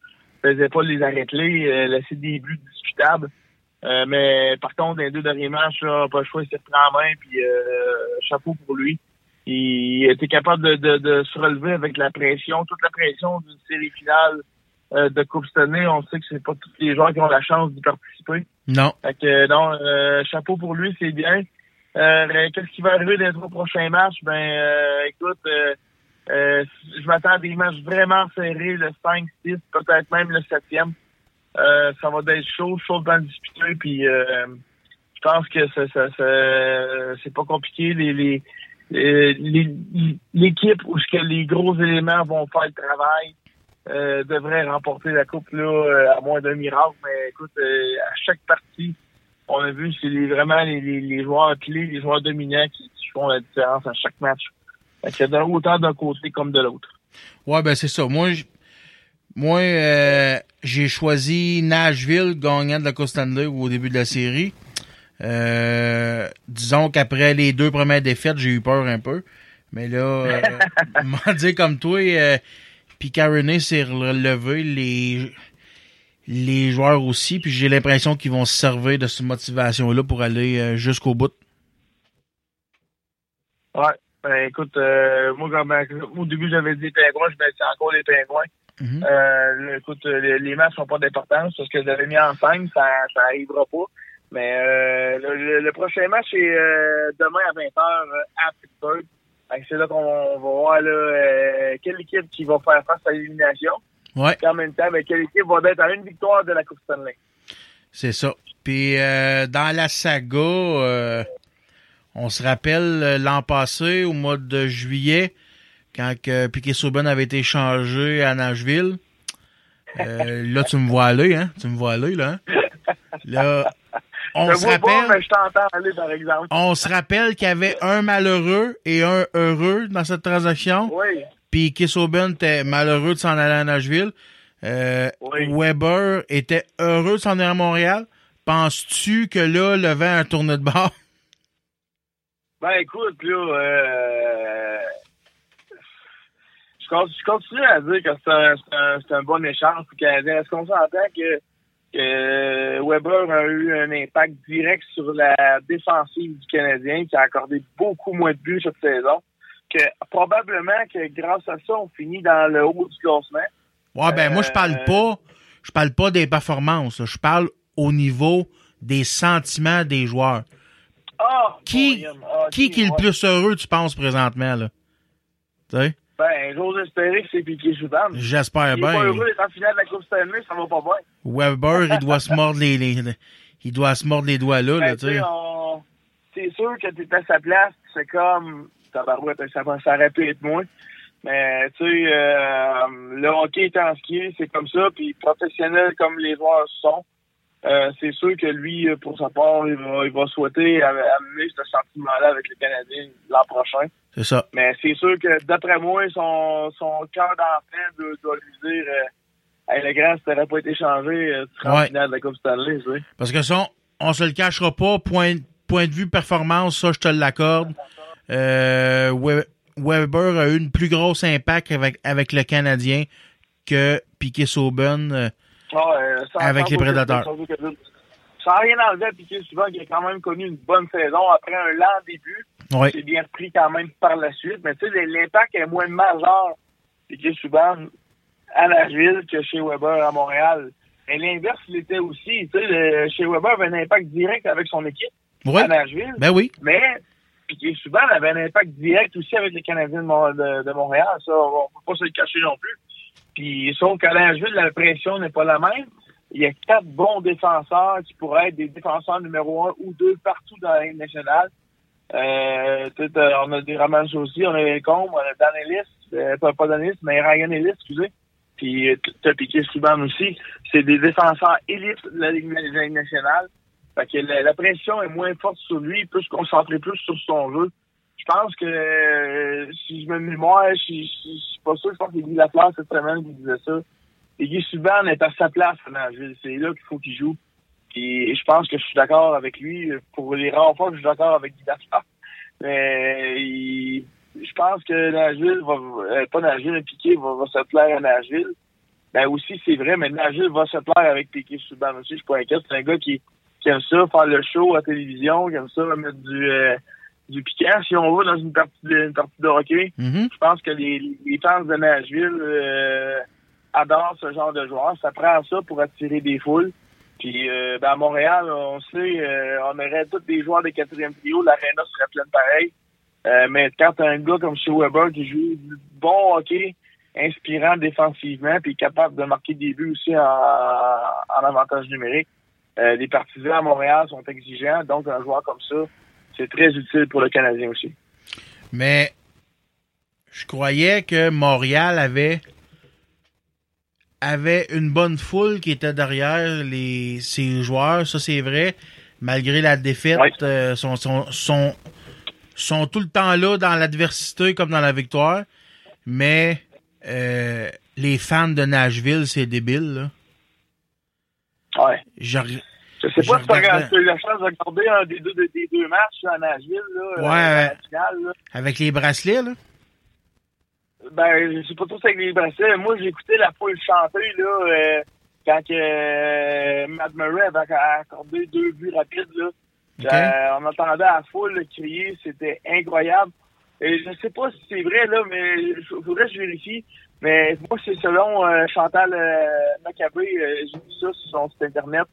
faisait pas les arrêter, euh, laissait des buts discutables. Euh, mais par contre, dans les deux derniers matchs, là, pas le choix, il s'est pris en main, puis euh, chapeau pour lui. Il était capable de, de, de se relever avec la pression, toute la pression d'une série finale euh, de Coupe Stanley. On sait que c'est pas tous les joueurs qui ont la chance d'y participer. Non. Fait que non, euh, chapeau pour lui, c'est bien. Euh, Qu'est-ce qui va arriver dans les trois prochains matchs? Ben euh, écoute, euh, euh, je m'attends à des matchs vraiment serrés, le 5, 6, peut-être même le 7e. Euh, ça va être chaud, chaud de disputer, puis euh, je pense que c'est pas compliqué. Les, les, les- l'équipe où que les gros éléments vont faire le travail euh, devrait remporter la coupe là euh, à moins d'un miracle. Mais écoute, euh, à chaque partie, on a vu c'est les- vraiment les, joueurs clés, les joueurs dominants qui, font la différence à chaque match. Que d'un- autant d'un côté comme de l'autre. Ouais, ben c'est ça. Moi, j- moi euh, j'ai choisi Nashville gagnant de la Coupe Stanley au début de la série. Euh, disons qu'après les deux premières défaites, j'ai eu peur un peu. Mais là, euh, [LAUGHS] m'en dire comme toi, euh, puis s'est relevé, les, les joueurs aussi, puis j'ai l'impression qu'ils vont se servir de cette motivation-là pour aller euh, jusqu'au bout. Ouais. Ben, écoute, euh, moi, comme, au début, j'avais dit pingouins, je me dis encore les pingouins. Mhm. Euh, écoute, euh, les, les matchs n'ont pas d'importance parce que j'avais mis en scène, ça, ça arrivera pas. Mais euh, le, prochain match est euh, demain à 20h à Pittsburgh. C'est là qu'on va voir là, quelle équipe qui va faire face à l'élimination. Ouais. Et en même temps, ben, quelle équipe va être à une victoire de la Coupe Stanley. C'est ça. Puis dans la saga, on se rappelle l'an passé, au mois de juillet, quand que Piquet Souben avait été changé à Nashville. Euh, là, tu me vois aller, hein? Tu me vois aller, là. hein? Là, on je se vois pas, rappelle, mais je t'entends aller, par exemple. on se rappelle qu'il y avait un malheureux et un heureux dans cette transaction. Oui. Puis Kissoben était malheureux de s'en aller à Nashville. Euh, Weber était heureux de s'en aller à Montréal. Penses-tu que là, le vent a tourné de bord? Ben écoute, là, euh, je, con- je continue à dire que c'est un, bon échange pour le Canadien. Est-ce qu'on s'entend que, que Weber a eu un impact direct sur la défensive du Canadien, qui a accordé beaucoup moins de buts cette saison, que probablement que grâce à ça, on finit dans le haut du classement? Ouais, ben moi, je Euh, parle pas. Je parle pas des performances. Je parle au niveau des sentiments des joueurs. Ah! Qui, ah, qui, qui est le plus heureux, tu penses, présentement, là? Tu sais? Ben, j'ose espérer que c'est Piqué Souban. J'espère Il est pas bien. heureux d'être en finale de la Coupe Stanley, ça va pas bien. Weber, il doit se mordre les, les- les- il doit se mordre les doigts là, là, Ben, tu tu sais. sais, on- c'est sûr que tu à sa place, c'est comme tabarouette, ça, ça répète moins. Mais tu sais, euh, le hockey étant ce qu'il est, c'est comme ça, puis professionnel comme les joueurs sont. euh, c'est sûr que lui, pour sa part, il va, il va souhaiter am- amener ce sentiment-là avec les Canadiens l'an prochain. C'est ça. Mais c'est sûr que d'après moi, son, son cœur d'enfant doit, doit lui dire euh, Hey, le grand, si t'aurais pas été changé, euh, tu serais en finale de la Coupe Stanley, tu sais. Parce que ça, on, on se le cachera pas, point, point de vue performance, ça, je te l'accorde. Euh, We- Weber a eu une plus grosse impact avec, avec le Canadien que Piquet Sauben. euh, Ah, euh, Avec les Prédateurs. sans rien enlever à Piqué Souban, qui a quand même connu une bonne saison après un lent début. C'est bien repris quand même par la suite. Mais tu sais, l'impact est moins majeur, Piqué Souban, à Nashville que chez Weber à Montréal. Et l'inverse l'était aussi. Tu sais, chez Weber avait un impact direct avec son équipe Ouais. à Nashville. Ben oui. Mais Piqué Souban avait un impact direct aussi avec les Canadiens de, Mon- de- de Montréal. Ça, on peut pas se le cacher non plus. Puis, sauf qu'à Nashville, la pression n'est pas la même. Il y a quatre bons défenseurs qui pourraient être des défenseurs numéro un ou deux partout dans la Ligue nationale. Euh, on a des Roman aussi, on a les Combes, on a Dan Ellis, euh, pas, Dan Ellis, mais Ryan Ellis, excusez. Puis, euh, t'as Piqué Souban aussi. C'est des défenseurs élites de la Ligue, nationale. Fait que la, pression est moins forte sur lui, il peut se concentrer plus sur son jeu. Je pense que euh, si je me mémoire, je je- suis pas sûr, je pense qu'il dit la place cette semaine qui disait ça. Et Guy Subban est à sa place. C'est là qu'il faut qu'il joue. Puis je pense que je suis d'accord avec lui. Pour les rares fois je suis d'accord avec Guy Lafleur. Mais il- je pense que Nashville va euh, pas Nashville, Piqué va, va se plaire à Nashville. Ben aussi, c'est vrai, mais Nashville va se plaire avec Piqué Subban aussi. Je suis pas inquiet. C'est un gars qui, qui aime ça, faire le show à la télévision, qui aime ça mettre du, euh, du piquant, si on veut, dans une partie de, une partie de hockey. Mhm. Je pense que les, les fans de Nashville euh, adore ce genre de joueurs. Ça prend ça pour attirer des foules. Puis euh, ben, à Montréal, on sait, euh, on aurait tous des joueurs de quatrième trio, l'aréna serait pleine pareil. Euh, mais quand t'as un gars comme chez Weber qui joue du bon hockey, inspirant défensivement, puis capable de marquer des buts aussi en, en avantage numérique, euh, les partisans à Montréal sont exigeants, donc un joueur comme ça, c'est très utile pour le Canadien aussi. Mais je croyais que Montréal avait avait une bonne foule qui était derrière les ses joueurs, ça c'est vrai. Malgré la défaite, euh, sont, sont, sont, sont tout le temps là dans l'adversité comme dans la victoire. Mais euh, les fans de Nashville, c'est débile. Là. Ouais. Je, Je sais pas Je si tu as regardais- tu as eu la chance de regarder un des deux, des deux matchs à Nashville, là, Ouais, euh, finale, là. avec les bracelets, là. Ben, je sais pas trop si avec les bracelets. Moi, j'ai écouté la foule chanter, là, euh, quand que, euh, Matt Murray avait accordé deux buts rapides, là. Euh, on entendait la foule crier, c'était incroyable. Et je sais pas si c'est vrai, là, mais il faudrait que je vérifie. Mais moi, c'est selon euh, Chantal euh, Maccabé, j'ai vu ça sur son site Internet.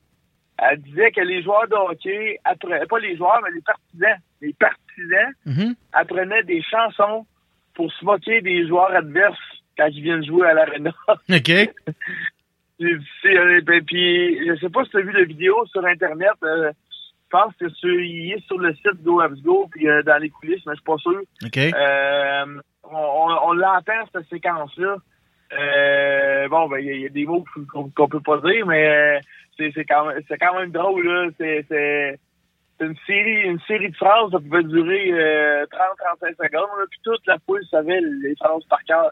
Elle disait que les joueurs de hockey, après, pas les joueurs, mais les partisans, les partisans Mhm. apprenaient des chansons pour se moquer des joueurs adverses quand ils viennent jouer à l'arena. OK. [LAUGHS] C'est, euh, ben, puis, je sais pas si tu as vu la vidéo sur Internet. euh, je pense que sur, il est sur le site Go Habs Go, puis euh, dans les coulisses, mais je suis pas sûr. OK. Euh, on on, on l'entend, cette séquence-là. Euh, bon, ben, il y, a- il y a des mots qu'on qu'on peut pas dire, mais euh, c'est quand même quand même drôle, là. C'est une série une série de phrases, ça pouvait durer euh, 30-35 secondes, là, puis toute la foule savait les phrases par cœur.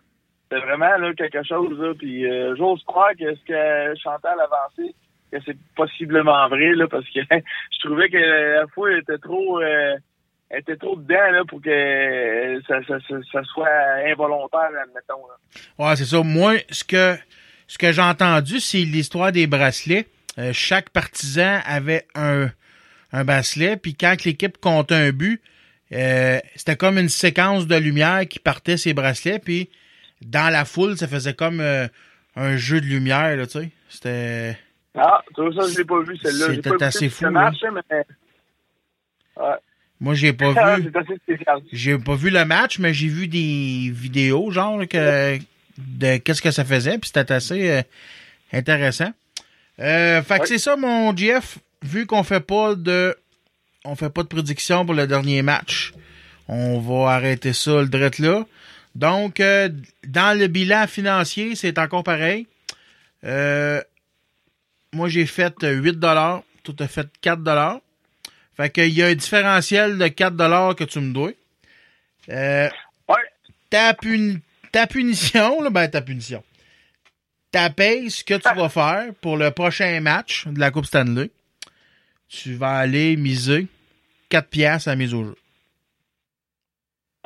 C'est vraiment là, quelque chose, là. Puis euh, j'ose croire que ce que Chantal a avancé, que c'est possiblement vrai, là, parce que [LAUGHS] je trouvais que la foule était trop euh, était trop dedans là, pour que ça, ça, ça, ça soit involontaire, admettons. Là. Ouais, c'est ça. Moi, ce que ce que j'ai entendu, c'est l'histoire des bracelets. Euh, chaque partisan avait un, un bracelet, puis quand l'équipe comptait un but, euh, c'était comme une séquence de lumière qui partait ces bracelets, puis dans la foule, ça faisait comme euh, un jeu de lumière, là, tu sais. C'était... Ah, vois, ça, je l'ai pas vu, celle-là. C'était assez fou, match, hein, mais... Ouais. Moi, j'ai pas [LAUGHS] Ah, vu... J'ai pas vu le match, mais j'ai vu des vidéos, genre, que, de qu'est-ce que ça faisait, puis c'était assez euh, intéressant. Euh, fait que c'est ça, mon Jeff. Vu qu'on fait pas de, on fait pas de prédiction pour le dernier match, on va arrêter ça le drette là. Donc, euh, dans le bilan financier, c'est encore pareil. Euh, moi, j'ai fait 8 dollars. Tout a fait 4 dollars. Fait qu'il y a un différentiel de 4 dollars que tu me dois. Euh, ta, puni- ta punition, là, ben ta punition. Ta paye, ce que tu vas faire pour le prochain match de la Coupe Stanley, tu vas aller miser 4 piastres à mise au jeu.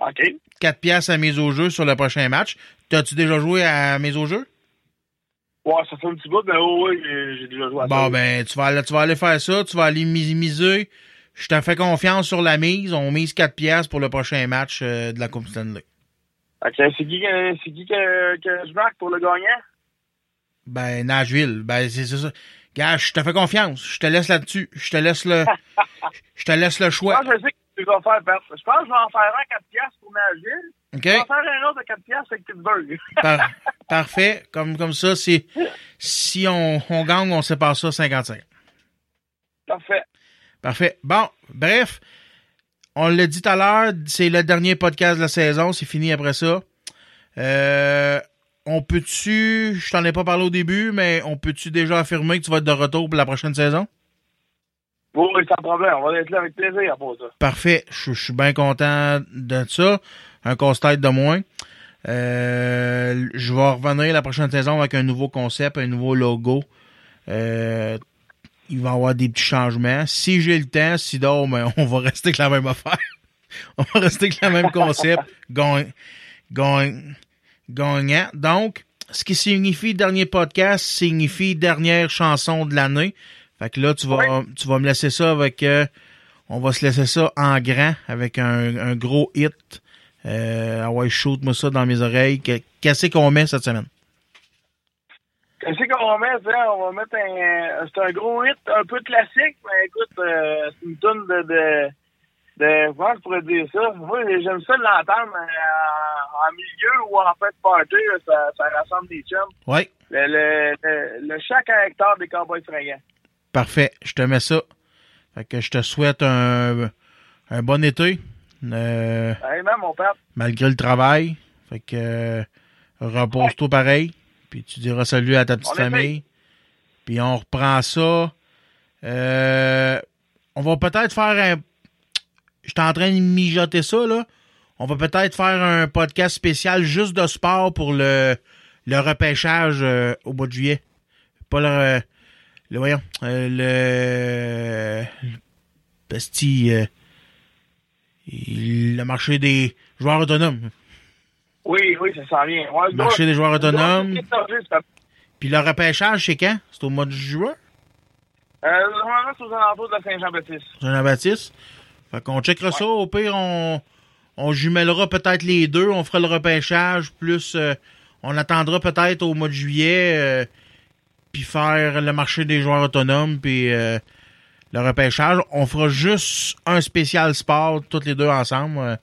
OK. 4 piastres à mise au jeu sur le prochain match. T'as-tu déjà joué à mise au jeu? Ouais, ça fait un petit bout, mais oh, ouais, j'ai déjà joué à ça. Bon, ben, tu vas, aller, tu vas aller faire ça, tu vas aller mis- miser. Je te fais confiance sur la mise. On mise 4 piastres pour le prochain match euh, de la Coupe Stanley. OK, c'est qui, que- c'est qui que, que je marque pour le gagnant? Ben, Nashville. Ben, c'est ça. Gars, je te fais confiance. Je te laisse là-dessus. Je te laisse le, [LAUGHS] je te laisse le Je choix. pense que je sais que tu vas faire. Je pense que je vais en faire un à 4 piastres pour Nashville. OK? Je vais en faire un autre à 4 piastres avec Pittsburgh. [LAUGHS] Par- parfait. Comme, comme ça, c'est, si on, on gagne, on sépare ça 55. Parfait. Parfait. Bon, bref, on l'a dit tout à l'heure, c'est le dernier podcast de la saison, c'est fini après ça. Euh, on peut-tu, je t'en ai pas parlé au début, mais on peut-tu déjà affirmer que tu vas être de retour pour la prochaine saison? Oui, sans problème. On va être là avec plaisir pour ça. Parfait, je, je suis bien content de ça. Un casse-tête de moins. Euh, je vais revenir la prochaine saison avec un nouveau concept, un nouveau logo. Euh, il va y avoir des petits changements. Si j'ai le temps, sinon, ben, on va rester avec la même affaire. [LAUGHS] on va rester avec le même concept. Gagne- gagne- gagnant. Donc, ce qui signifie dernier podcast signifie dernière chanson de l'année. Fait que là, tu vas, tu vas me laisser ça avec, euh, on va se laisser ça en grand avec un, un gros hit. Euh, ah ouais, shoot-moi ça dans mes oreilles. Que- Qu'est-ce qu'on met cette semaine? Qu'est-ce qu'on va mettre, hein? On va mettre un. C'est un gros hit un peu classique, mais écoute, euh, c'est une tonne de, de. De. Comment je pourrais dire ça? Moi, j'aime ça de l'entendre euh, en milieu ou en fait party, là, ça, ça rassemble des chums. Oui, Le, le, le, le caractère des Cowboys fringants. parfait. Je te mets ça. Fait que je te souhaite un, un bon été. euh, mon père. malgré le travail. Fait que euh, repose-toi pareil. Puis tu diras salut à ta petite On famille. Puis on reprend ça. Euh, on va peut-être faire un. J'étais en train de mijoter ça, là. On va peut-être faire un podcast spécial juste de sport pour le, le repêchage euh, au mois de juillet. Pas le. le voyons. euh, le. le euh, le marché des joueurs autonomes. Oui, oui, ça sent bien. Ouais, Marché des joueurs autonomes. Euh, Puis le repêchage, c'est quand? C'est au mois de juin? normalement, c'est aux alentours de Saint-Jean-Baptiste. Jean-Baptiste. Fait qu'on checkera ça. Au pire, on, on jumellera peut-être les deux. On fera le repêchage. Plus, euh, on attendra peut-être au mois de juillet. euh, puis faire le marché des joueurs autonomes. Puis euh, le repêchage. On fera juste un spécial sport, toutes les deux ensemble.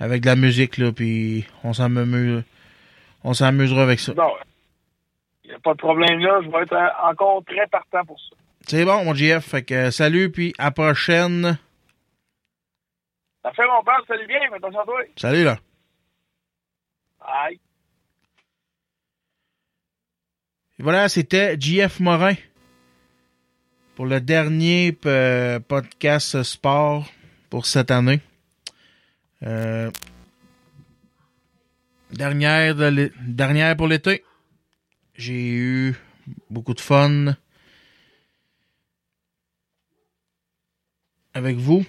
avec de la musique, là. Puis on s'amuse- on s'amusera avec ça. Non, il n'y a pas de problème là. Je vais être encore très partant pour ça. C'est bon, mon GF. Fait que salut, puis à prochaine. Ça fait mon père, salut bien, fais attention à toi. Salut, là. Et voilà, c'était JF Morin pour le dernier euh, podcast sport pour cette année. Euh, dernière, de dernière pour l'été. J'ai eu beaucoup de fun avec vous.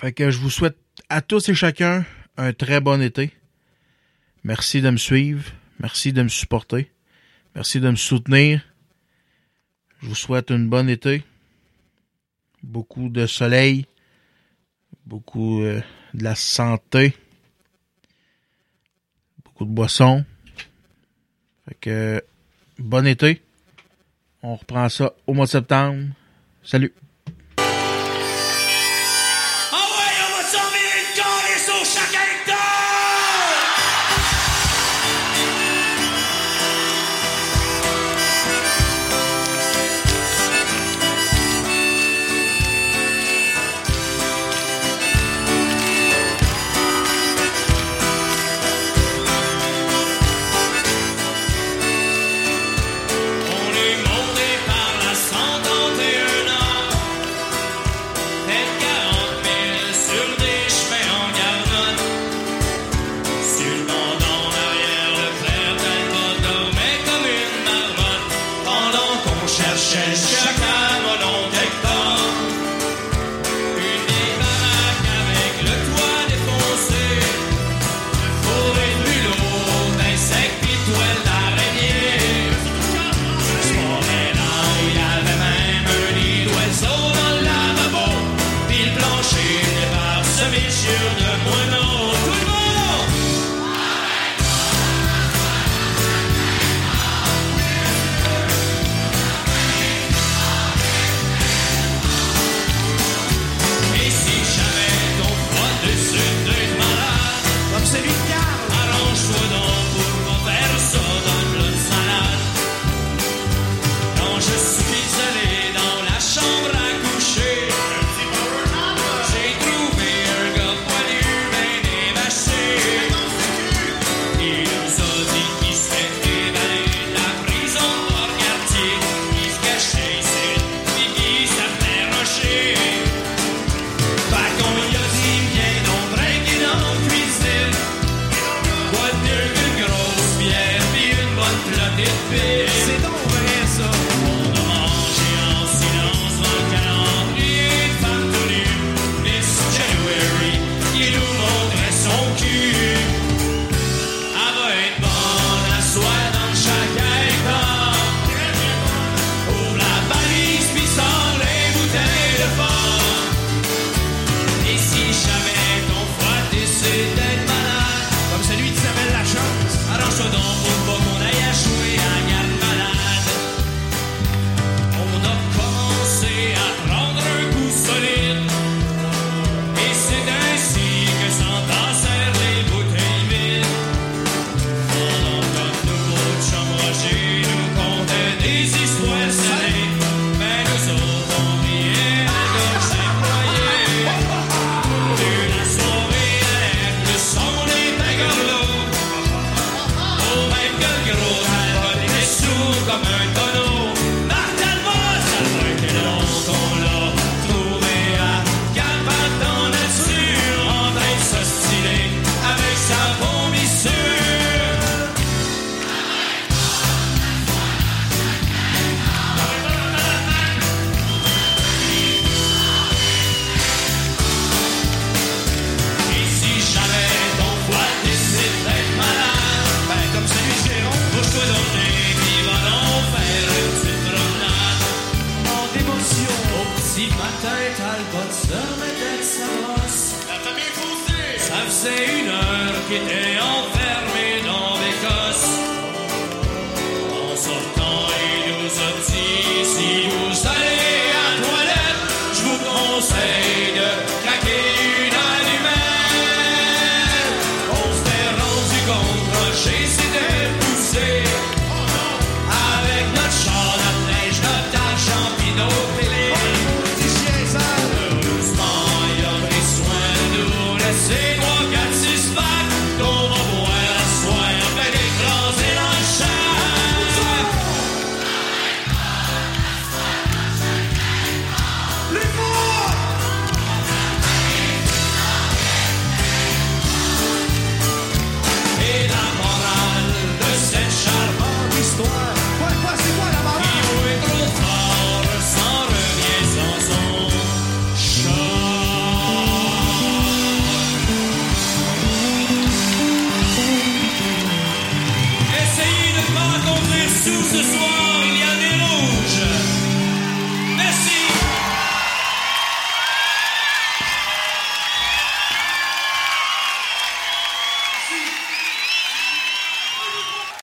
Fait que je vous souhaite à tous et chacun un très bon été. Merci de me suivre. Merci de me supporter. Merci de me soutenir. Je vous souhaite une bonne été. Beaucoup de soleil. Beaucoup euh, de la santé. Beaucoup de boissons. Fait que bon été. On reprend ça au mois de septembre. Salut.